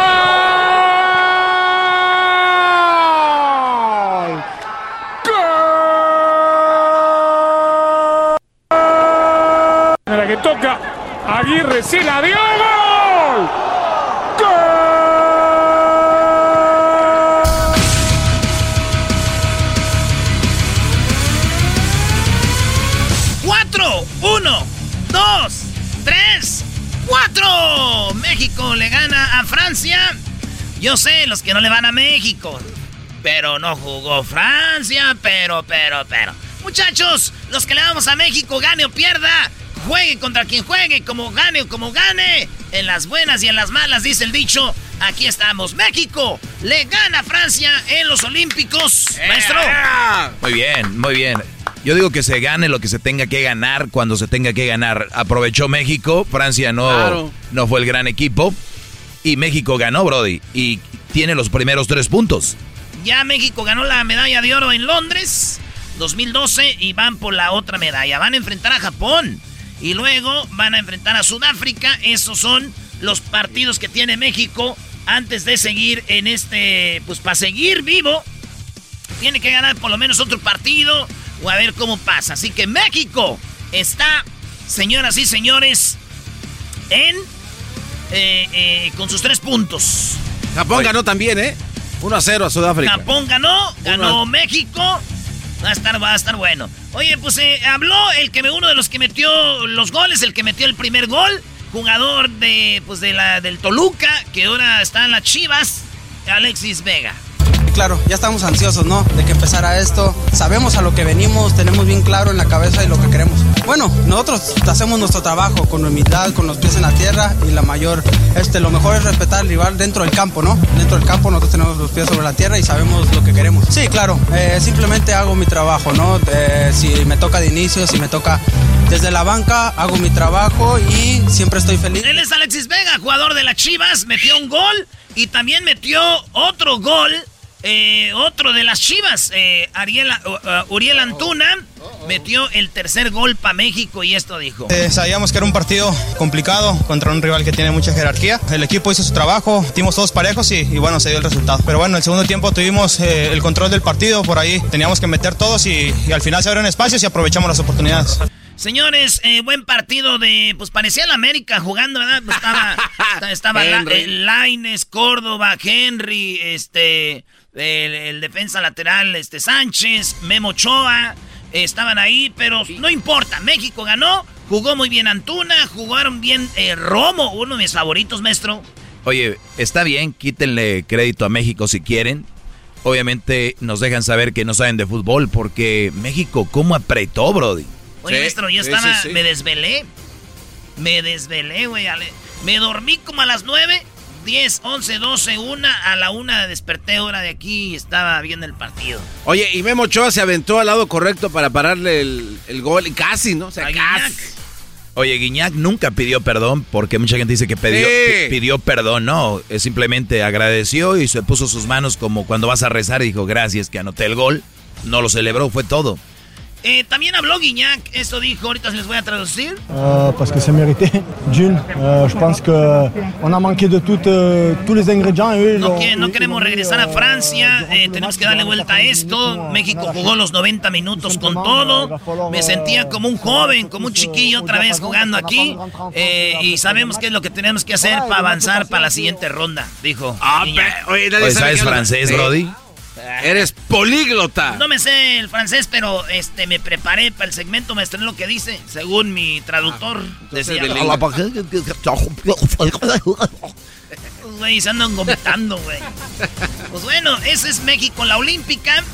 ¡Gol! Toca Aguirre se la dio. ¡Gol! ¡Cuatro! ¡Uno! ¡Dos! ¡Tres! ¡Cuatro! México le gana a Francia. Yo sé, los que no le van a México. Pero no jugó Francia, pero, pero, pero. Muchachos, los que le vamos a México, gane o pierda, juegue contra quien juegue, como gane o como gane. En las buenas y en las malas, dice el dicho. Aquí estamos. México le gana a Francia en los Olímpicos. Maestro. Muy bien, muy bien. Yo digo que se gane lo que se tenga que ganar cuando se tenga que ganar. Aprovechó México, Francia no, Claro. no fue el gran equipo. Y México ganó, Brody. Y tiene los primeros tres puntos. Ya México ganó la medalla de oro en Londres 2012 y van por la otra medalla. Van a enfrentar a Japón y luego van a enfrentar a Sudáfrica. Esos son los partidos que tiene México antes de seguir en este, pues para seguir vivo. Tiene que ganar por lo menos otro partido o a ver cómo pasa. Así que México está, señoras y señores, en eh, eh, con sus tres puntos. Japón ganó también, ¿eh? 1 a 0 a Sudáfrica. Japón ganó, ganó México. Va a estar, va a estar bueno. Oye, pues eh, habló el que uno de los que metió los goles, el que metió el primer gol, jugador de, pues de la, del Toluca, que ahora está en las Chivas, Alexis Vega. Claro, ya estamos ansiosos, ¿no? De que empezara esto. Sabemos a lo que venimos, tenemos bien claro en la cabeza y lo que queremos. Bueno, nosotros hacemos nuestro trabajo con humildad, con los pies en la tierra y la mayor, este, lo mejor es respetar al rival dentro del campo, ¿no? Dentro del campo nosotros tenemos los pies sobre la tierra y sabemos lo que queremos. Sí, claro, eh, simplemente hago mi trabajo, ¿no? Si me toca de inicio, si me toca desde la banca, hago mi trabajo y siempre estoy feliz. Él es Alexis Vega, jugador de las Chivas, metió un gol y también metió otro gol, eh, otro de las Chivas, eh, Ariel, uh, uh, Uriel Antuna, metió el tercer gol para México y esto dijo. Eh, sabíamos que era un partido complicado contra un rival que tiene mucha jerarquía. El equipo hizo su trabajo, dimos todos parejos y, y bueno, se dio el resultado. Pero bueno, el segundo tiempo tuvimos eh, el control del partido, por ahí teníamos que meter todos y, y al final se abrieron espacios y aprovechamos las oportunidades. Señores, eh, buen partido de. Pues parecía la América jugando, ¿verdad? Pues estaba. esta- estaba la, eh, Laines, Córdoba, Henry, este. El, el defensa lateral, este Sánchez, Memo Ochoa. eh, estaban ahí, pero no importa. México ganó. Jugó muy bien Antuna. Jugaron bien eh, Romo, uno de mis favoritos, maestro. Oye, está bien, quítenle crédito a México si quieren. Obviamente nos dejan saber que no saben de fútbol porque México, ¿cómo apretó, Brody? Oye, Sí, maestro, yo estaba. sí, sí. Me desvelé. Me desvelé, güey. Me dormí como a las 9, 10, 11, 12, 1. A la 1 desperté hora de aquí y estaba viendo el partido. Oye, y Memo Ochoa se aventó al lado correcto para pararle el, el gol y casi, ¿no? O sea, casi. Oye, Guiñac nunca pidió perdón porque mucha gente dice que pidió, Sí. pidió perdón. No, es simplemente agradeció y se puso sus manos como cuando vas a rezar y dijo gracias que anoté el gol. No lo celebró, fue todo. Eh, también habló Guiñac, esto dijo, ahorita se les voy a traducir. Euh, parce que c'est mérité. D'une, euh, je pense qu'on a manqué de tout, euh, tous les ingrédients. Et No, que- no queremos regresar a Francia, eh, tenemos que darle vuelta a esto. México jugó los 90 minutos con todo. Me sentía como un joven, como un chiquillo otra vez jugando aquí. Eh, y sabemos qué es lo que tenemos que hacer para avanzar para la siguiente ronda, dijo. Ah, oye, ¿sabes francés. Brody? Eres políglota. No me sé el francés, pero este me preparé para el segmento, me estrené lo que dice, según mi traductor. decía, Los güeyes andan vomitando, güey. Pues bueno, ese es México, la olímpica.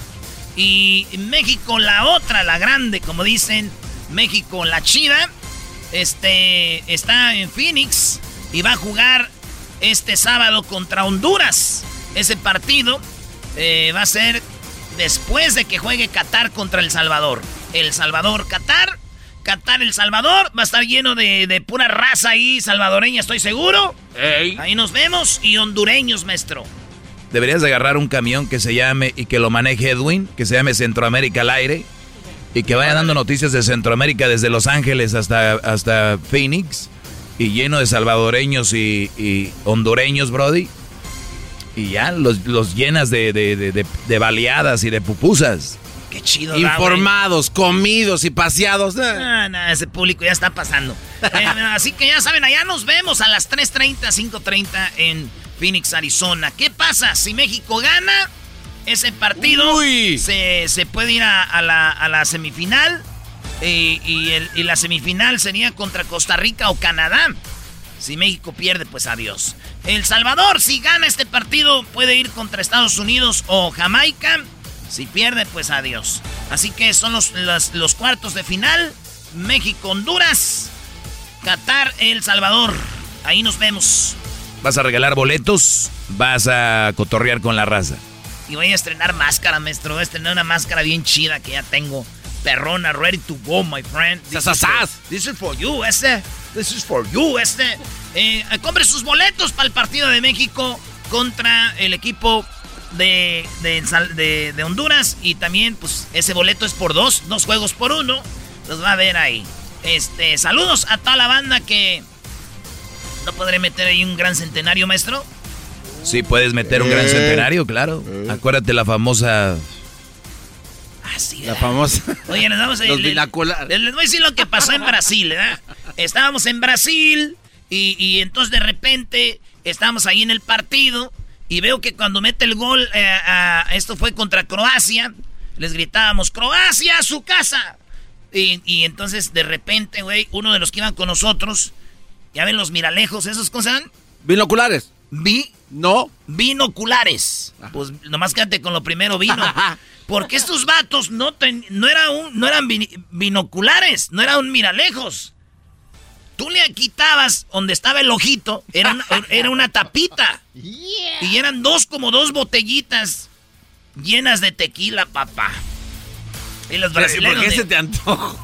Y México, la otra, la grande, como dicen. México, la chida. Este está en Phoenix y va a jugar este sábado contra Honduras. Ese partido eh, va a ser después de que juegue Qatar contra El Salvador. El Salvador, Qatar. Qatar, El Salvador. Va a estar lleno de, de pura raza ahí, salvadoreña, estoy seguro. Ahí nos vemos. Y hondureños, maestro. Deberías de agarrar un camión que se llame y que lo maneje Edwin, que se llame Centroamérica al aire, y que vaya dando noticias de Centroamérica desde Los Ángeles hasta, hasta Phoenix, y lleno de salvadoreños y, y hondureños, Brody. Y ya los, los llenas de, de, de- de- baleadas y de pupusas. Qué chido. da. Informados, comidos y paseados. Ah, ese público ya está pasando. Eh, así que ya saben, allá nos vemos a las 3.30, 5.30 en Phoenix, Arizona. ¿Qué pasa? Si México gana ese partido, se, se puede ir a, a la, a la semifinal. eh, y, el- y la semifinal sería contra Costa Rica o Canadá. Si México pierde, pues adiós. El Salvador, si gana este partido, puede ir contra Estados Unidos o Jamaica. Si pierde, pues adiós. Así que son los, los, los cuartos de final. México, Honduras, Qatar, El Salvador. Ahí nos vemos. Vas a regalar boletos, vas a cotorrear con la raza. Y voy a estrenar máscara, maestro. Voy a estrenar una máscara bien chida que ya tengo. Perrona, ready to go, my friend. This, is, for, this is for you, este. This is for you, este. Eh, compre sus boletos para el partido de México contra el equipo de, de, Sal- de- de Honduras. Y también, pues, ese boleto es por dos, dos juegos por uno. Los va a ver ahí. Este, saludos a toda la banda que. ¿No podré meter ahí un gran centenario, maestro? Sí, puedes meter un gran Eh. centenario, claro. Acuérdate la famosa... La famosa. Oye, les vamos a binoculares. les, les voy a decir lo que pasó en Brasil, ¿verdad? Estábamos en Brasil y, y entonces de repente estábamos ahí en el partido y veo que cuando mete el gol, eh, a- esto fue contra Croacia, les gritábamos, Croacia, a su casa. Y, y entonces de repente, güey, uno de los que iban con nosotros, ya ven los miralejos, ¿esos cosas? Binoculares. Vi. No. Binoculares. Pues nomás quédate con lo primero, vino. Porque estos vatos no, ten- no, era un- no eran binoculares, no eran un miralejos. Tú le quitabas donde estaba el ojito, era una, era una tapita. Y eran dos como dos botellitas llenas de tequila, papá. Y los ¿y ¿Por brasileños qué de- se te antojó?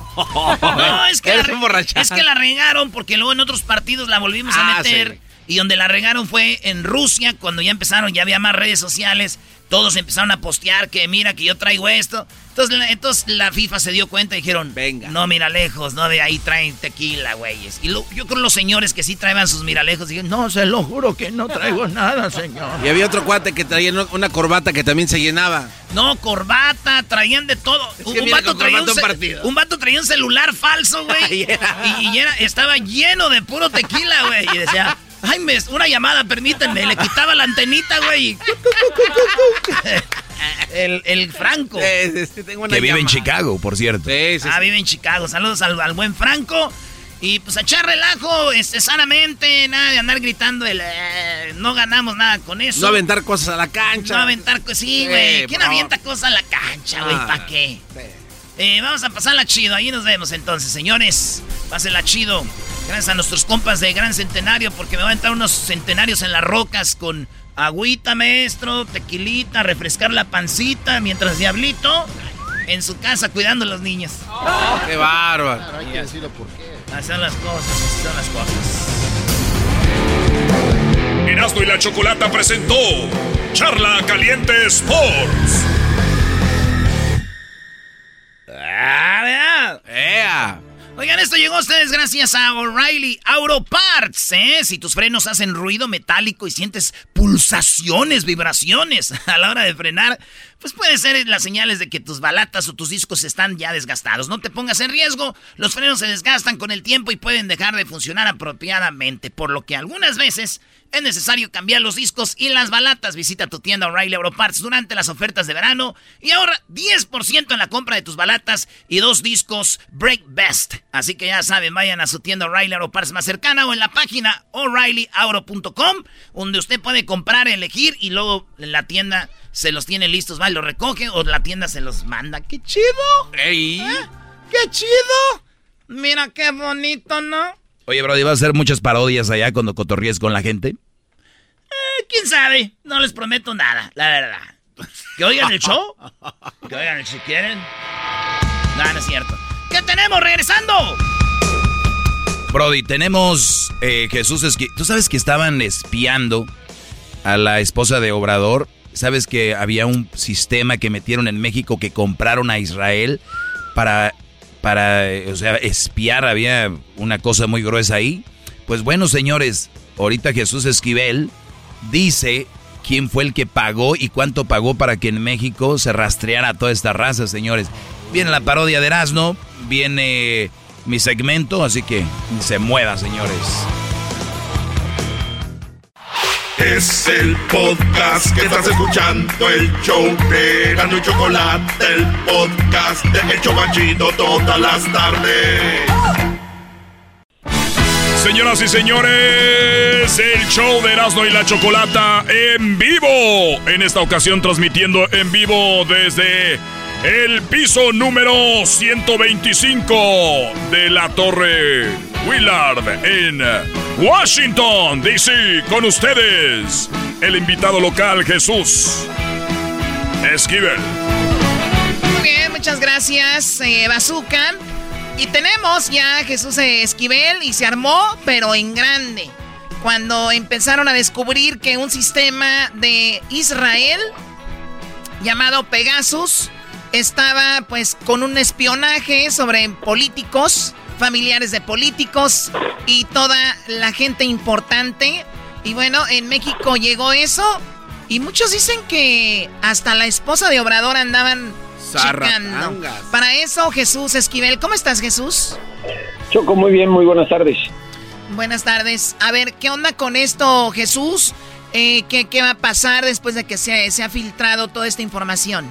no, es que, la, es que la regaron porque luego en otros partidos la volvimos a Ah, meter. sí. Y donde la regaron fue en Rusia, cuando ya empezaron, ya había más redes sociales. Todos empezaron a postear que mira que yo traigo esto. Entonces, la- entonces la FIFA se dio cuenta y dijeron, venga. No, mira lejos, no, de ahí traen tequila, güeyes. Y lo- yo creo los señores que sí traían sus miralejos dijeron, no, se lo juro que no traigo nada, señor. Y había otro cuate que traía una- corbata que también se llenaba. No, corbata, traían de todo. un, vato traía un, un ce- partido. un vato traía un celular falso, güey. y y era- estaba lleno de puro tequila, güey. Y decía, ay, me, una llamada, permítanme. Le quitaba la antenita, güey. el, el Franco. Que vive en Chicago, por cierto. ah, vive en Chicago. Saludos al, al buen Franco. Y pues a echar relajo, este, sanamente, nada de andar gritando el, eh, no ganamos nada con eso. No aventar cosas a la cancha. No aventar cosas, sí, Sí, güey. ¿Quién avienta cosas a la cancha, güey? Ah, ¿Para qué? Eh, vamos a pasarla chido. Ahí nos vemos entonces, señores. Pásenla chido. Gracias a nuestros compas de Gran Centenario, porque me van a entrar unos centenarios en las rocas con agüita, maestro, tequilita, refrescar la pancita, mientras Diablito en su casa cuidando a los niños. Qué bárbaro. hay que decirlo por qué. Así son las cosas, así son las cosas. Erasmo y la Chocolata presentó Charla Caliente Sports. ¡Ah! ¡Ea! Oigan, esto llegó a ustedes gracias a O'Reilly Auto Parts, ¿eh? Si tus frenos hacen ruido metálico y sientes pulsaciones, vibraciones a la hora de frenar, pues puede ser las señales de que tus balatas o tus discos están ya desgastados. No te pongas en riesgo, los frenos se desgastan con el tiempo y pueden dejar de funcionar apropiadamente, por lo que algunas veces es necesario cambiar los discos y las balatas. Visita tu tienda O'Reilly Auto Parts durante las ofertas de verano y ahorra 10% en la compra de tus balatas y dos discos Break Best. Así que ya saben, vayan a su tienda O'Reilly Auto Parts más cercana o en la página o'ReillyAuto.com donde usted puede comprar, elegir y luego en la tienda se los tiene listos, va, y los recoge o la tienda se los manda. ¡Qué chido! ¡Ey! ¿Eh? ¡Qué chido! Mira qué bonito, ¿no? Oye, Brody, ¿vas a hacer muchas parodias allá cuando cotorríes con la gente? Eh, ¿Quién sabe? No les prometo nada, la verdad. Que oigan el show. Que oigan si quieren. No, no es cierto. ¿Qué tenemos regresando? Brody, tenemos eh, Jesús Esqui... ¿Tú sabes que estaban espiando a la esposa de Obrador? ¿Sabes que había un sistema que metieron en México que compraron a Israel para, para o sea, espiar? Había una cosa muy gruesa ahí. Pues bueno, señores, ahorita Jesús Esquivel dice quién fue el que pagó y cuánto pagó para que en México se rastreara toda esta raza, señores. Viene la parodia de Erasmo, viene mi segmento, así que se mueva, señores. Es el podcast que estás escuchando, el show de Gano y Chocolate, el podcast de El Chobachito todas las tardes. Señoras y señores, el show de Erasmo y la Chocolata en vivo. En esta ocasión transmitiendo en vivo desde el piso número 125 de la Torre Willard en Washington, D.C. Con ustedes, el invitado local Jesús Esquivel. Muy bien, muchas gracias, eh, Bazooka. Y tenemos ya Jesús Esquivel y se armó, pero en grande. Cuando empezaron a descubrir que un sistema de Israel llamado Pegasus estaba pues con un espionaje sobre políticos, familiares de políticos y toda la gente importante. Y bueno, en México llegó eso y muchos dicen que hasta la esposa de Obrador andaban checando. Para eso, Jesús Esquivel. ¿Cómo estás, Jesús? Choco, muy bien, muy buenas tardes. Buenas tardes. A ver, ¿qué onda con esto, Jesús? Eh, ¿qué, qué va a pasar después de que se, se ha filtrado toda esta información?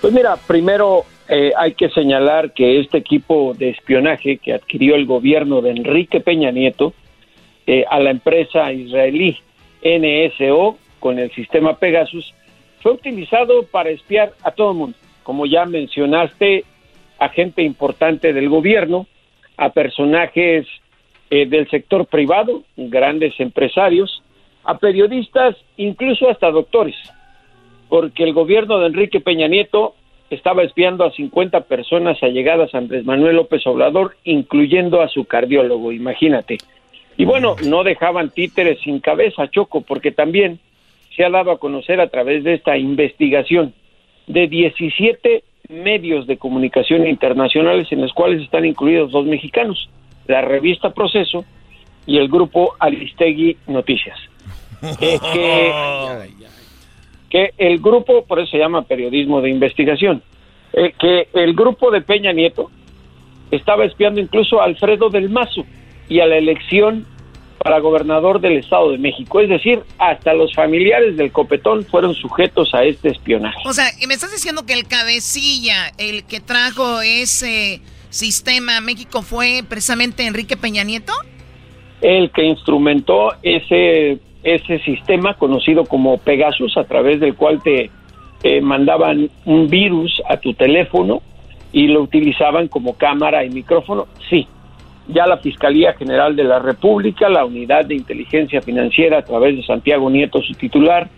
Pues mira, primero eh, hay que señalar que este equipo de espionaje que adquirió el gobierno de Enrique Peña Nieto eh, a la empresa israelí NSO con el sistema Pegasus fue utilizado para espiar a todo el mundo. Como ya mencionaste, a gente importante del gobierno, a personajes eh, del sector privado, grandes empresarios, a periodistas, incluso hasta doctores, porque el gobierno de Enrique Peña Nieto estaba espiando a 50 personas allegadas a Andrés Manuel López Obrador, incluyendo a su cardiólogo, imagínate. Y bueno, no dejaban títeres sin cabeza, Choco, porque también se ha dado a conocer a través de esta investigación de 17 medios de comunicación internacionales en los cuales están incluidos dos mexicanos, la revista Proceso y el grupo Aristegui Noticias. Eh, que, que el grupo, por eso se llama periodismo de investigación, eh, que el grupo de Peña Nieto estaba espiando incluso a Alfredo del Mazo y a la elección para gobernador del Estado de México. Es decir, hasta los familiares del copetón fueron sujetos a este espionaje. O sea, ¿y ¿me estás diciendo que el cabecilla, el que trajo ese sistema a México fue precisamente Enrique Peña Nieto? El que instrumentó ese, ese sistema conocido como Pegasus, a través del cual te eh, mandaban un virus a tu teléfono y lo utilizaban como cámara y micrófono, sí. Ya la Fiscalía General de la República, la Unidad de Inteligencia Financiera, a través de Santiago Nieto, su titular,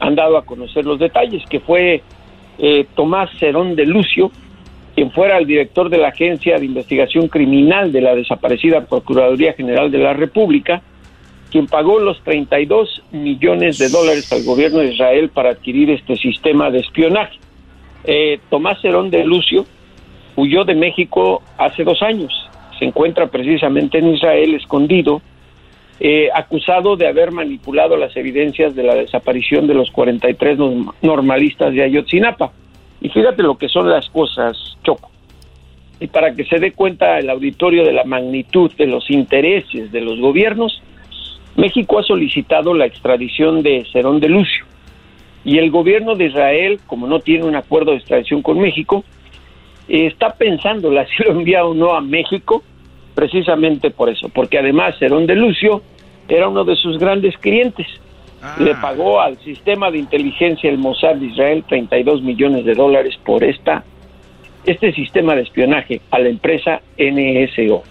han dado a conocer los detalles, que fue eh, Tomás Cerón de Lucio, quien fuera el director de la Agencia de Investigación Criminal de la desaparecida Procuraduría General de la República, quien pagó los 32 millones de dólares al gobierno de Israel para adquirir este sistema de espionaje. Eh, Tomás Cerón de Lucio huyó de México hace dos años. Se encuentra precisamente en Israel escondido, eh, acusado de haber manipulado las evidencias de la desaparición de los 43 norm- normalistas de Ayotzinapa. Y fíjate lo que son las cosas, Choco. Y para que se dé cuenta el auditorio de la magnitud de los intereses de los gobiernos, México ha solicitado la extradición de Cerón de Lucio. Y el gobierno de Israel, como no tiene un acuerdo de extradición con México, eh, está pensando si lo envía o no a México, precisamente por eso, porque además Cerón de Lucio era uno de sus grandes clientes. Le pagó al sistema de inteligencia el Mossad de Israel 32 millones de dólares por esta este sistema de espionaje a la empresa NSO.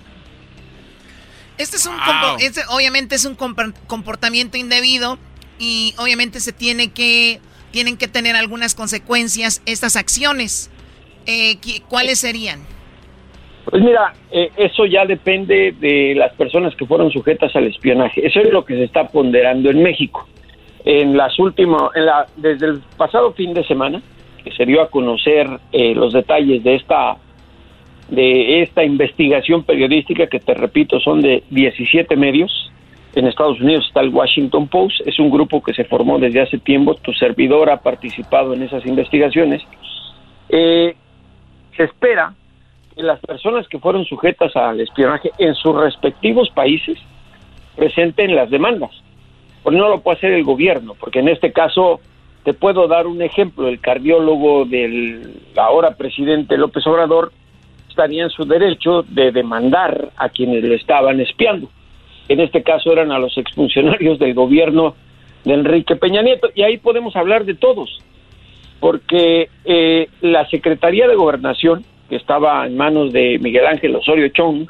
Este es un compo- este obviamente es un compor- comportamiento indebido y obviamente se tiene que tienen que tener algunas consecuencias estas acciones. Eh, ¿qui- ¿Cuáles serían? Pues mira, eh, eso ya depende de las personas que fueron sujetas al espionaje. Eso es lo que se está ponderando en México. En las últimas, en la, desde el pasado fin de semana, que se dio a conocer eh, los detalles de esta de esta investigación periodística que te repito son de 17 medios. En Estados Unidos está el Washington Post, es un grupo que se formó desde hace tiempo, tu servidor ha participado en esas investigaciones. Eh, se espera que las personas que fueron sujetas al espionaje en sus respectivos países presenten las demandas. Pues no lo puede hacer el gobierno, porque en este caso te puedo dar un ejemplo, el cardiólogo del ahora presidente López Obrador estaría en su derecho de demandar a quienes le estaban espiando. En este caso eran a los exfuncionarios del gobierno de Enrique Peña Nieto, y ahí podemos hablar de todos, porque eh, la Secretaría de Gobernación, que estaba en manos de Miguel Ángel Osorio Chong,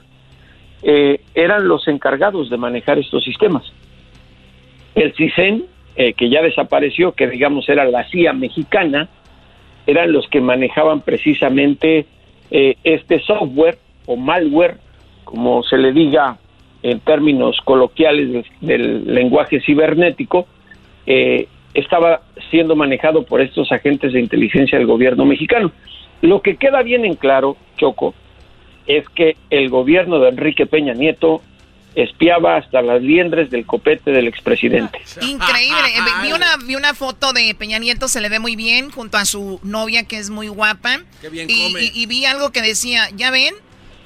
eh, eran los encargados de manejar estos sistemas. El CISEN, eh, que ya desapareció, que digamos era la CIA mexicana, eran los que manejaban precisamente eh, este software o malware, como se le diga en términos coloquiales del, lenguaje cibernético, eh, estaba siendo manejado por estos agentes de inteligencia del gobierno mexicano. Lo que queda bien en claro, Choco, es que el gobierno de Enrique Peña Nieto espiaba hasta las liendres del copete del expresidente. Increíble. Eh, Vi una, vi una foto de Peña Nieto, se le ve muy bien, junto a su novia, que es muy guapa. Qué bien y, come. y- y vi algo que decía, ¿ya ven?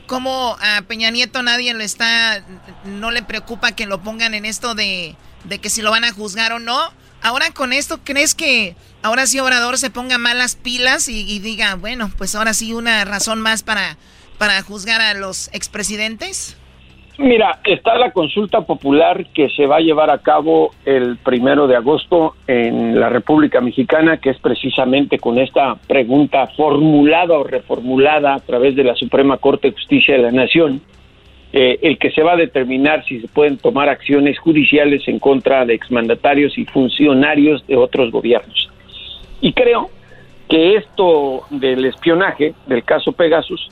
Cómo a Peña Nieto nadie le está, no le preocupa que lo pongan en esto de, de que si lo van a juzgar o no. Ahora con esto, ¿crees que ahora sí Obrador se ponga malas pilas y, y diga, bueno, pues ahora sí una razón más para, para juzgar a los expresidentes? Mira, está la consulta popular que se va a llevar a cabo el primero de agosto en la República Mexicana, que es precisamente con esta pregunta formulada o reformulada a través de la Suprema Corte de Justicia de la Nación, eh, el que se va a determinar si se pueden tomar acciones judiciales en contra de exmandatarios y funcionarios de otros gobiernos. Y creo que esto del espionaje, del caso Pegasus,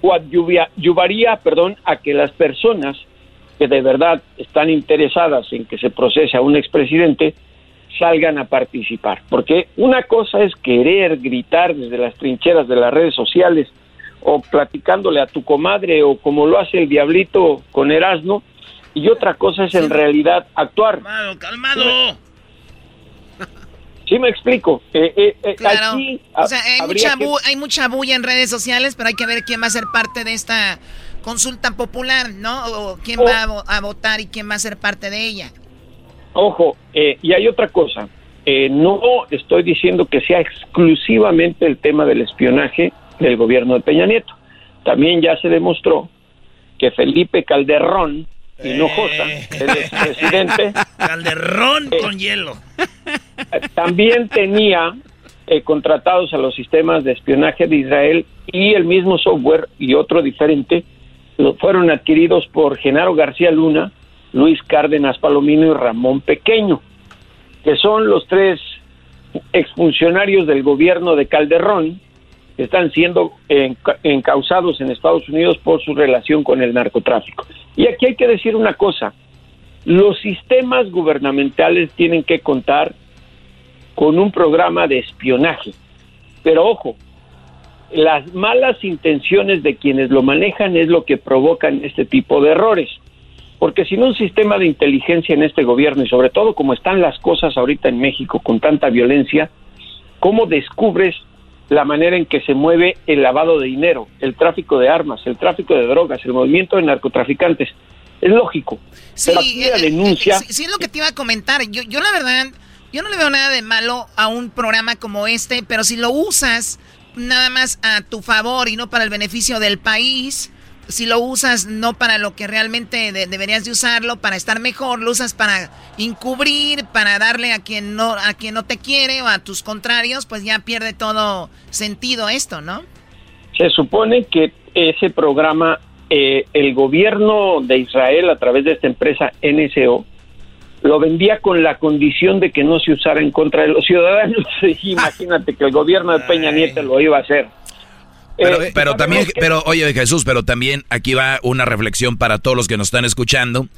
coadyuvaría, perdón, a que las personas que de verdad están interesadas en que se procese a un expresidente salgan a participar. Porque una cosa es querer gritar desde las trincheras de las redes sociales o platicándole a tu comadre o como lo hace el diablito con Erasmo y otra cosa es en realidad actuar. Calmado, calmado. Sí me explico. Eh, eh, eh, Claro. aquí O sea, hay mucha, que- hay mucha bulla en redes sociales, pero hay que ver quién va a ser parte de esta consulta popular, ¿no? O quién Oh. va a, vo- a votar y quién va a ser parte de ella. Ojo, eh, y hay otra cosa. Eh, no estoy diciendo que sea exclusivamente el tema del espionaje del gobierno de Peña Nieto. También ya se demostró que Felipe Calderón Hinojosa, el expresidente, Calderón con hielo. también tenía eh, contratados a los sistemas de espionaje de Israel y el mismo software y otro diferente lo fueron adquiridos por Genaro García Luna, Luis Cárdenas Palomino y Ramón Pequeño, que son los tres exfuncionarios del gobierno de Calderón están siendo enca- encausados en Estados Unidos por su relación con el narcotráfico. Y aquí hay que decir una cosa, los sistemas gubernamentales tienen que contar con un programa de espionaje. Pero ojo, las malas intenciones de quienes lo manejan es lo que provocan este tipo de errores. Porque sin un sistema de inteligencia en este gobierno y sobre todo como están las cosas ahorita en México con tanta violencia, ¿cómo descubres la manera en que se mueve el lavado de dinero, el tráfico de armas, el tráfico de drogas, el movimiento de narcotraficantes? Es lógico. Pero aquí la eh, eh, sí, sí, es lo que te iba a comentar. Yo, yo la verdad, yo no le veo nada de malo a un programa como este, pero si lo usas nada más a tu favor y no para el beneficio del país, si lo usas no para lo que realmente de- deberías de usarlo, para estar mejor, lo usas para encubrir, para darle a quien no a quien no te quiere o a tus contrarios, pues ya pierde todo sentido esto, ¿no? Se supone que ese programa, eh, el gobierno de Israel a través de esta empresa NSO, lo vendía con la condición de que no se usara en contra de los ciudadanos. Imagínate que el gobierno de Peña Nieto lo iba a hacer. Pero, Eh, pero también, que- pero oye Jesús, pero también aquí va una reflexión para todos los que nos están escuchando.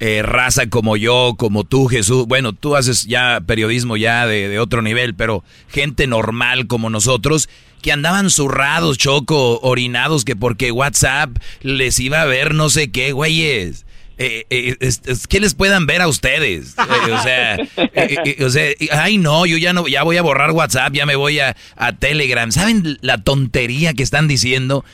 Eh, raza como yo, como tú, Jesús. Bueno, tú haces ya periodismo ya de, de otro nivel, pero gente normal como nosotros que andaban zurrados, choco, orinados, que porque WhatsApp les iba a ver no sé qué, güeyes. Eh, eh, ¿Qué les puedan ver a ustedes? Eh, o sea, eh, o sea, ay no, yo ya no, ya voy a borrar WhatsApp, ya me voy a, a Telegram. ¿Saben la tontería que están diciendo?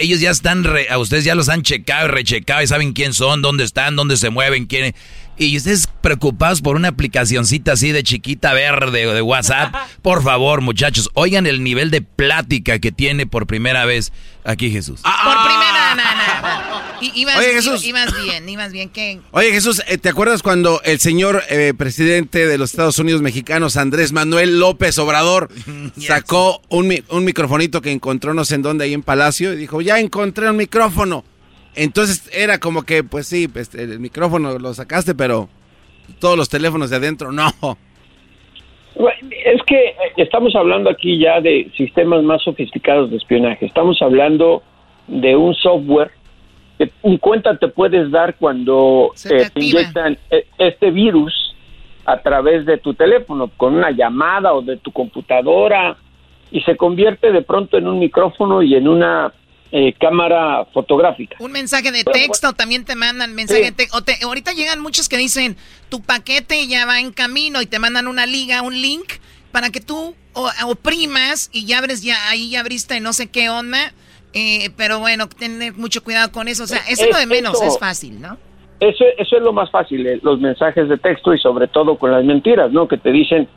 Ellos ya están, re- a ustedes ya los han checado y rechecado y saben quién son, dónde están, dónde se mueven, quién. Y ustedes preocupados por una aplicacioncita así de chiquita verde o de WhatsApp. Por favor, muchachos, oigan el nivel de plática que tiene por primera vez aquí Jesús. Por primera, na, na, na. I- Ibas, Oye, Jesús. ibas bien, ibas bien. ¿Qué? Oye Jesús, eh, ¿te acuerdas cuando el señor eh, presidente de los Estados Unidos mexicanos, Andrés Manuel López Obrador, sacó un, un microfonito que encontró no sé en dónde ahí en Palacio y dijo, ya encontré un micrófono? Entonces era como que, pues sí, pues, el micrófono lo sacaste, pero todos los teléfonos de adentro no. Es que eh, estamos hablando aquí ya de sistemas más sofisticados de espionaje. Estamos hablando de un software que ni cuenta te puedes dar cuando Se te eh, inyectan eh, este virus a través de tu teléfono, con una llamada o de tu computadora, y se convierte de pronto en un micrófono y en una eh, cámara fotográfica. Un mensaje de texto, también te mandan mensaje de texto. Ahorita llegan muchos que dicen, tu paquete ya va en camino y te mandan una liga, un link, para que tú o- oprimas y ya abres, ya ahí ya abriste no sé qué onda. Eh, pero bueno, tener mucho cuidado con eso. O sea, eso es lo de menos, Eso- es fácil, ¿no? Eso, eso es lo más fácil, eh, los mensajes de texto y sobre todo con las mentiras, ¿no? Que te dicen,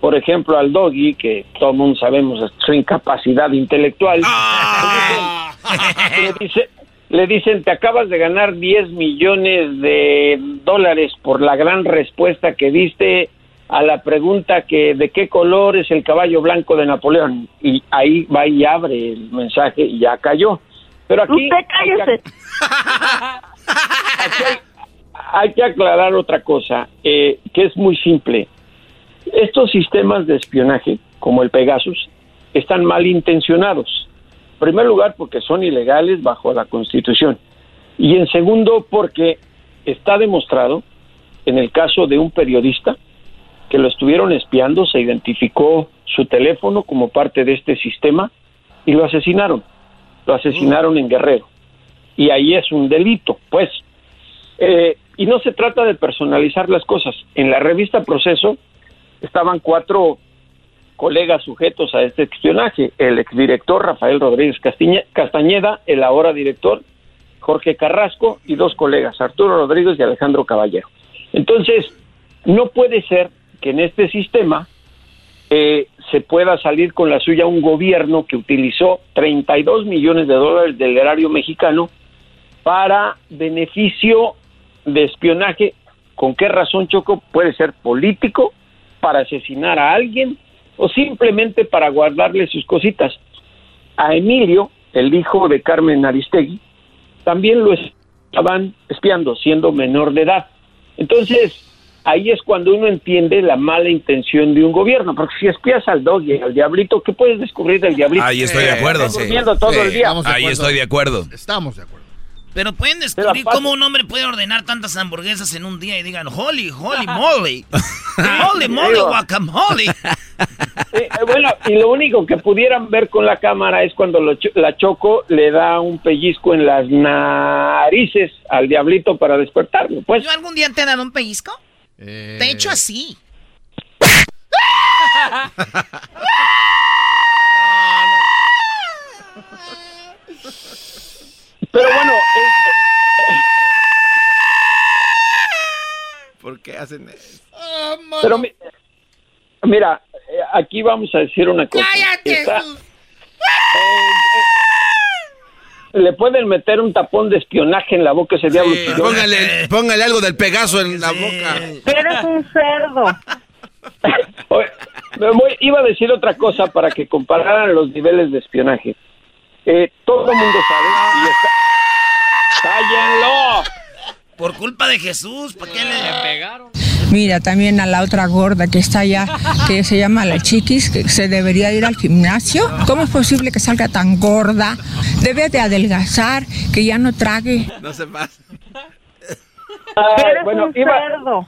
por ejemplo, al doggy, que todo el mundo sabemos su incapacidad intelectual, le, dice- le dicen, te acabas de ganar 10 millones de dólares por la gran respuesta que diste a la pregunta que de qué color es el caballo blanco de Napoleón. Y ahí va y abre el mensaje y ya cayó. Pero aquí... Usted cállese. Aquí hay, hay que aclarar otra cosa, eh, que es muy simple. Estos sistemas de espionaje, como el Pegasus, están mal intencionados. Primer lugar, porque son ilegales bajo la Constitución. Y en segundo, porque está demostrado, en el caso de un periodista, que lo estuvieron espiando, se identificó su teléfono como parte de este sistema y lo asesinaron. Lo asesinaron en Guerrero. Y ahí es un delito, pues. Eh, y no se trata de personalizar las cosas. En la revista Proceso estaban cuatro colegas sujetos a este espionaje. El exdirector Rafael Rodríguez Castañeda, el ahora director Jorge Carrasco y dos colegas, Arturo Rodríguez y Alejandro Caballero. Entonces, no puede ser que en este sistema eh, se pueda salir con la suya un gobierno que utilizó 32 millones de dólares del erario mexicano para beneficio de espionaje. ¿Con qué razón, Choco? Puede ser político, para asesinar a alguien o simplemente para guardarle sus cositas. A Emilio, el hijo de Carmen Aristegui, también lo estaban espiando, siendo menor de edad. Entonces, ahí es cuando uno entiende la mala intención de un gobierno, porque si espías al dog y al diablito, ¿qué puedes descubrir del diablito? Ahí estoy de acuerdo. Durmiendo todo el día. Ahí estoy de acuerdo. Estamos de acuerdo. Pero pueden descubrir cómo un hombre puede ordenar tantas hamburguesas en un día y digan, holy, holy moly, holy moly guacamole. Eh, eh, bueno, y lo único que pudieran ver con la cámara es cuando lo cho- la Choco le da un pellizco en las narices al diablito para despertarlo. Pues ¿Yo algún día te he dado un pellizco? Te he hecho así. Pero bueno, eh, ¿Por qué hacen eso? pero mi- mira, eh, aquí vamos a decir una cosa. Está- eh, eh, le pueden meter un tapón de espionaje en la boca a ese diablo. Póngale, póngale algo del Pegaso en la boca. Eres un cerdo. Oye, me voy- iba a decir otra cosa para que compararan los niveles de espionaje. Eh, todo el mundo sabe y está... ¡Cállenlo! Por culpa de Jesús, ¿para qué le pegaron? Mira, también a la otra gorda que está allá, que se llama la chiquis, que se debería ir al gimnasio. ¿Cómo es posible que salga tan gorda? Debe de adelgazar, que ya no trague. No se pasa. Ah, Eres bueno, un iba, cerdo.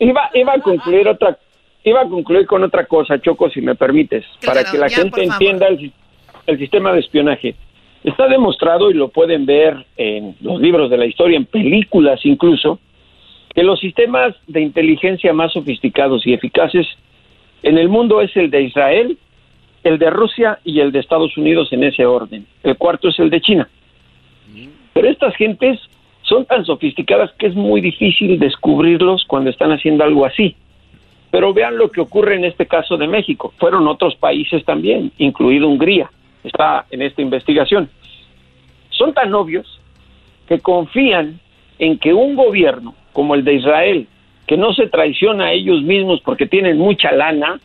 iba, iba a concluir otra, iba a concluir con otra cosa, Choco, si me permites, para que la ya, gente entienda el sistema de espionaje. Está demostrado y lo pueden ver en los libros de la historia, en películas incluso, que los sistemas de inteligencia más sofisticados y eficaces en el mundo es el de Israel, el de Rusia y el de Estados Unidos en ese orden. El cuarto es el de China. Pero estas gentes son tan sofisticadas que es muy difícil descubrirlos cuando están haciendo algo así. Pero vean lo que ocurre en este caso de México. Fueron otros países también, incluido Hungría. Está en esta investigación. Son tan obvios que confían en que un gobierno como el de Israel, que no se traiciona a ellos mismos porque tienen mucha lana,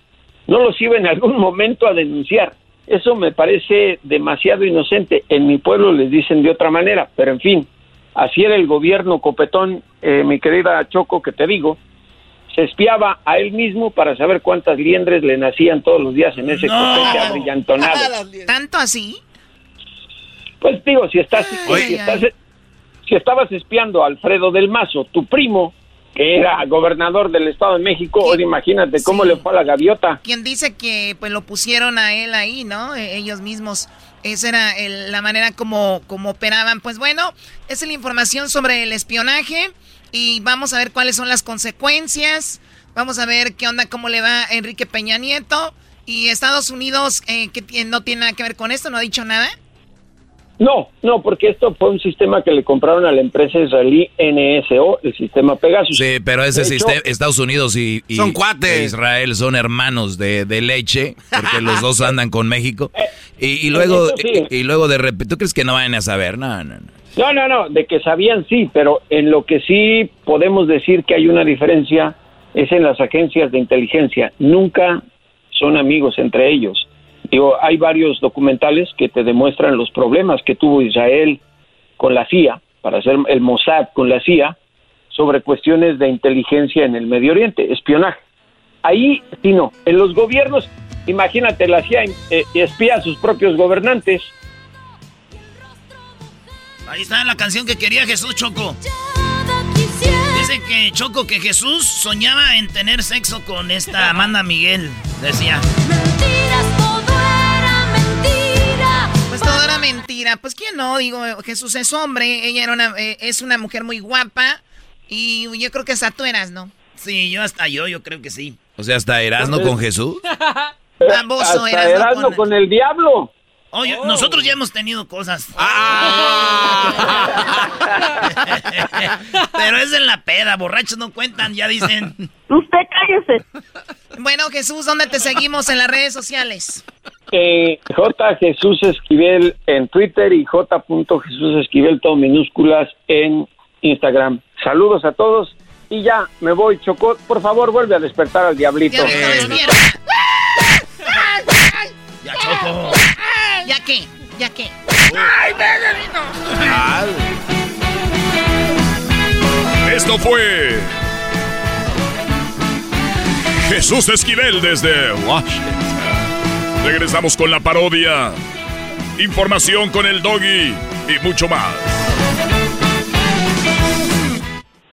no los iba en algún momento a denunciar. Eso me parece demasiado inocente. En mi pueblo les dicen de otra manera, pero en fin, así era el gobierno copetón, eh, mi querida Choco, que te digo, se espiaba a él mismo para saber cuántas liendres le nacían todos los días en ese copete abrillantonado. ¿Tanto así? Pues digo, si estás, Ay, si, ay, estás si estabas espiando a Alfredo del Mazo, tu primo, que era gobernador del Estado de México, ahora imagínate cómo le fue a la gaviota. Quien dice que pues lo pusieron a él ahí, ¿no? E- ellos mismos. Esa era el- la manera como, como operaban. Pues bueno, esa es la información sobre el espionaje y vamos a ver cuáles son las consecuencias. Vamos a ver qué onda, cómo le va a Enrique Peña Nieto. Y Estados Unidos, eh, que tiene- no tiene nada que ver con esto, no ha dicho nada. No, no, porque esto fue un sistema que le compraron a la empresa israelí NSO, el sistema Pegasus. Sí, pero ese De hecho- sistema, Estados Unidos y, y- Son cuates. e Israel son hermanos de, de leche, porque los dos andan con México. Y, y luego, eso sí. y, y luego de repente, ¿tú crees que no vayan a saber? No, no, no. No, no, no, de que sabían sí, pero en lo que sí podemos decir que hay una diferencia es en las agencias de inteligencia. Nunca son amigos entre ellos. Digo, hay varios documentales que te demuestran los problemas que tuvo Israel con la CIA, para hacer el Mossad con la CIA, sobre cuestiones de inteligencia en el Medio Oriente, espionaje. Ahí sí no. En los gobiernos, imagínate, la CIA eh, espía a sus propios gobernantes. Ahí está la canción que quería Jesús Choco. Dice que Choco que Jesús soñaba en tener sexo con esta Amanda Miguel. Decía. Pues todo era mentira. Pues quién no, digo, Jesús es hombre, ella era una, eh, es una mujer muy guapa y yo creo que hasta tú eras, ¿no? Sí, yo hasta yo, yo creo que sí. O sea, hasta Erasmo con Jesús. Baboso, Hasta eras, ¿no? Erasmo Con- con el diablo. Oye, nosotros ya hemos tenido cosas. Pero es en la peda, borrachos no cuentan, ya dicen. Usted cállese. Bueno, Jesús, ¿dónde te seguimos en las redes sociales? Eh, J. Jesús Esquivel en Twitter y J. Jesús Esquivel, todo minúsculas, en Instagram. Saludos a todos y ya me voy, Chocó. Por favor, vuelve a despertar al diablito. Diablito, despierta. Ya, Choco. ¿Ya qué? ¿Ya qué? Esto fue Jesús Esquivel desde Washington. Regresamos con la parodia, información con el doggy y mucho más.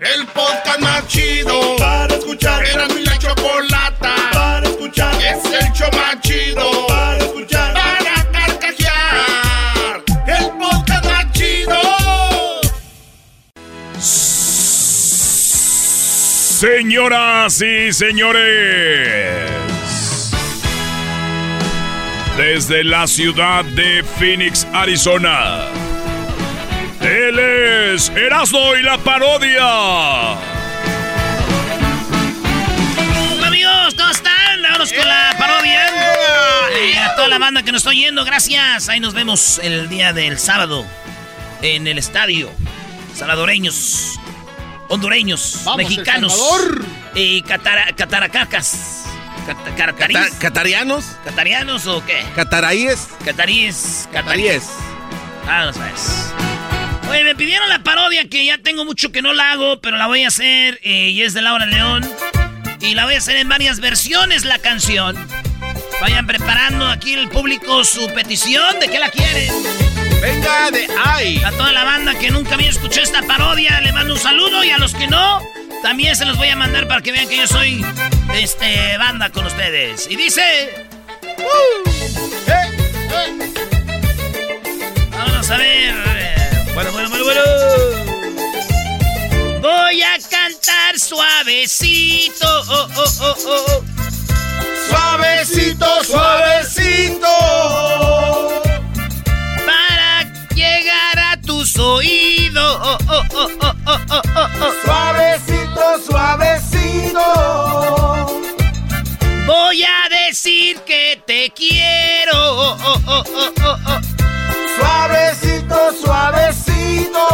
El podcast más chido para escuchar. Era mi la chocolata para escuchar. Es el show más chido para escuchar. Para carcajear. El podcast más chido. Señoras y señores, desde la ciudad de Phoenix, Arizona, él es Erasmo y la parodia. Amigos, ¿cómo están? Vámonos con la parodia. Y a toda la banda que nos está oyendo, gracias. Ahí nos vemos el día del sábado en el estadio. Salvadoreños, hondureños, Vamos, mexicanos y catara- cataracacas. Cata- ¿Catarianos? ¿Catarianos o qué? ¿Cataríes? Cataríes. Cataríes. Vamos a ver. Me pidieron la parodia que ya tengo mucho que no la hago, pero la voy a hacer eh, y es de Laura León. Y la voy a hacer en varias versiones la canción. Vayan preparando aquí el público su petición de qué la quieren. Venga de ay. A toda la banda que nunca había escuchado esta parodia, le mando un saludo y a los que no, también se los voy a mandar para que vean que yo soy este banda con ustedes. Y dice. Vamos a ver. Bueno, bueno, bueno, bueno. Voy a cantar suavecito. oh, oh, oh, oh, oh. Suavecito, suavecito. Para llegar a tus oídos. oh, oh, oh, oh, oh, oh, oh, oh. Suavecito, suavecito. Voy a decir que te quiero. oh, oh, oh, oh, oh, oh. Suavecito, suavecito.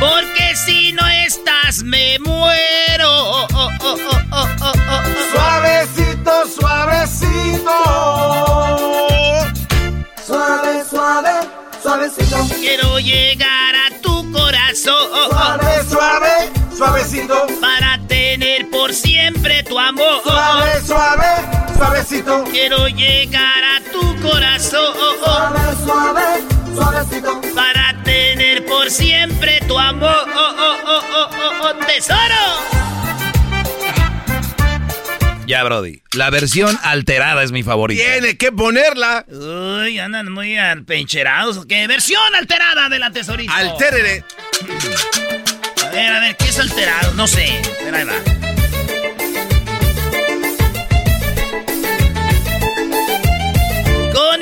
Porque si no estás me muero. oh, oh, oh, oh, oh, oh, oh. Suavecito, suavecito. Suave, suave, suavecito. Quiero llegar a tu corazón. Suave, suave, suavecito. Para por siempre tu amor. Suave, suave, suavecito. Quiero llegar a tu corazón. Suave, suave, suavecito. Para tener por siempre tu amor. Oh, oh, oh, oh, oh, oh, tesoro. Ya, Brody. La versión alterada es mi favorita. Tiene que ponerla. Uy, andan muy pencherados. ¿Qué versión alterada de la tesorita? Altérele. A ver, a ver, ¿qué es alterado? No sé. Pero ahí va.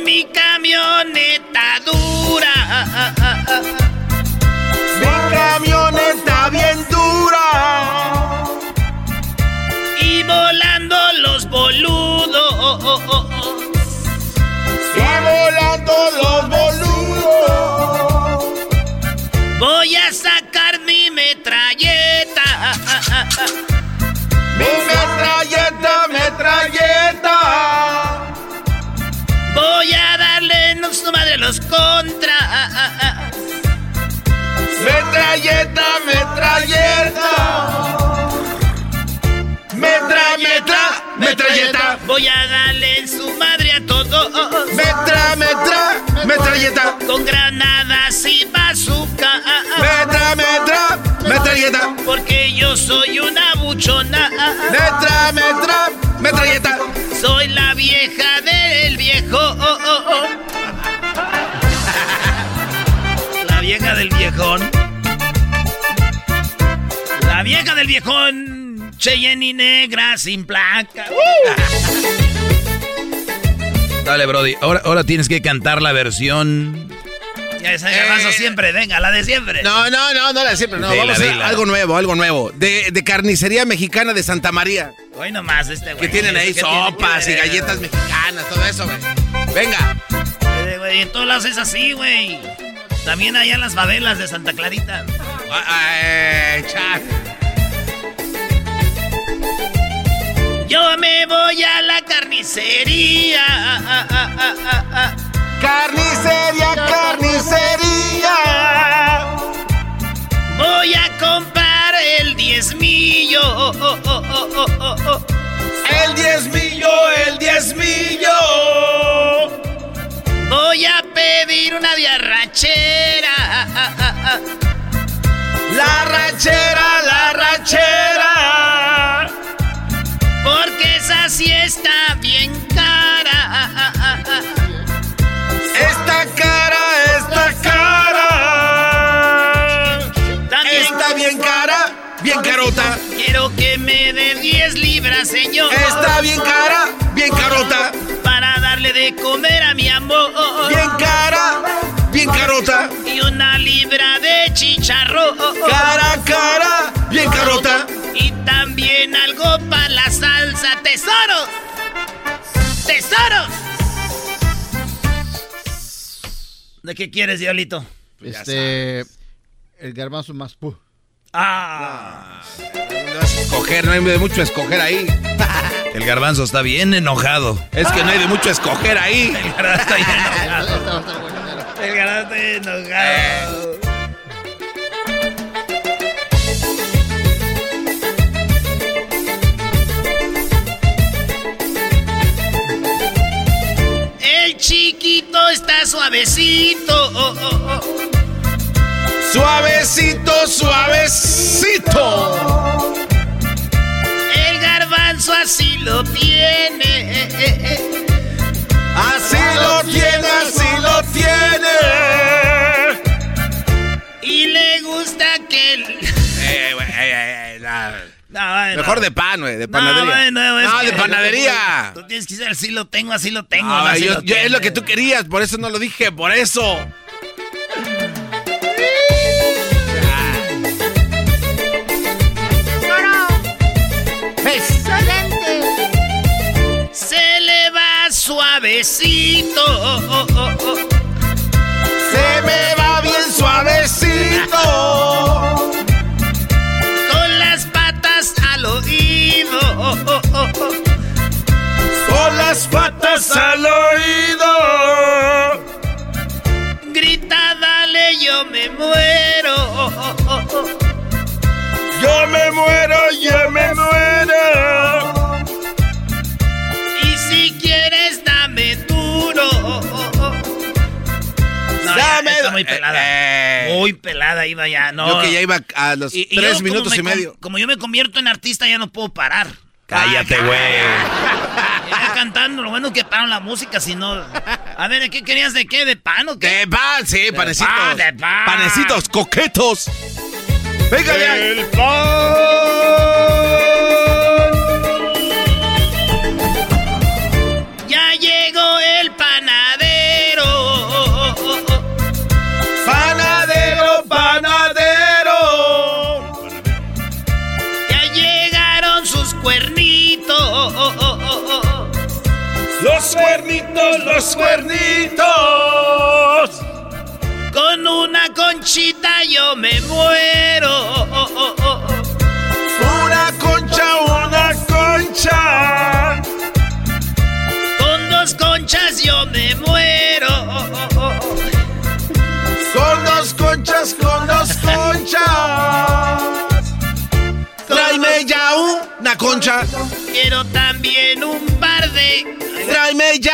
Mi camioneta dura. Mi camioneta bien dura. Y volando los boludos. Y volando los boludos. Voy a sacar mi metralleta. Mi metralleta. Su madre los contra. ah, ah, ah. Metralleta, metralleta. Metra, metra, metralleta. Voy a darle en su madre a todos. Metra, metra, metralleta. Con granadas y bazooka. Metra, metra, metralleta. Porque yo soy una buchona. Metra, metra, metralleta. Soy la vieja del del viejón. La vieja del viejón. Cheyenne y negra sin placa. Dale, Brody. Ahora, ahora tienes que cantar la versión. Ya esa garbanzo siempre, venga, la de siempre. No, no, no, no la de siempre. No, vamos a algo nuevo, algo nuevo. De, de carnicería mexicana de Santa María. Hoy nomás este güey. Que tienen ahí ¿Qué tiene que sopas y galletas mexicanas, todo eso, güey. Venga. Eh, güey, en todos lados es así, güey. También allá en las favelas de Santa Clarita. Eh, Yo me voy a la carnicería. Carnicería, carnicería. Voy a comprar el diezmillo. El diezmillo, el diezmillo. Voy a pedir una diarrachera. La rachera, la rachera. Porque esa sí está bien cara. Esta cara, esta cara. También Está bien cara, bien carota. Quiero que me dé 10 libras, señor. Está bien cara, bien carota. De comer a mi amor. Bien cara, bien carota. Y una libra de chicharrón. Cara, cara, bien carota. Y también algo para la salsa. ¡Tesoros! ¡Tesoros! ¿De qué quieres, diablito? Este. El garbanzo más pu. Ah. No es escoger, no hay de mucho escoger ahí. El garbanzo está bien enojado. Es que no hay de mucho escoger ahí. El garbanzo está bien enojado. El garbanzo está enojado. El chiquito está suavecito. Oh, oh, oh. Suavecito, suavecito. El garbanzo así lo tiene. Así lo tiene, así lo tiene. Y le gusta que el... Eh, eh, eh, la- No, bueno. Mejor de pan, güey, de No, panadería. bueno, No, que- de panadería. Tú tienes que decir así lo tengo, así lo tengo. No, no, así yo- lo yo- es lo que tú querías, por eso no lo dije, por eso. Suavecito. Se me va bien suavecito. Con las patas al oído. Con las patas al oído. Grita, dale, yo me muero. Yo me muero, yo me muero. Muy pelada. Eh, Muy pelada iba ya, no. Yo que ya iba a los Y- y tres minutos y medio. Como yo me convierto en artista, ya no puedo parar. Cállate, güey. Ya cantando, lo bueno que pararon la música, si no. A ver, ¿qué querías de qué? ¿De pan o qué? De pan, sí, panecitos. pan, de pan. Panecitos coquetos. Venga, ya. El Ya Los cuernitos, los cuernitos. Con una conchita yo me muero. Una concha, una concha. Con dos conchas yo me muero. Con dos conchas, con dos conchas. Tráeme ya una concha. Quiero también un par de. Tráeme ya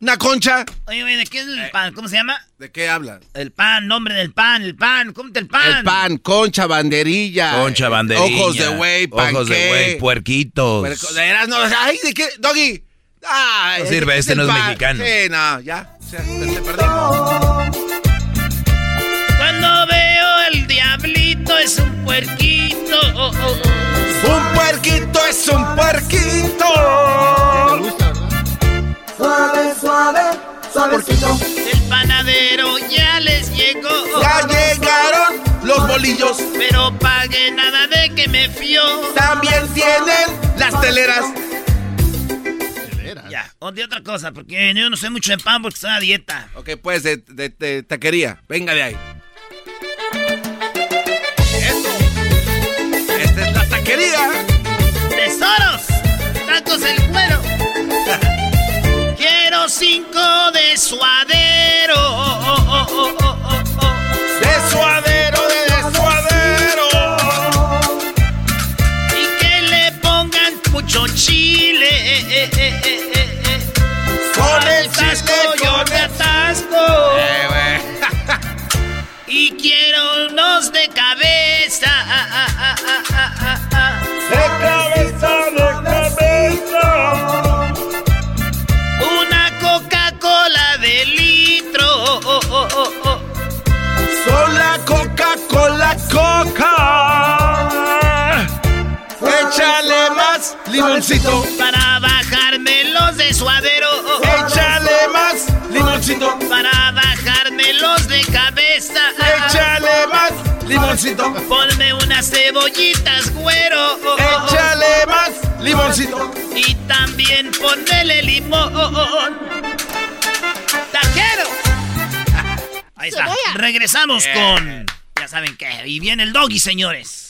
una concha. Oye, oye, ¿de qué es el pan? ¿Cómo se llama? ¿De qué hablas? El pan, nombre del pan, el pan. Cómete el pan. El pan, concha, banderilla. Concha, banderilla. Ojos de güey. Ojos de güey, puerquitos. Puerco- de veras, no, ay, ¿de qué? Doggy. Ah, No sirve, este no es pan. mexicano. Sí, no, ya. o sea, te, te perdimos. Cuando veo el diablito es un puerquito. Un puerquito es un puerquito suave, suave, suavecito. El panadero ya les llegó. Ya llegaron los bolillos. Pero pague nada de que me fío. También tienen las teleras. ¿Teleras? Ya, o de otra cosa, porque yo no sé mucho de pan porque estoy a dieta. Ok, pues de, taquería, venga de ahí. Esto, esta es la taquería. Tesoros, tacos el brinco de suadero. De suadero, de suadero. Y que le pongan mucho chile. Con el tasco yo me atasco. Eh, Y quiero unos de cabeza. Limoncito. Para bajarme los de suadero. Échale más limoncito. Para bajarme los de cabeza. Échale más limoncito. Ponme unas cebollitas, güero. Échale más limoncito. Y también ponele limón. ¡Taquero! Ahí está. Regresamos con. Ya saben qué. Y viene el doggy, señores.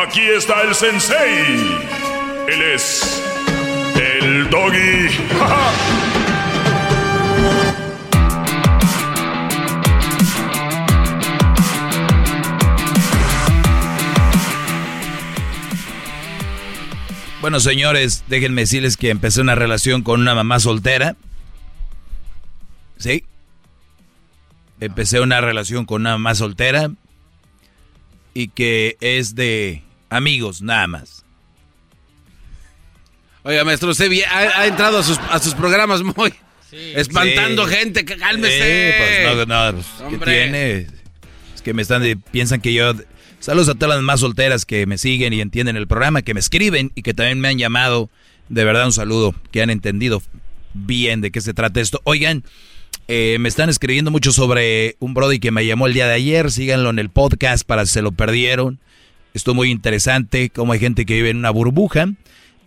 Aquí está el sensei. Él es el doggy. Bueno, señores, déjenme decirles que empecé una relación con una mamá soltera. ¿Sí? Empecé una relación con una mamá soltera y que es de amigos nada más. Oiga, maestro, usted ha, ha entrado a sus, a sus programas muy espantando Sí. gente. que- Cálmese. Eh, pues no, no, pues, ¿qué Hombre. tiene? Es que me están de- piensan que yo saludos a todas las más solteras que me siguen y entienden el programa, que me escriben y que también me han llamado. De verdad un saludo, que han entendido bien de qué se trata esto. Oigan, eh, me están escribiendo mucho sobre un Brody que me llamó el día de ayer. Síganlo en el podcast para si se lo perdieron. Estuvo muy interesante, cómo hay gente que vive en una burbuja.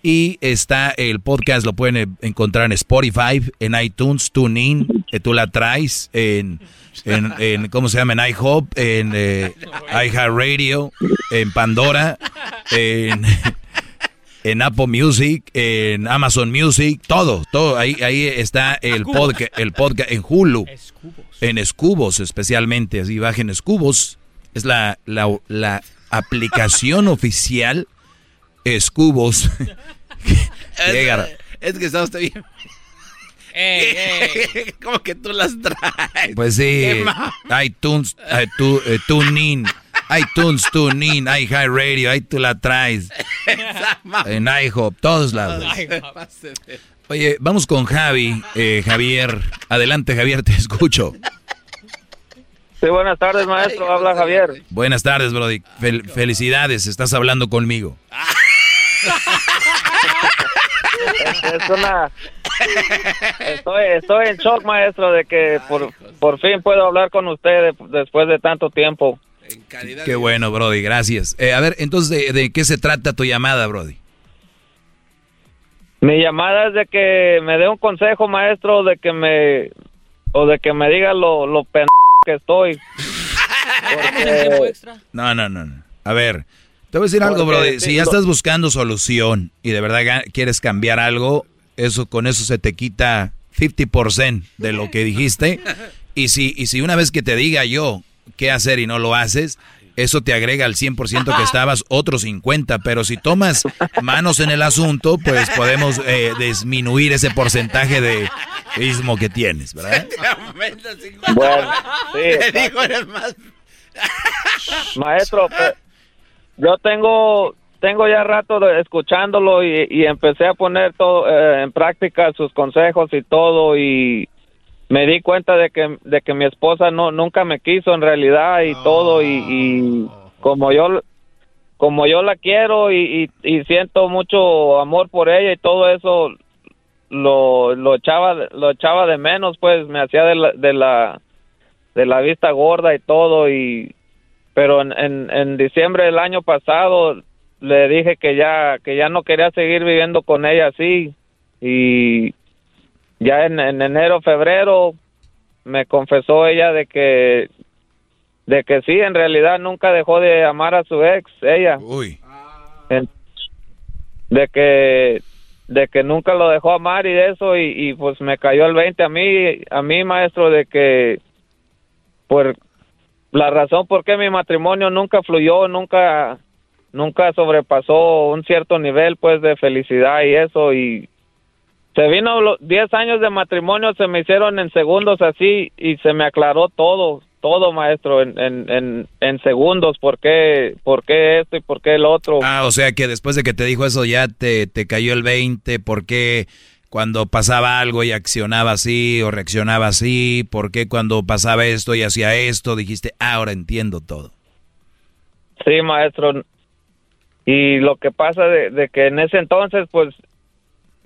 Y está el podcast, lo pueden eh, encontrar en Spotify, en iTunes, TuneIn, eh, tú la traes, en, en, en, ¿cómo se llama? En iHop, en eh, iHeartRadio, en Pandora, en, en Apple Music, en Amazon Music, todo, todo. Ahí, ahí está el podcast, el podcast en Hulu, en Escubos especialmente, así bajen Escubos. Es la, la, la aplicación oficial Escubos. Llega- Es que está usted bien. ¿Cómo que tú las traes? Pues sí, ma- iTunes, eh, tu, TuneIn, iTunes, TuneIn, iHeartRadio, ahí tú la traes. En iHop, todos lados. Oye, vamos con Javi, eh, Javier. Adelante, Javier, te escucho. Sí, buenas tardes, maestro. Habla Javier. Buenas tardes, Brody. Fel- felicidades, estás hablando conmigo. Es una... Estoy, estoy en shock, maestro, de que por, por fin puedo hablar con usted de- después de tanto tiempo. Qué bueno, Brody, gracias. Eh, a ver, entonces, ¿de, de qué se trata tu llamada, Brody? Mi llamada es de que me dé un consejo, maestro, de que me... O de que me diga lo, lo. Que estoy. Porque- No, no, no, no. A ver, te voy a decir algo, Brody. Si ya estás buscando solución y de verdad quieres cambiar algo, eso con eso se te quita 50% de lo que dijiste. Y si, y si una vez que te diga yo qué hacer y no lo haces, eso te agrega al 100% que estabas, otro 50%. Pero si tomas manos en el asunto, pues podemos eh, disminuir ese porcentaje de ismo que tienes, ¿verdad? Bueno, sí, Te digo, eres más. Maestro, pe- yo tengo tengo ya rato de escuchándolo y, y empecé a poner todo eh, en práctica sus consejos y todo y me di cuenta de que de que mi esposa no nunca me quiso en realidad y todo y, y como yo como yo la quiero y, y- y siento mucho amor por ella y todo eso lo, lo echaba lo echaba de menos pues me hacía de la, de la de la vista gorda y todo y pero en, en, en diciembre del año pasado le dije que ya que ya no quería seguir viviendo con ella así y ya en, en enero febrero me confesó ella de que de que sí en realidad nunca dejó de amar a su ex ella Uy. En- de que de que nunca lo dejó amar y eso y, y, pues me cayó el 20 a mí a mí maestro de que por la razón por qué mi matrimonio nunca fluyó nunca nunca sobrepasó un cierto nivel pues de felicidad y eso y se vino los 10 años de matrimonio se me hicieron en segundos así y se me aclaró todo todo maestro en, en, en, en segundos por qué por qué esto y por qué el otro Ah, o sea que después de que te dijo eso ya te, te cayó el 20, ¿por qué cuando pasaba algo y accionaba así o reaccionaba así? ¿Por qué cuando pasaba esto y hacía esto dijiste, "Ah, ahora entiendo todo? Sí, maestro. Y lo que pasa de, de que en ese entonces, pues,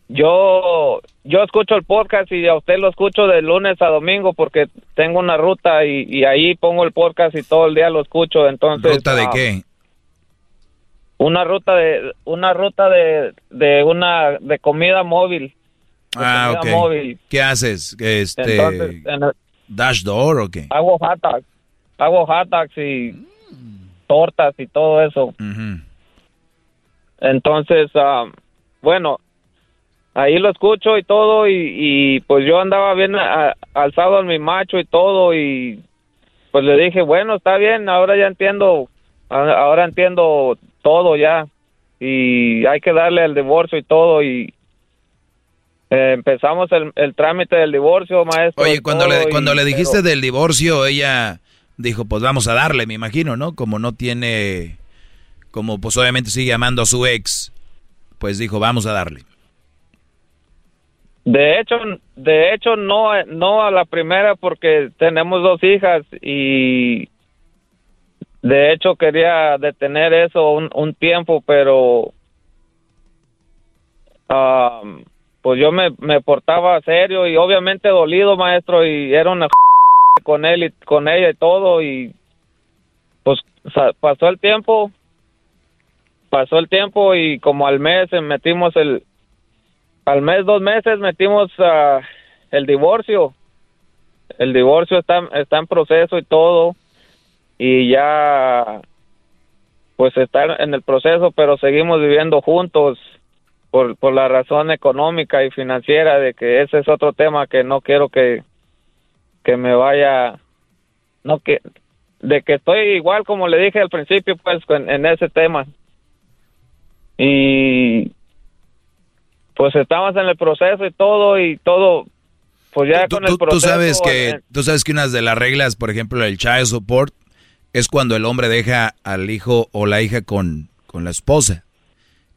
yo yo escucho el podcast y a usted lo escucho de lunes a domingo porque tengo una ruta y, y ahí pongo el podcast y todo el día lo escucho. Entonces, ¿Ruta de ah, qué? Una ruta de una ruta de, de una de comida móvil. de Ah, ok. comida móvil. ¿Qué haces? Este, Entonces, en el- ¿Dash door o qué? hago hot dogs, hago hot dogs y tortas y todo eso. Entonces, ah, bueno, ahí lo escucho y todo y, y, pues yo andaba bien a- alzado en mi macho y todo y pues le dije, bueno, está bien, ahora ya entiendo, ahora entiendo todo ya y hay que darle el divorcio y todo y eh, empezamos el, el trámite del divorcio, maestro. Oye, cuando le, y- cuando le dijiste pero- del divorcio, ella dijo, pues vamos a darle, me imagino, ¿no? Como no tiene, como pues obviamente sigue amando a su ex, pues dijo, vamos a darle. De hecho, de hecho no, no a la primera porque tenemos dos hijas y de hecho quería detener eso un, un tiempo, pero am, pues yo me, me portaba serio y obviamente dolido, maestro, y era una con él y con ella y todo y pues pasó el tiempo, pasó el tiempo y como al mes eh, metimos el al mes, dos meses metimos ah, el divorcio. El divorcio está, está en proceso y todo. Y ya, pues está en el proceso, pero seguimos viviendo juntos por, por la razón económica y financiera de que ese es otro tema que no quiero que, que me vaya, no que, de que estoy igual como le dije al principio, pues en ese tema. Y pues estamos en el proceso y todo y todo pues ya Tú, con el tú- tú proceso sabes que, eh, tú sabes que una de las reglas, por ejemplo, del child support, es cuando el hombre deja al hijo o la hija con, con la esposa.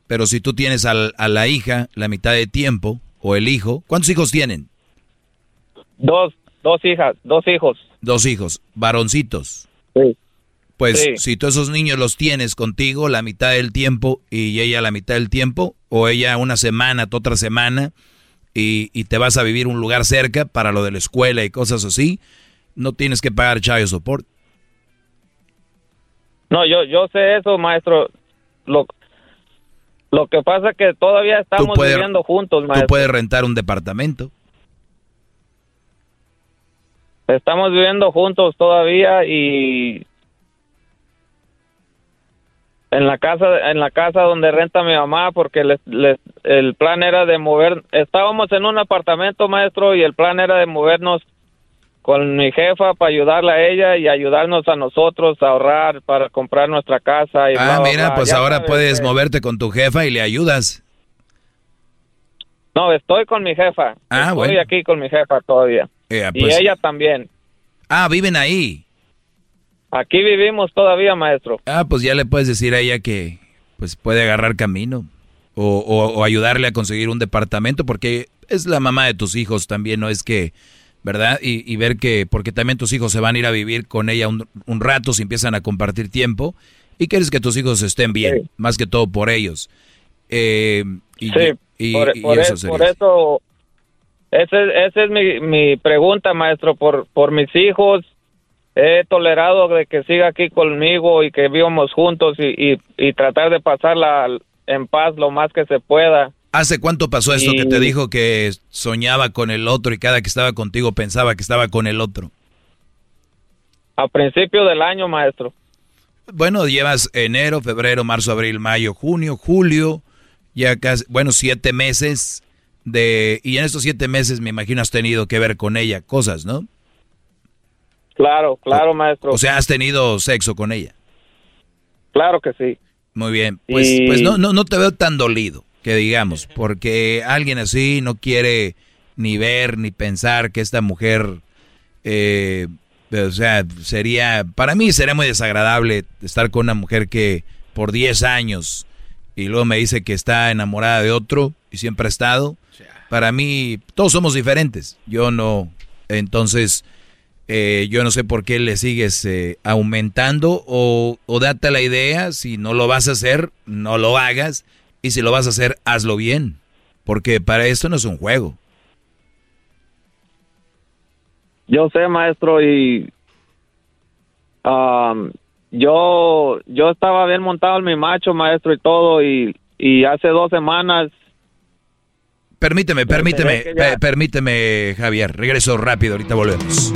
Pero si tú tienes al- a la hija la mitad de tiempo, o el hijo, ¿cuántos hijos tienen? dos dos hijas dos hijos Dos hijos, varoncitos. Sí. Pues Sí. si tú esos niños los tienes contigo la mitad del tiempo y ella la mitad del tiempo, o ella una semana, tú otra semana, y, y te vas a vivir un lugar cerca para lo de la escuela y cosas así, no tienes que pagar child support. no yo yo sé eso maestro lo lo que pasa que todavía estamos puedes- viviendo juntos Tú maestro puedes rentar un departamento. estamos viviendo juntos todavía y en la casa en la casa donde renta mi mamá porque les, les- el plan era de mover estábamos en un apartamento maestro y el plan era de movernos con mi jefa para ayudarla a ella y ayudarnos a nosotros a ahorrar para comprar nuestra casa y Ah, bla, mira, bla. pues Ya ahora sabes, puedes eh, moverte con tu jefa y le ayudas. no estoy con mi jefa Ah, estoy bueno. aquí con mi jefa todavía Eh, y pues- ella también Ah, viven ahí. Aquí vivimos todavía maestro Ah, pues ya le puedes decir a ella que pues puede agarrar camino o, o- o ayudarle a conseguir un departamento porque es la mamá de tus hijos también, no es que, ¿verdad? Y, y ver que, porque también tus hijos se van a ir a vivir con ella un, un rato si empiezan a compartir tiempo y quieres que tus hijos estén bien, más que todo por ellos. Eh, y, Sí, y- por, y por eso e- sería. por eso ese, esa es mi, mi pregunta, maestro, por, por mis hijos. He tolerado de que siga aquí conmigo y que vivamos juntos y, y, y tratar de pasarla en paz lo más que se pueda. ¿Hace cuánto pasó esto que te dijo que soñaba con el otro y cada que estaba contigo pensaba que estaba con el otro? A principio del año, maestro. Bueno, llevas enero, febrero, marzo, abril, mayo, junio, julio, ya casi, bueno, siete meses de... Y en estos siete meses me imagino has tenido que ver con ella cosas, ¿no? Claro, claro, maestro. O sea, has tenido sexo con ella. Claro que sí. Muy bien. Pues, Y- pues no, no, no te veo tan dolido, que digamos, porque alguien así no quiere ni ver ni pensar que esta mujer, eh, o sea, sería, para mí sería muy desagradable estar con una mujer que por 10 años y luego me dice que está enamorada de otro y siempre ha estado. Para mí, todos somos diferentes. Yo no, entonces, eh, yo no sé por qué le sigues eh, aumentando o, o date la idea, si no lo vas a hacer, no lo hagas, y si lo vas a hacer, hazlo bien, porque para esto no es un juego. Yo sé, maestro, y um, yo yo estaba bien montado en mi macho, maestro, y todo, y, y hace dos semanas Permíteme, permíteme, ya- permíteme, Javier, regreso rápido, ahorita volvemos.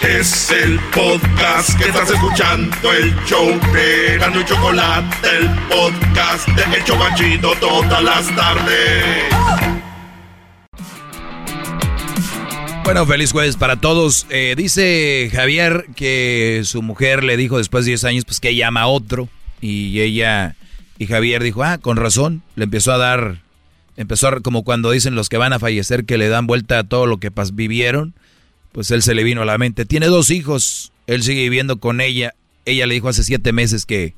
Es el podcast que estás escuchando, el show de y Chocolate, el podcast de El Chocachito todas las tardes. Bueno, feliz jueves para todos. Eh, dice Javier que su mujer le dijo después de 10 años pues que ella ama a otro y ella y Javier dijo, ah, con razón, le empezó a dar, empezó a, como cuando dicen los que van a fallecer que le dan vuelta a todo lo que vivieron, pues él se le vino a la mente. Tiene dos hijos, él sigue viviendo con ella, ella le dijo hace siete meses que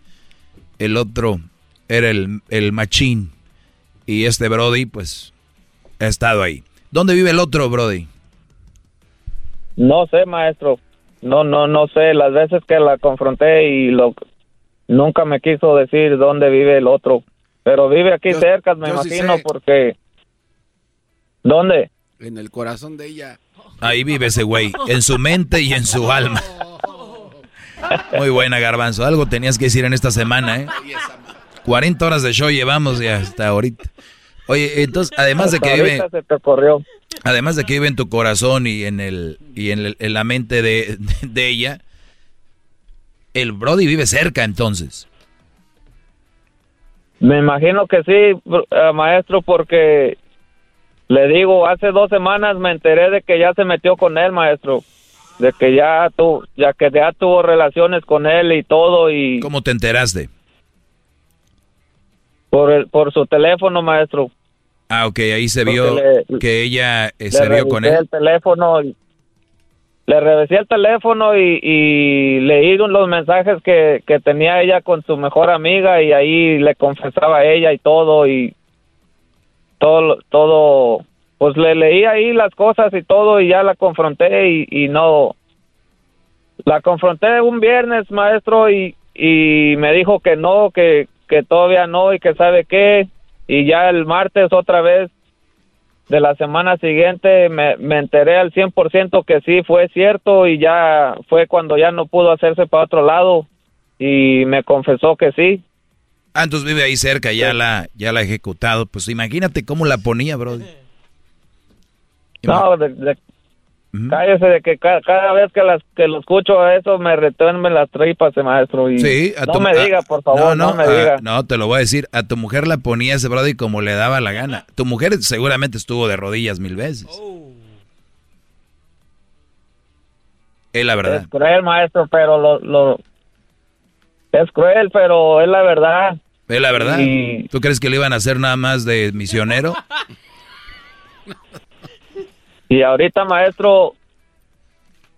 el otro era el, el machín y este Brody pues ha estado ahí. ¿Dónde vive el otro Brody? No sé, maestro. No, no, no sé. Las veces que la confronté y lo nunca me quiso decir dónde vive el otro. Pero vive aquí cerca, me yo sí imagino, sé. porque ¿dónde? En el corazón de ella. Ahí vive ese güey, en su mente y en su alma. Muy buena, Garbanzo. Algo tenías que decir en esta semana, ¿eh? 40 horas de show llevamos ya hasta ahorita. Oye, entonces, además de que vive, además de que vive en tu corazón y en el y en, el- en la mente de, de ella, el Brody vive cerca, entonces. Me imagino que sí, eh, maestro, porque le digo, hace dos semanas me enteré de que ya se metió con él, maestro. De que ya tu, ya que ya tuvo relaciones con él y todo y ¿Cómo te enteraste? por el, por su teléfono, maestro. Ah, ok, ahí se Porque vio le- que ella eh, se vio con él. el teléfono y- le revisé el teléfono y, y leí los mensajes que, que tenía ella con su mejor amiga y ahí le confesaba a ella y todo y todo todo pues le leí ahí las cosas y todo y ya la confronté y, y no la confronté un viernes maestro y, y me dijo que no que, que todavía no y que sabe qué y ya el martes otra vez de la semana siguiente me, me enteré al 100% que sí fue cierto y ya fue cuando ya no pudo hacerse para otro lado y me confesó que sí. Ah, entonces vive ahí cerca, ya la, ya la ha ejecutado. Pues imagínate cómo la ponía, Brody. No, de, de- cállese de que ca- cada vez que las que lo escucho eso me retuermen las tripas, eh, maestro. Y Sí, a no tu- me a- diga, por favor, no, me ah, diga. no, te lo voy a decir. A tu mujer la ponía ese Brody como le daba la gana. Tu mujer seguramente estuvo de rodillas mil veces. Es la verdad. Es cruel, maestro, pero lo, lo es cruel, pero es la verdad. Es la verdad. Y- ¿Tú crees que le iban a hacer nada más de misionero? Y ahorita, maestro,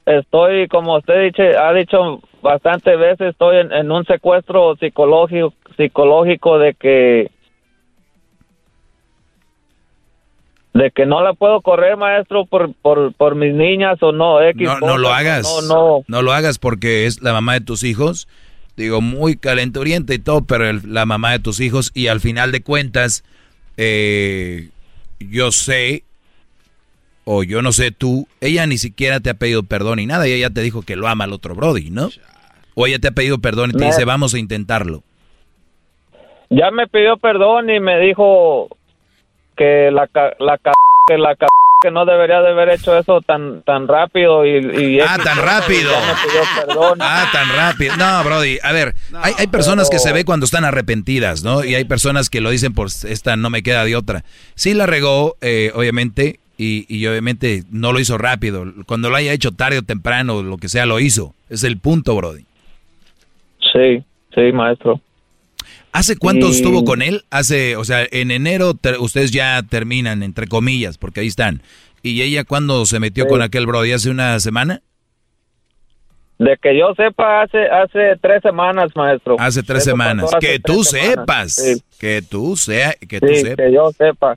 estoy, como usted dice, ha dicho bastantes veces, estoy en, en un secuestro psicológico, psicológico de que de que no la puedo correr, maestro, por, por, por mis niñas o no, X No, lo hagas. No, no. No lo hagas porque es la mamá de tus hijos. Digo, muy calenturienta y todo, pero el- la mamá de tus hijos y al final de cuentas, eh, yo sé, o yo no sé tú, ella ni siquiera te ha pedido perdón ni nada, y ella te dijo que lo ama al otro Brody, ¿no? O ella te ha pedido perdón y te dice, vamos a intentarlo. Ya me pidió perdón y me dijo que la la que la que no debería de haber hecho eso tan tan rápido y, y Ah, tan rápido. Ah, tan rápido. No, Brody, a ver, hay, hay personas que se ve cuando están arrepentidas, ¿no? Y hay personas que lo dicen por esta no me queda de otra. Sí la regó, eh, obviamente, y, y obviamente no lo hizo rápido. Cuando lo haya hecho tarde o temprano, lo que sea, lo hizo. Es el punto, Brody. Sí, sí, maestro. ¿Hace cuánto estuvo con él? Hace, o sea, en enero ustedes ya terminan, entre comillas, porque ahí están. ¿Y ella cuándo se metió con aquel Brody? ¿Hace una semana? De que yo sepa, hace hace tres semanas, maestro. Hace tres Eso semanas. pasó hace Que tres tú semanas. sepas. Sí. Que tú sea, que tú sepas. que yo sepa.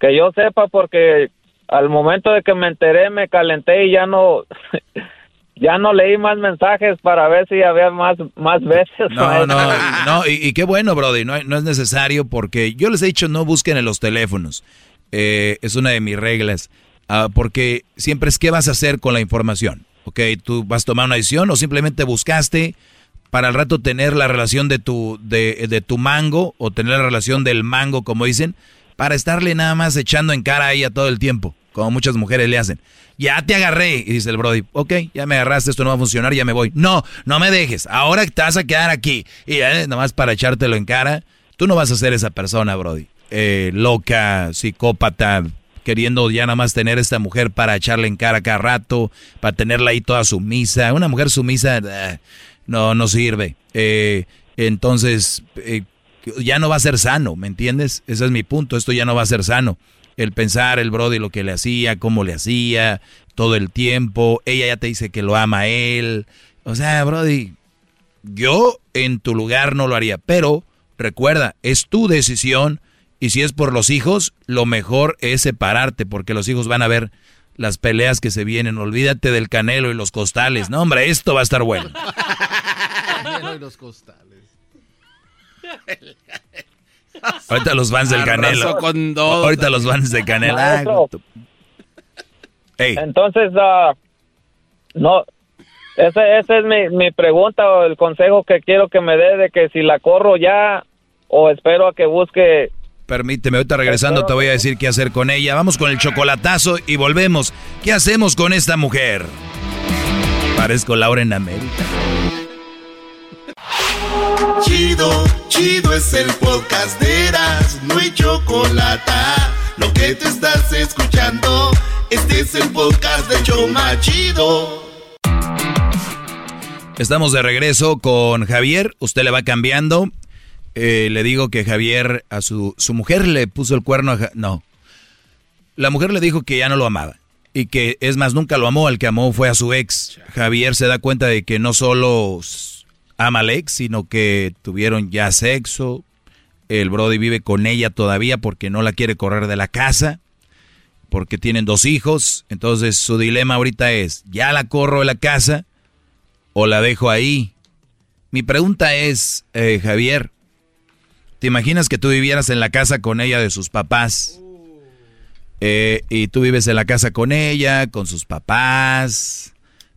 Que yo sepa porque al momento de que me enteré me calenté y ya no ya no leí más mensajes para ver si había más más veces. No, no, no, y, y qué bueno, Brody, no, no es necesario porque yo les he dicho no busquen en los teléfonos. Eh, es una de mis reglas. Ah, porque siempre es qué vas a hacer con la información. ¿Ok? Tú vas a tomar una decisión o simplemente buscaste para al rato tener la relación de tu, de, de tu mango o tener la relación del mango, como dicen, para estarle nada más echando en cara a ella todo el tiempo, como muchas mujeres le hacen. Ya te agarré, y dice el Brody, ok, ya me agarraste, esto no va a funcionar, ya me voy. No, no me dejes, ahora te vas a quedar aquí. Y eh, nada más para echártelo en cara, tú no vas a ser esa persona, Brody. Eh, loca, psicópata, queriendo ya nada más tener esta mujer para echarle en cara cada rato, para tenerla ahí toda sumisa. Una mujer sumisa eh, no, no sirve. Eh, entonces, eh, ya no va a ser sano, ¿me entiendes? Ese es mi punto, esto ya no va a ser sano. El pensar, el Brody, lo que le hacía, cómo le hacía, todo el tiempo, ella ya te dice que lo ama a él. O sea, Brody, yo en tu lugar no lo haría, pero recuerda, es tu decisión y si es por los hijos, lo mejor es separarte porque los hijos van a ver las peleas que se vienen. Olvídate del canelo y los costales. No, hombre, esto va a estar bueno. Canelo y los costales. Ahorita los fans del canelo. Arrasó con dos. Ahorita los fans de canelo. Maestro. Ey. Entonces, ah, no, esa, esa es mi, mi pregunta o el consejo que quiero que me dé de que si la corro ya o espero a que busque Permíteme, ahorita regresando te voy a decir qué hacer con ella. Vamos con el chocolatazo y volvemos. ¿Qué hacemos con esta mujer? Parezco Laura en América. Chido, chido es el podcast de Eras, no hay chocolate. Lo que te estás escuchando, este es el podcast de Choma Chido. Estamos de regreso con Javier. Usted le va cambiando. Eh, le digo que Javier a su, su mujer le puso el cuerno a Ja- No. La mujer le dijo que ya no lo amaba. Y que es más, nunca lo amó. Al que amó fue a su ex. Javier se da cuenta de que no solo s- ama al ex, sino que tuvieron ya sexo. El Brody vive con ella todavía porque no la quiere correr de la casa. Porque tienen dos hijos. Entonces su dilema ahorita es, ¿ya la corro de la casa? o la dejo ahí? Mi pregunta es, eh, Javier, ¿te imaginas que tú vivieras en la casa con ella de sus papás? Eh, y tú vives en la casa con ella, con sus papás,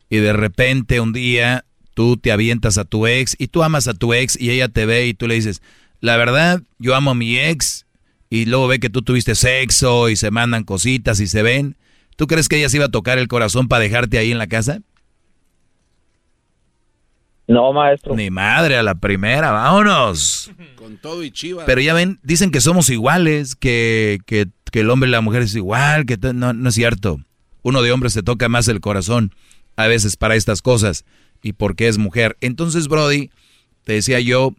y de repente un día tú te avientas a tu ex y tú amas a tu ex y ella te ve y tú le dices, la verdad, yo amo a mi ex y luego ve que tú tuviste sexo y se mandan cositas y se ven. ¿Tú crees que ella se iba a tocar el corazón para dejarte ahí en la casa? No, maestro. Ni madre a la primera, vámonos. Con todo y chivas. Pero ya ven, dicen que somos iguales, que, que, que el hombre y la mujer es igual, que no, no es cierto. Uno de hombres se toca más el corazón a veces para estas cosas y porque es mujer. Entonces, Brody, te decía yo,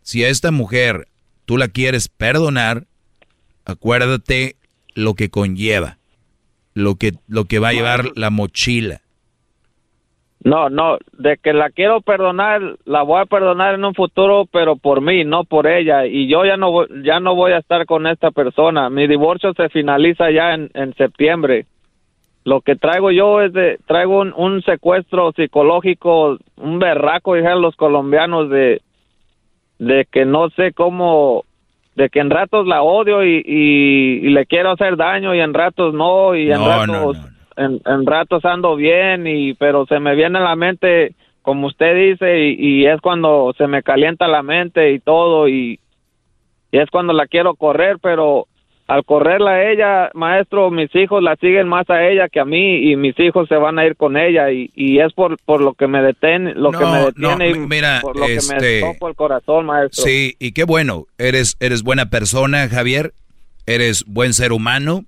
si a esta mujer tú la quieres perdonar, acuérdate lo que conlleva, lo que, lo que va a llevar la mochila. No, no, de que la quiero perdonar, la voy a perdonar en un futuro, pero por mí, no por ella. Y yo ya no ya no voy a estar con esta persona. Mi divorcio se finaliza ya en, en septiembre. Lo que traigo yo es de, traigo un, un secuestro psicológico, un berraco, dijeron los colombianos, de, de que no sé cómo, de que en ratos la odio y, y, y le quiero hacer daño y en ratos no y en No, ratos no, En, en ratos ando bien y pero se me viene a la mente como usted dice y, y es cuando se me calienta la mente y todo y, y es cuando la quiero correr pero al correrla a ella maestro mis hijos la siguen más a ella que a mí y mis hijos se van a ir con ella y, y es por por lo que me detiene lo que No, me no, detiene y mi- mira, por lo que este- me toco el corazón maestro Sí, y qué bueno, eres, eres buena persona, Javier, eres buen ser humano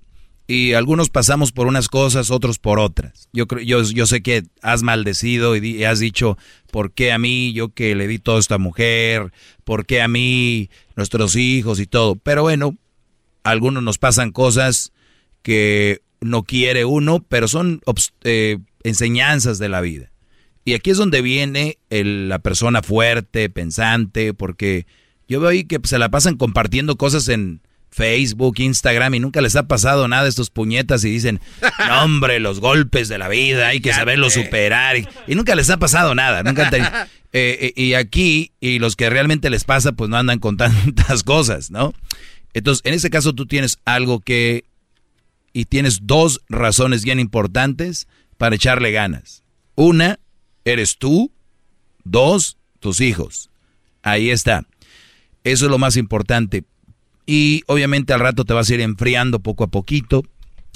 y algunos pasamos por unas cosas, otros por otras. Yo creo, yo, yo sé que has maldecido y, di- y has dicho, ¿por qué a mí, yo que le di todo a esta mujer? ¿Por qué a mí, nuestros hijos y todo? Pero bueno, a algunos nos pasan cosas que no quiere uno, pero son eh, enseñanzas de la vida. Y aquí es donde viene el- la persona fuerte, pensante, porque yo veo ahí que se la pasan compartiendo cosas en Facebook, Instagram y nunca les ha pasado nada a estos puñetas y dicen, no hombre, los golpes de la vida, hay que saberlo superar. Y, y nunca les ha pasado nada, nunca han tenido- Eh, eh, y aquí, y los que realmente les pasa, pues no andan con tantas cosas, ¿no? Entonces, en este caso tú tienes algo que, y tienes dos razones bien importantes para echarle ganas. Una, eres tú. Dos, tus hijos. Ahí está. Eso es lo más importante. Y obviamente al rato te vas a ir enfriando poco a poquito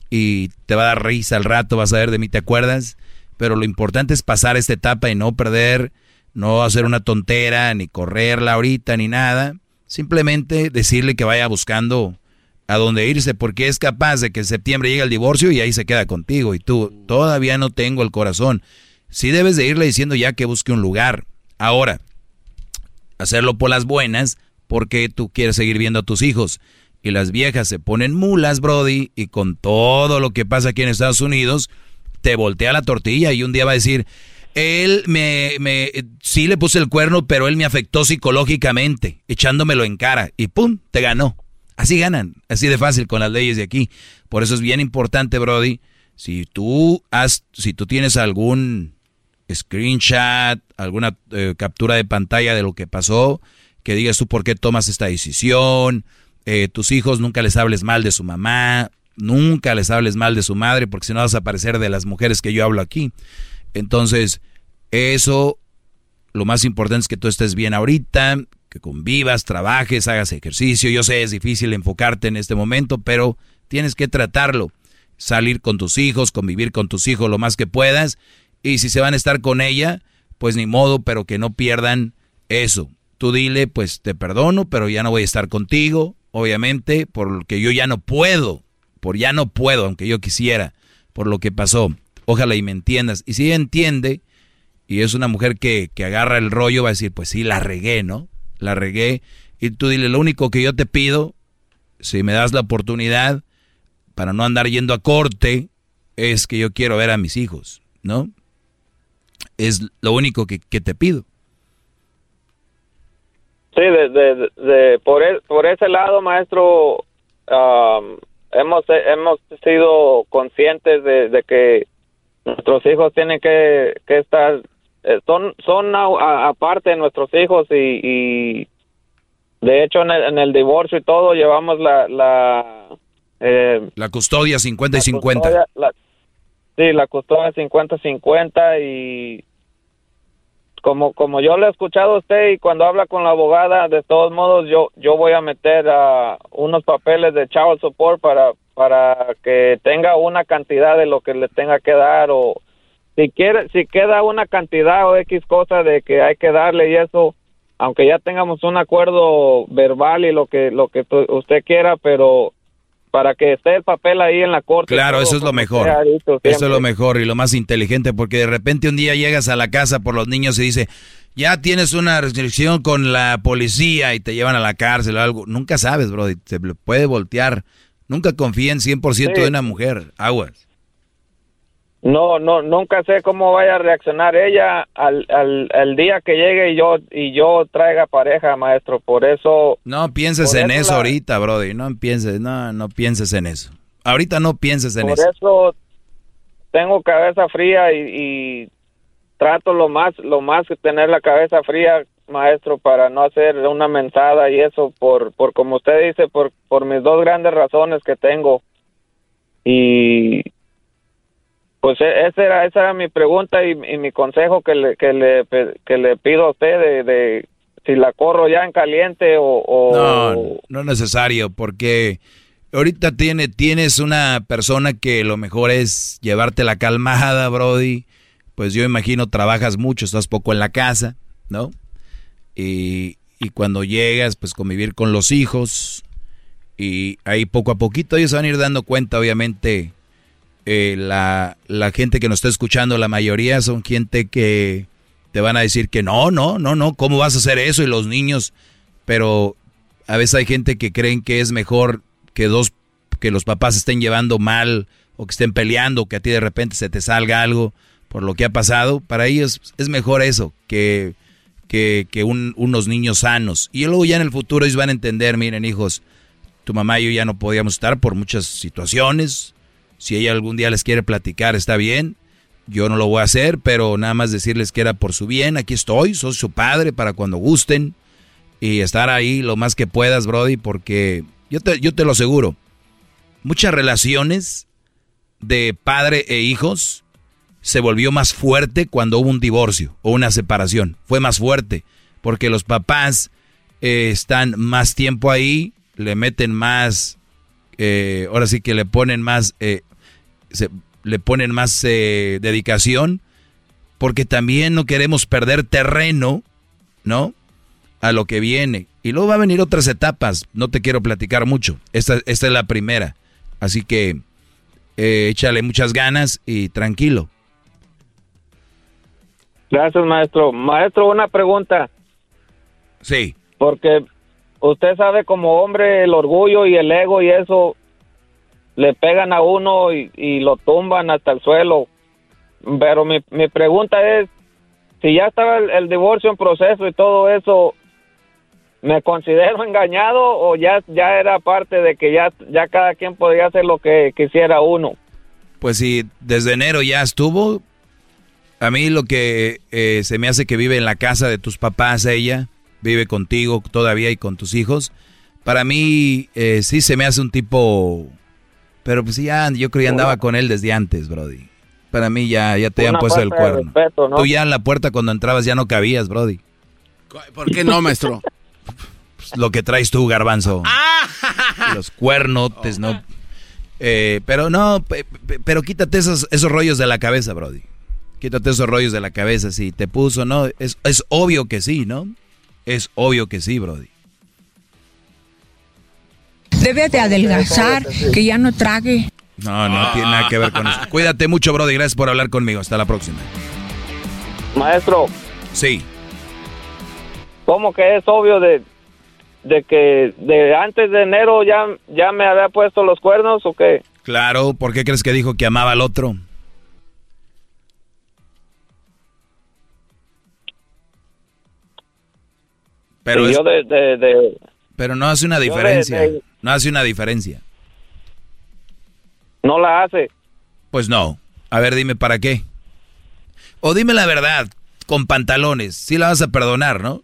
y te va a dar risa al rato, vas a ver de mí, ¿te acuerdas? Pero lo importante es pasar esta etapa y no perder, no hacer una tontera, ni correrla ahorita, ni nada. Simplemente decirle que vaya buscando a dónde irse, porque es capaz de que en septiembre llegue el divorcio y ahí se queda contigo. Y tú, todavía no tengo el corazón. Sí debes de irle diciendo ya que busque un lugar. Ahora, hacerlo por las buenas, porque tú quieres seguir viendo a tus hijos. Y las viejas se ponen mulas, Brody, y con todo lo que pasa aquí en Estados Unidos, te voltea la tortilla y un día va a decir, él me, me, sí le puse el cuerno, pero él me afectó psicológicamente, echándomelo en cara, y pum, te ganó. Así ganan, así de fácil con las leyes de aquí. Por eso es bien importante, Brody, si tú has, si tú tienes algún screenshot, alguna eh, captura de pantalla de lo que pasó, que digas tú por qué tomas esta decisión, eh, tus hijos nunca les hables mal de su mamá, nunca les hables mal de su madre, porque si no vas a parecer de las mujeres que yo hablo aquí. Entonces, eso, lo más importante es que tú estés bien ahorita, que convivas, trabajes, hagas ejercicio. Yo sé, es difícil enfocarte en este momento, pero tienes que tratarlo. Salir con tus hijos, convivir con tus hijos lo más que puedas. Y si se van a estar con ella, pues ni modo, pero que no pierdan eso. Tú dile, pues te perdono, pero ya no voy a estar contigo, obviamente, porque yo ya no puedo, por ya no puedo, aunque yo quisiera, por lo que pasó. Ojalá y me entiendas. Y si ella entiende, y es una mujer que, que agarra el rollo, va a decir, pues sí, la regué, ¿no? La regué. Y tú dile, lo único que yo te pido, si me das la oportunidad, para no andar yendo a corte, es que yo quiero ver a mis hijos, ¿no? Es lo único que, que te pido. Sí, de, de, de- por, e- ese lado, maestro, am, hemos, hemos sido conscientes de, de que nuestros hijos tienen que, que estar, son, son a- aparte nuestros hijos y, y de hecho en el, en el divorcio y todo llevamos la... la eh, La custodia 50 y 50. custodia- la- sí, la custodia 50-50 y como como yo le he escuchado a usted y cuando habla con la abogada, de todos modos yo yo voy a meter a unos papeles de child support para para que tenga una cantidad de lo que le tenga que dar o si quiere si queda una cantidad o X cosa de que hay que darle y eso aunque ya tengamos un acuerdo verbal y lo que lo que tu- usted quiera, pero para que esté el papel ahí en la corte. Claro, todo eso es lo mejor. Eso es lo mejor y lo más inteligente, porque de repente un día llegas a la casa por los niños y dice, ya tienes una restricción con la policía y te llevan a la cárcel o algo. Nunca sabes, bro, se puede voltear. Nunca confía en 100% Sí. de una mujer. Aguas. No, no, nunca sé cómo vaya a reaccionar ella al, al, al día que llegue y yo y yo traiga pareja, maestro. Por eso. No pienses en eso la- ahorita, brody. No pienses, no, no pienses en eso. Ahorita no pienses en por eso. eso tengo cabeza fría y, y trato lo más, lo más que tener la cabeza fría maestro, para no hacer una mensada y eso, por, por como usted dice, por, por mis dos grandes razones que tengo. Y pues e- esa era, esa era mi pregunta y, mi consejo que le, que le, que le pido a usted de, de si la corro ya en caliente o... No, no es necesario, porque ahorita tiene, tienes una persona que lo mejor es llevarte la calmada, Brody. Pues yo imagino trabajas mucho, estás poco en la casa, ¿no? Y, y cuando llegas, pues convivir con los hijos. Y ahí poco a poquito ellos van a ir dando cuenta, obviamente, eh, la, la gente que nos está escuchando, la mayoría son gente que te van a decir que no, no, no, no, ¿cómo vas a hacer eso? Y los niños, pero a veces hay gente que creen que es mejor que dos, que los papás estén llevando mal o que estén peleando, que a ti de repente se te salga algo por lo que ha pasado. Para ellos es mejor eso que, que, que un- unos niños sanos. Y luego ya en el futuro ellos van a entender, miren hijos, tu mamá y yo ya no podíamos estar por muchas situaciones. Si ella algún día les quiere platicar, está bien. Yo no lo voy a hacer, pero nada más decirles que era por su bien. Aquí estoy, soy su padre para cuando gusten. Y estar ahí lo más que puedas, Brody, porque yo te, yo te lo aseguro. Muchas relaciones de padre e hijos se volvió más fuerte cuando hubo un divorcio o una separación. Fue más fuerte porque los papás eh, están más tiempo ahí, le meten más, eh, ahora sí que le ponen más, eh, se- le ponen más eh, dedicación, porque también no queremos perder terreno, ¿no? A lo que viene. Y luego va a venir otras etapas, no te quiero platicar mucho. Esta, esta es la primera. Así que eh, échale muchas ganas y tranquilo. Gracias, maestro. Maestro, una pregunta. Sí. Porque usted sabe como hombre el orgullo y el ego y eso le pegan a uno y, lo tumban hasta el suelo. Pero mi, mi pregunta es, si ya estaba el, el divorcio en proceso y todo eso, ¿me considero engañado o ya, ya era parte de que ya, ya cada quien podía hacer lo que quisiera uno? Pues si desde enero ya estuvo, a mí lo que eh, se me hace que vive en la casa de tus papás ella, vive contigo todavía y con tus hijos. Para mí eh, sí se me hace un tipo, pero pues ya yo creo que ya andaba con él desde antes, Brody. Para mí ya, ya te habían puesto el cuerno. respeto, ¿no? Tú ya en la puerta cuando entrabas ya no cabías, Brody. ¿Por qué no, maestro? Pues, lo que traes tú, garbanzo. Los cuernotes, ¿no? Eh, pero no, pe- pe- pero quítate esos, esos rollos de la cabeza, Brody. Quítate esos rollos de la cabeza, si te puso, ¿no? Es, es obvio que sí, ¿no? Es obvio que sí, Brody. Debe de adelgazar, que ya no trague. No, no tiene nada que ver con eso. Cuídate mucho, Brody. Gracias por hablar conmigo. Hasta la próxima. Maestro, Sí. ¿cómo que es obvio de, de que de antes de enero ya, ya me había puesto los cuernos o qué? Claro, ¿por qué crees que dijo que amaba al otro? Pero, Y es- yo de, de- de- pero no hace una diferencia. de- No hace una diferencia. no la hace. Pues no. A ver, dime para qué. O dime la verdad, con pantalones. Sí la vas a perdonar, ¿no?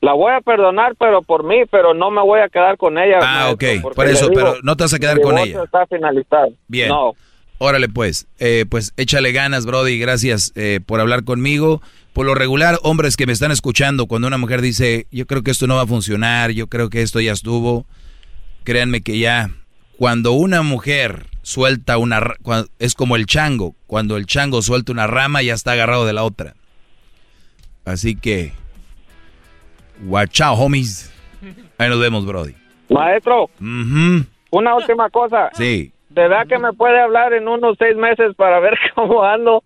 La voy a perdonar, pero por mí, pero no me voy a quedar con ella. Ah, maestro, ok. Por eso, digo, pero no te vas a quedar con ella. Está finalizado. Bien. No. Órale, pues. Eh, pues échale ganas, Brody. Gracias eh, por hablar conmigo. Por lo regular, hombres que me están escuchando, cuando una mujer dice, yo creo que esto no va a funcionar, yo creo que esto ya estuvo, créanme que ya, cuando una mujer suelta una, es como el chango, cuando el chango suelta una rama ya está agarrado de la otra. Así que, watch out, homies. Ahí nos vemos, Brody. Maestro, una última cosa. Sí. ¿De verdad que me puede hablar en unos seis meses para ver cómo ando?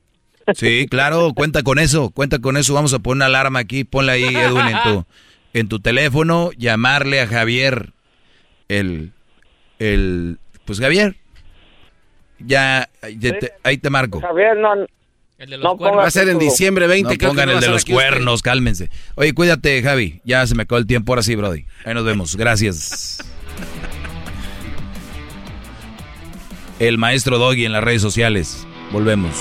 Sí, claro, cuenta con eso, cuenta con eso. Vamos a poner una alarma aquí, ponla ahí, Edwin, en tu, en tu teléfono, llamarle a Javier, el, el, pues Javier, ya, ya te- ahí te marco. Javier, no, no ponga Va a ser en diciembre 20, No creo que pongan no va el de los usted. cuernos, cálmense. Oye, cuídate, Javi, ya se me acabó el tiempo, ahora sí, Brody. Ahí nos vemos, gracias. El maestro Doggy en las redes sociales, volvemos.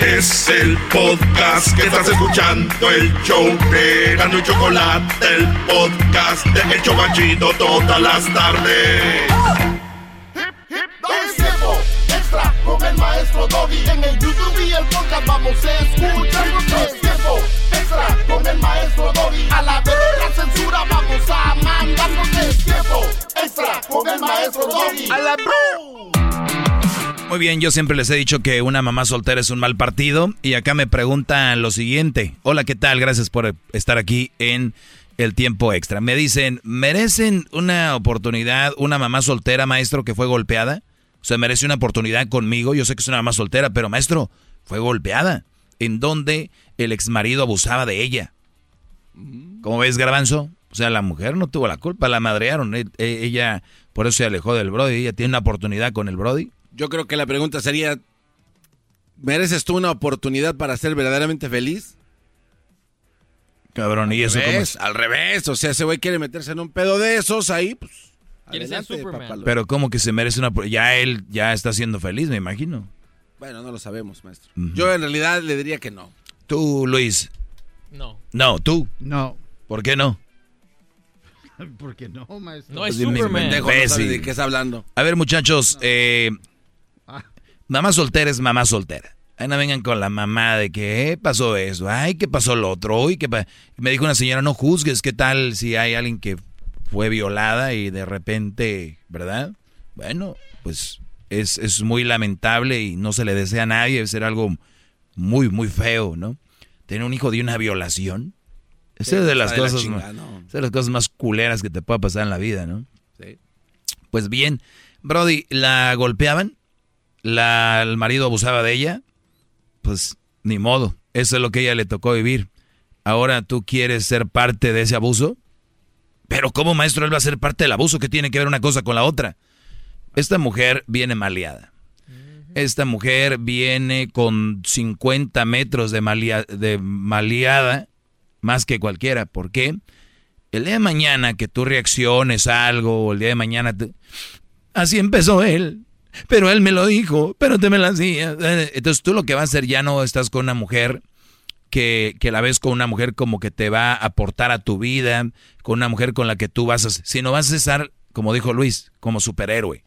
Es el podcast que estás escuchando, el show de Gano y Chocolate, el podcast de El Chocachito todas las tardes. Es tiempo extra con el maestro Doggy. En el YouTube y el podcast vamos a escuchar. Es tiempo extra con el maestro Doggy. A la vez la censura vamos a mandar. Es tiempo extra con el maestro Doggy. A la Muy bien, yo siempre les he dicho que una mamá soltera es un mal partido y acá me preguntan lo siguiente. Hola, ¿qué tal? Gracias por estar aquí en el tiempo extra. Me dicen, ¿merecen una oportunidad una mamá soltera, maestro, que fue golpeada? O sea, merece una oportunidad conmigo. Yo sé que es una mamá soltera, pero maestro, fue golpeada. En donde el ex marido abusaba de ella. ¿Cómo ves, Garbanzo? O sea, la mujer no tuvo la culpa, la madrearon. E- e- Ella, por eso se alejó del Brody. Ella tiene una oportunidad con el Brody. Yo creo que la pregunta sería, ¿mereces tú una oportunidad para ser verdaderamente feliz? Cabrón, ¿y eso cómo es? Al revés, o sea, ese güey quiere meterse en un pedo de esos ahí, pues... Quiere ser Superman. papalo. Pero ¿cómo que se merece una... Ya él ya está siendo feliz, me imagino. Bueno, no lo sabemos, maestro. Yo en realidad le diría que no. Tú, Luis. No. No, tú. No. ¿Por qué no? ¿Por qué no, maestro? No es Pues, Superman. Pendejo, no sabe de qué está hablando. A ver, muchachos, eh, mamá soltera es mamá soltera. Ahí no vengan con la mamá de que "Eh, pasó eso, ay, que pasó lo otro, y que pa-". me dijo una señora, no juzgues, ¿qué tal si hay alguien que fue violada y de repente, ¿verdad? Bueno, pues es, es muy lamentable y no se le desea a nadie, debe ser algo muy, muy feo, ¿no? Tener un hijo de una violación. Esa es de las, está de la cosas, chingada, más- ¿no? esa es de las cosas más culeras que te pueda pasar en la vida, ¿no? Sí. Pues bien, Brody, ¿la golpeaban? ¿La, ¿El marido abusaba de ella? Pues ni modo, eso es lo que a ella le tocó vivir. Ahora tú quieres ser parte de ese abuso. Pero ¿cómo maestro él va a ser parte del abuso? que tiene que ver una cosa con la otra? Esta mujer viene maleada. Esta mujer viene con 50 metros de, malia- de maleada más que cualquiera. ¿Por qué? El día de mañana que tú reacciones a algo, o el día de mañana... te- Así empezó él. Pero él me lo dijo, pero te me lo hacía. Entonces tú lo que vas a hacer ya no estás con una mujer que, que la ves con una mujer como que te va a aportar a tu vida, con una mujer con la que tú vas a... Sino vas a estar, como dijo Luis, como superhéroe.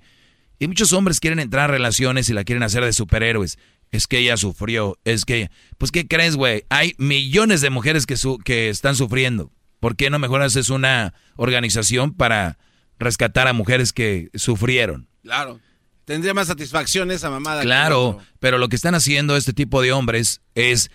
Y muchos hombres quieren entrar a relaciones y la quieren hacer de superhéroes. Es que ella sufrió, es que... Pues ¿qué crees, güey? Hay millones de mujeres que, su- que están sufriendo. ¿Por qué no mejor haces una organización para rescatar a mujeres que sufrieron? Claro. Tendría más satisfacción esa mamada. que Claro, pero lo que están haciendo este tipo de hombres es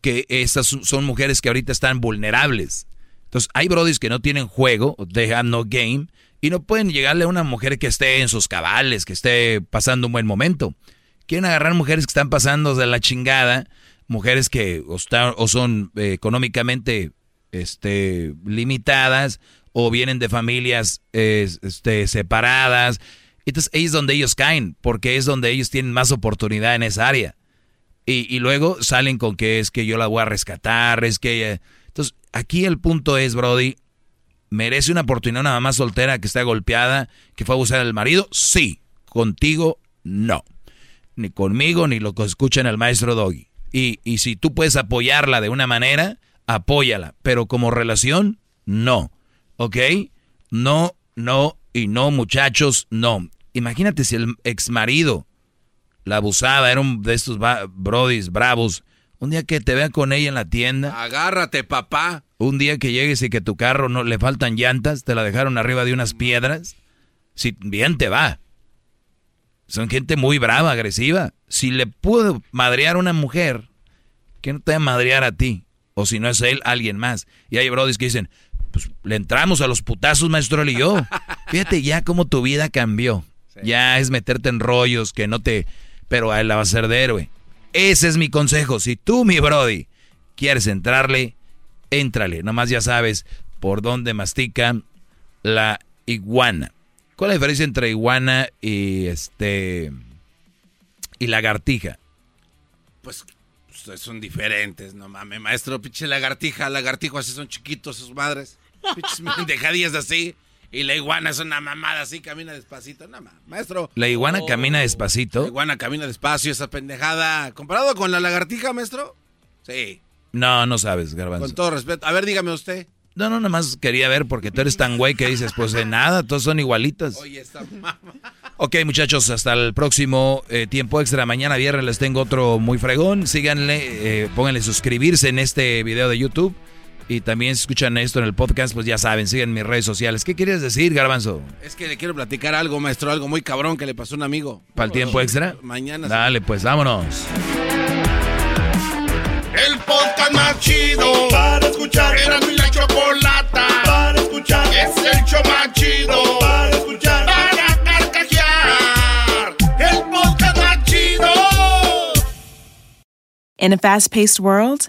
que estas son- mujeres que ahorita están vulnerables. Entonces, hay brodis que no tienen juego, they have no game, y no pueden llegarle a una mujer que esté en sus cabales, que esté pasando un buen momento. Quieren agarrar mujeres que están pasando de la chingada, mujeres que o, son eh, económicamente este, limitadas, o vienen de familias este, separadas. Entonces, ahí es donde ellos caen, porque es donde ellos tienen más oportunidad en esa área. Y, luego salen con que es que yo la voy a rescatar, es que... eh, Entonces, aquí el punto es, Brody, ¿merece una oportunidad una mamá soltera que está golpeada, que fue a abusar del marido? Sí. Contigo, no. Ni conmigo, ni lo que escuchan el maestro Doggy. Y, y si tú puedes apoyarla de una manera, apóyala. Pero como relación, no. ¿Ok? No, no y no, muchachos, no. Imagínate si el ex marido la abusaba, era un de estos brodis bravos. Un día que te vea con ella en la tienda, Agárrate, papá. un día que llegues y que tu carro no le faltan llantas, te la dejaron arriba de unas piedras, si bien te va. Son gente muy brava, agresiva. Si le puedo madrear a una mujer, que no te va a madrear a ti. O si no es él, alguien más. Y hay brodis que dicen, pues le entramos a los putazos, maestro, él y yo. Fíjate ya cómo tu vida cambió. Ya es meterte en rollos que no te... Pero a él la va a ser de héroe. Ese es mi consejo. Si tú, mi brody, quieres entrarle, éntrale. Nomás ya sabes por dónde mastica la iguana. ¿Cuál es la diferencia entre iguana y este y lagartija? Pues, pues, son diferentes, no mames, maestro. Pinche lagartija, lagartijo así son chiquitos sus madres. Pinches dejadillas así. Y la iguana es una mamada así, camina despacito. No, ma- maestro. La iguana Oh. camina despacito. La iguana camina despacio, esa pendejada. ¿Comparado con la lagartija, maestro? Sí. No, no sabes, Garbanzo. Con todo respeto. A ver, dígame usted. No, no, nada más quería ver porque tú eres tan güey que dices, pues de nada, todos son igualitas. Oye, esta mamá. Ok, muchachos, hasta el próximo eh, tiempo extra. Mañana viernes les tengo otro muy fregón. Síganle, eh, pónganle suscribirse en este video de YouTube. Y también si escuchan esto en el podcast, pues ya saben, sigan mis redes sociales. ¿Qué quieres decir, Garbanzo? Es que le quiero platicar algo, maestro, algo muy cabrón que le pasó a un amigo. ¿Para el tiempo extra? Mañana. Dale, pues vámonos. El podcast más chido para escuchar. Era mi la chocolata para escuchar. Es el show más chido para escuchar. Para carcajear. El podcast más chido. In a fast paced world,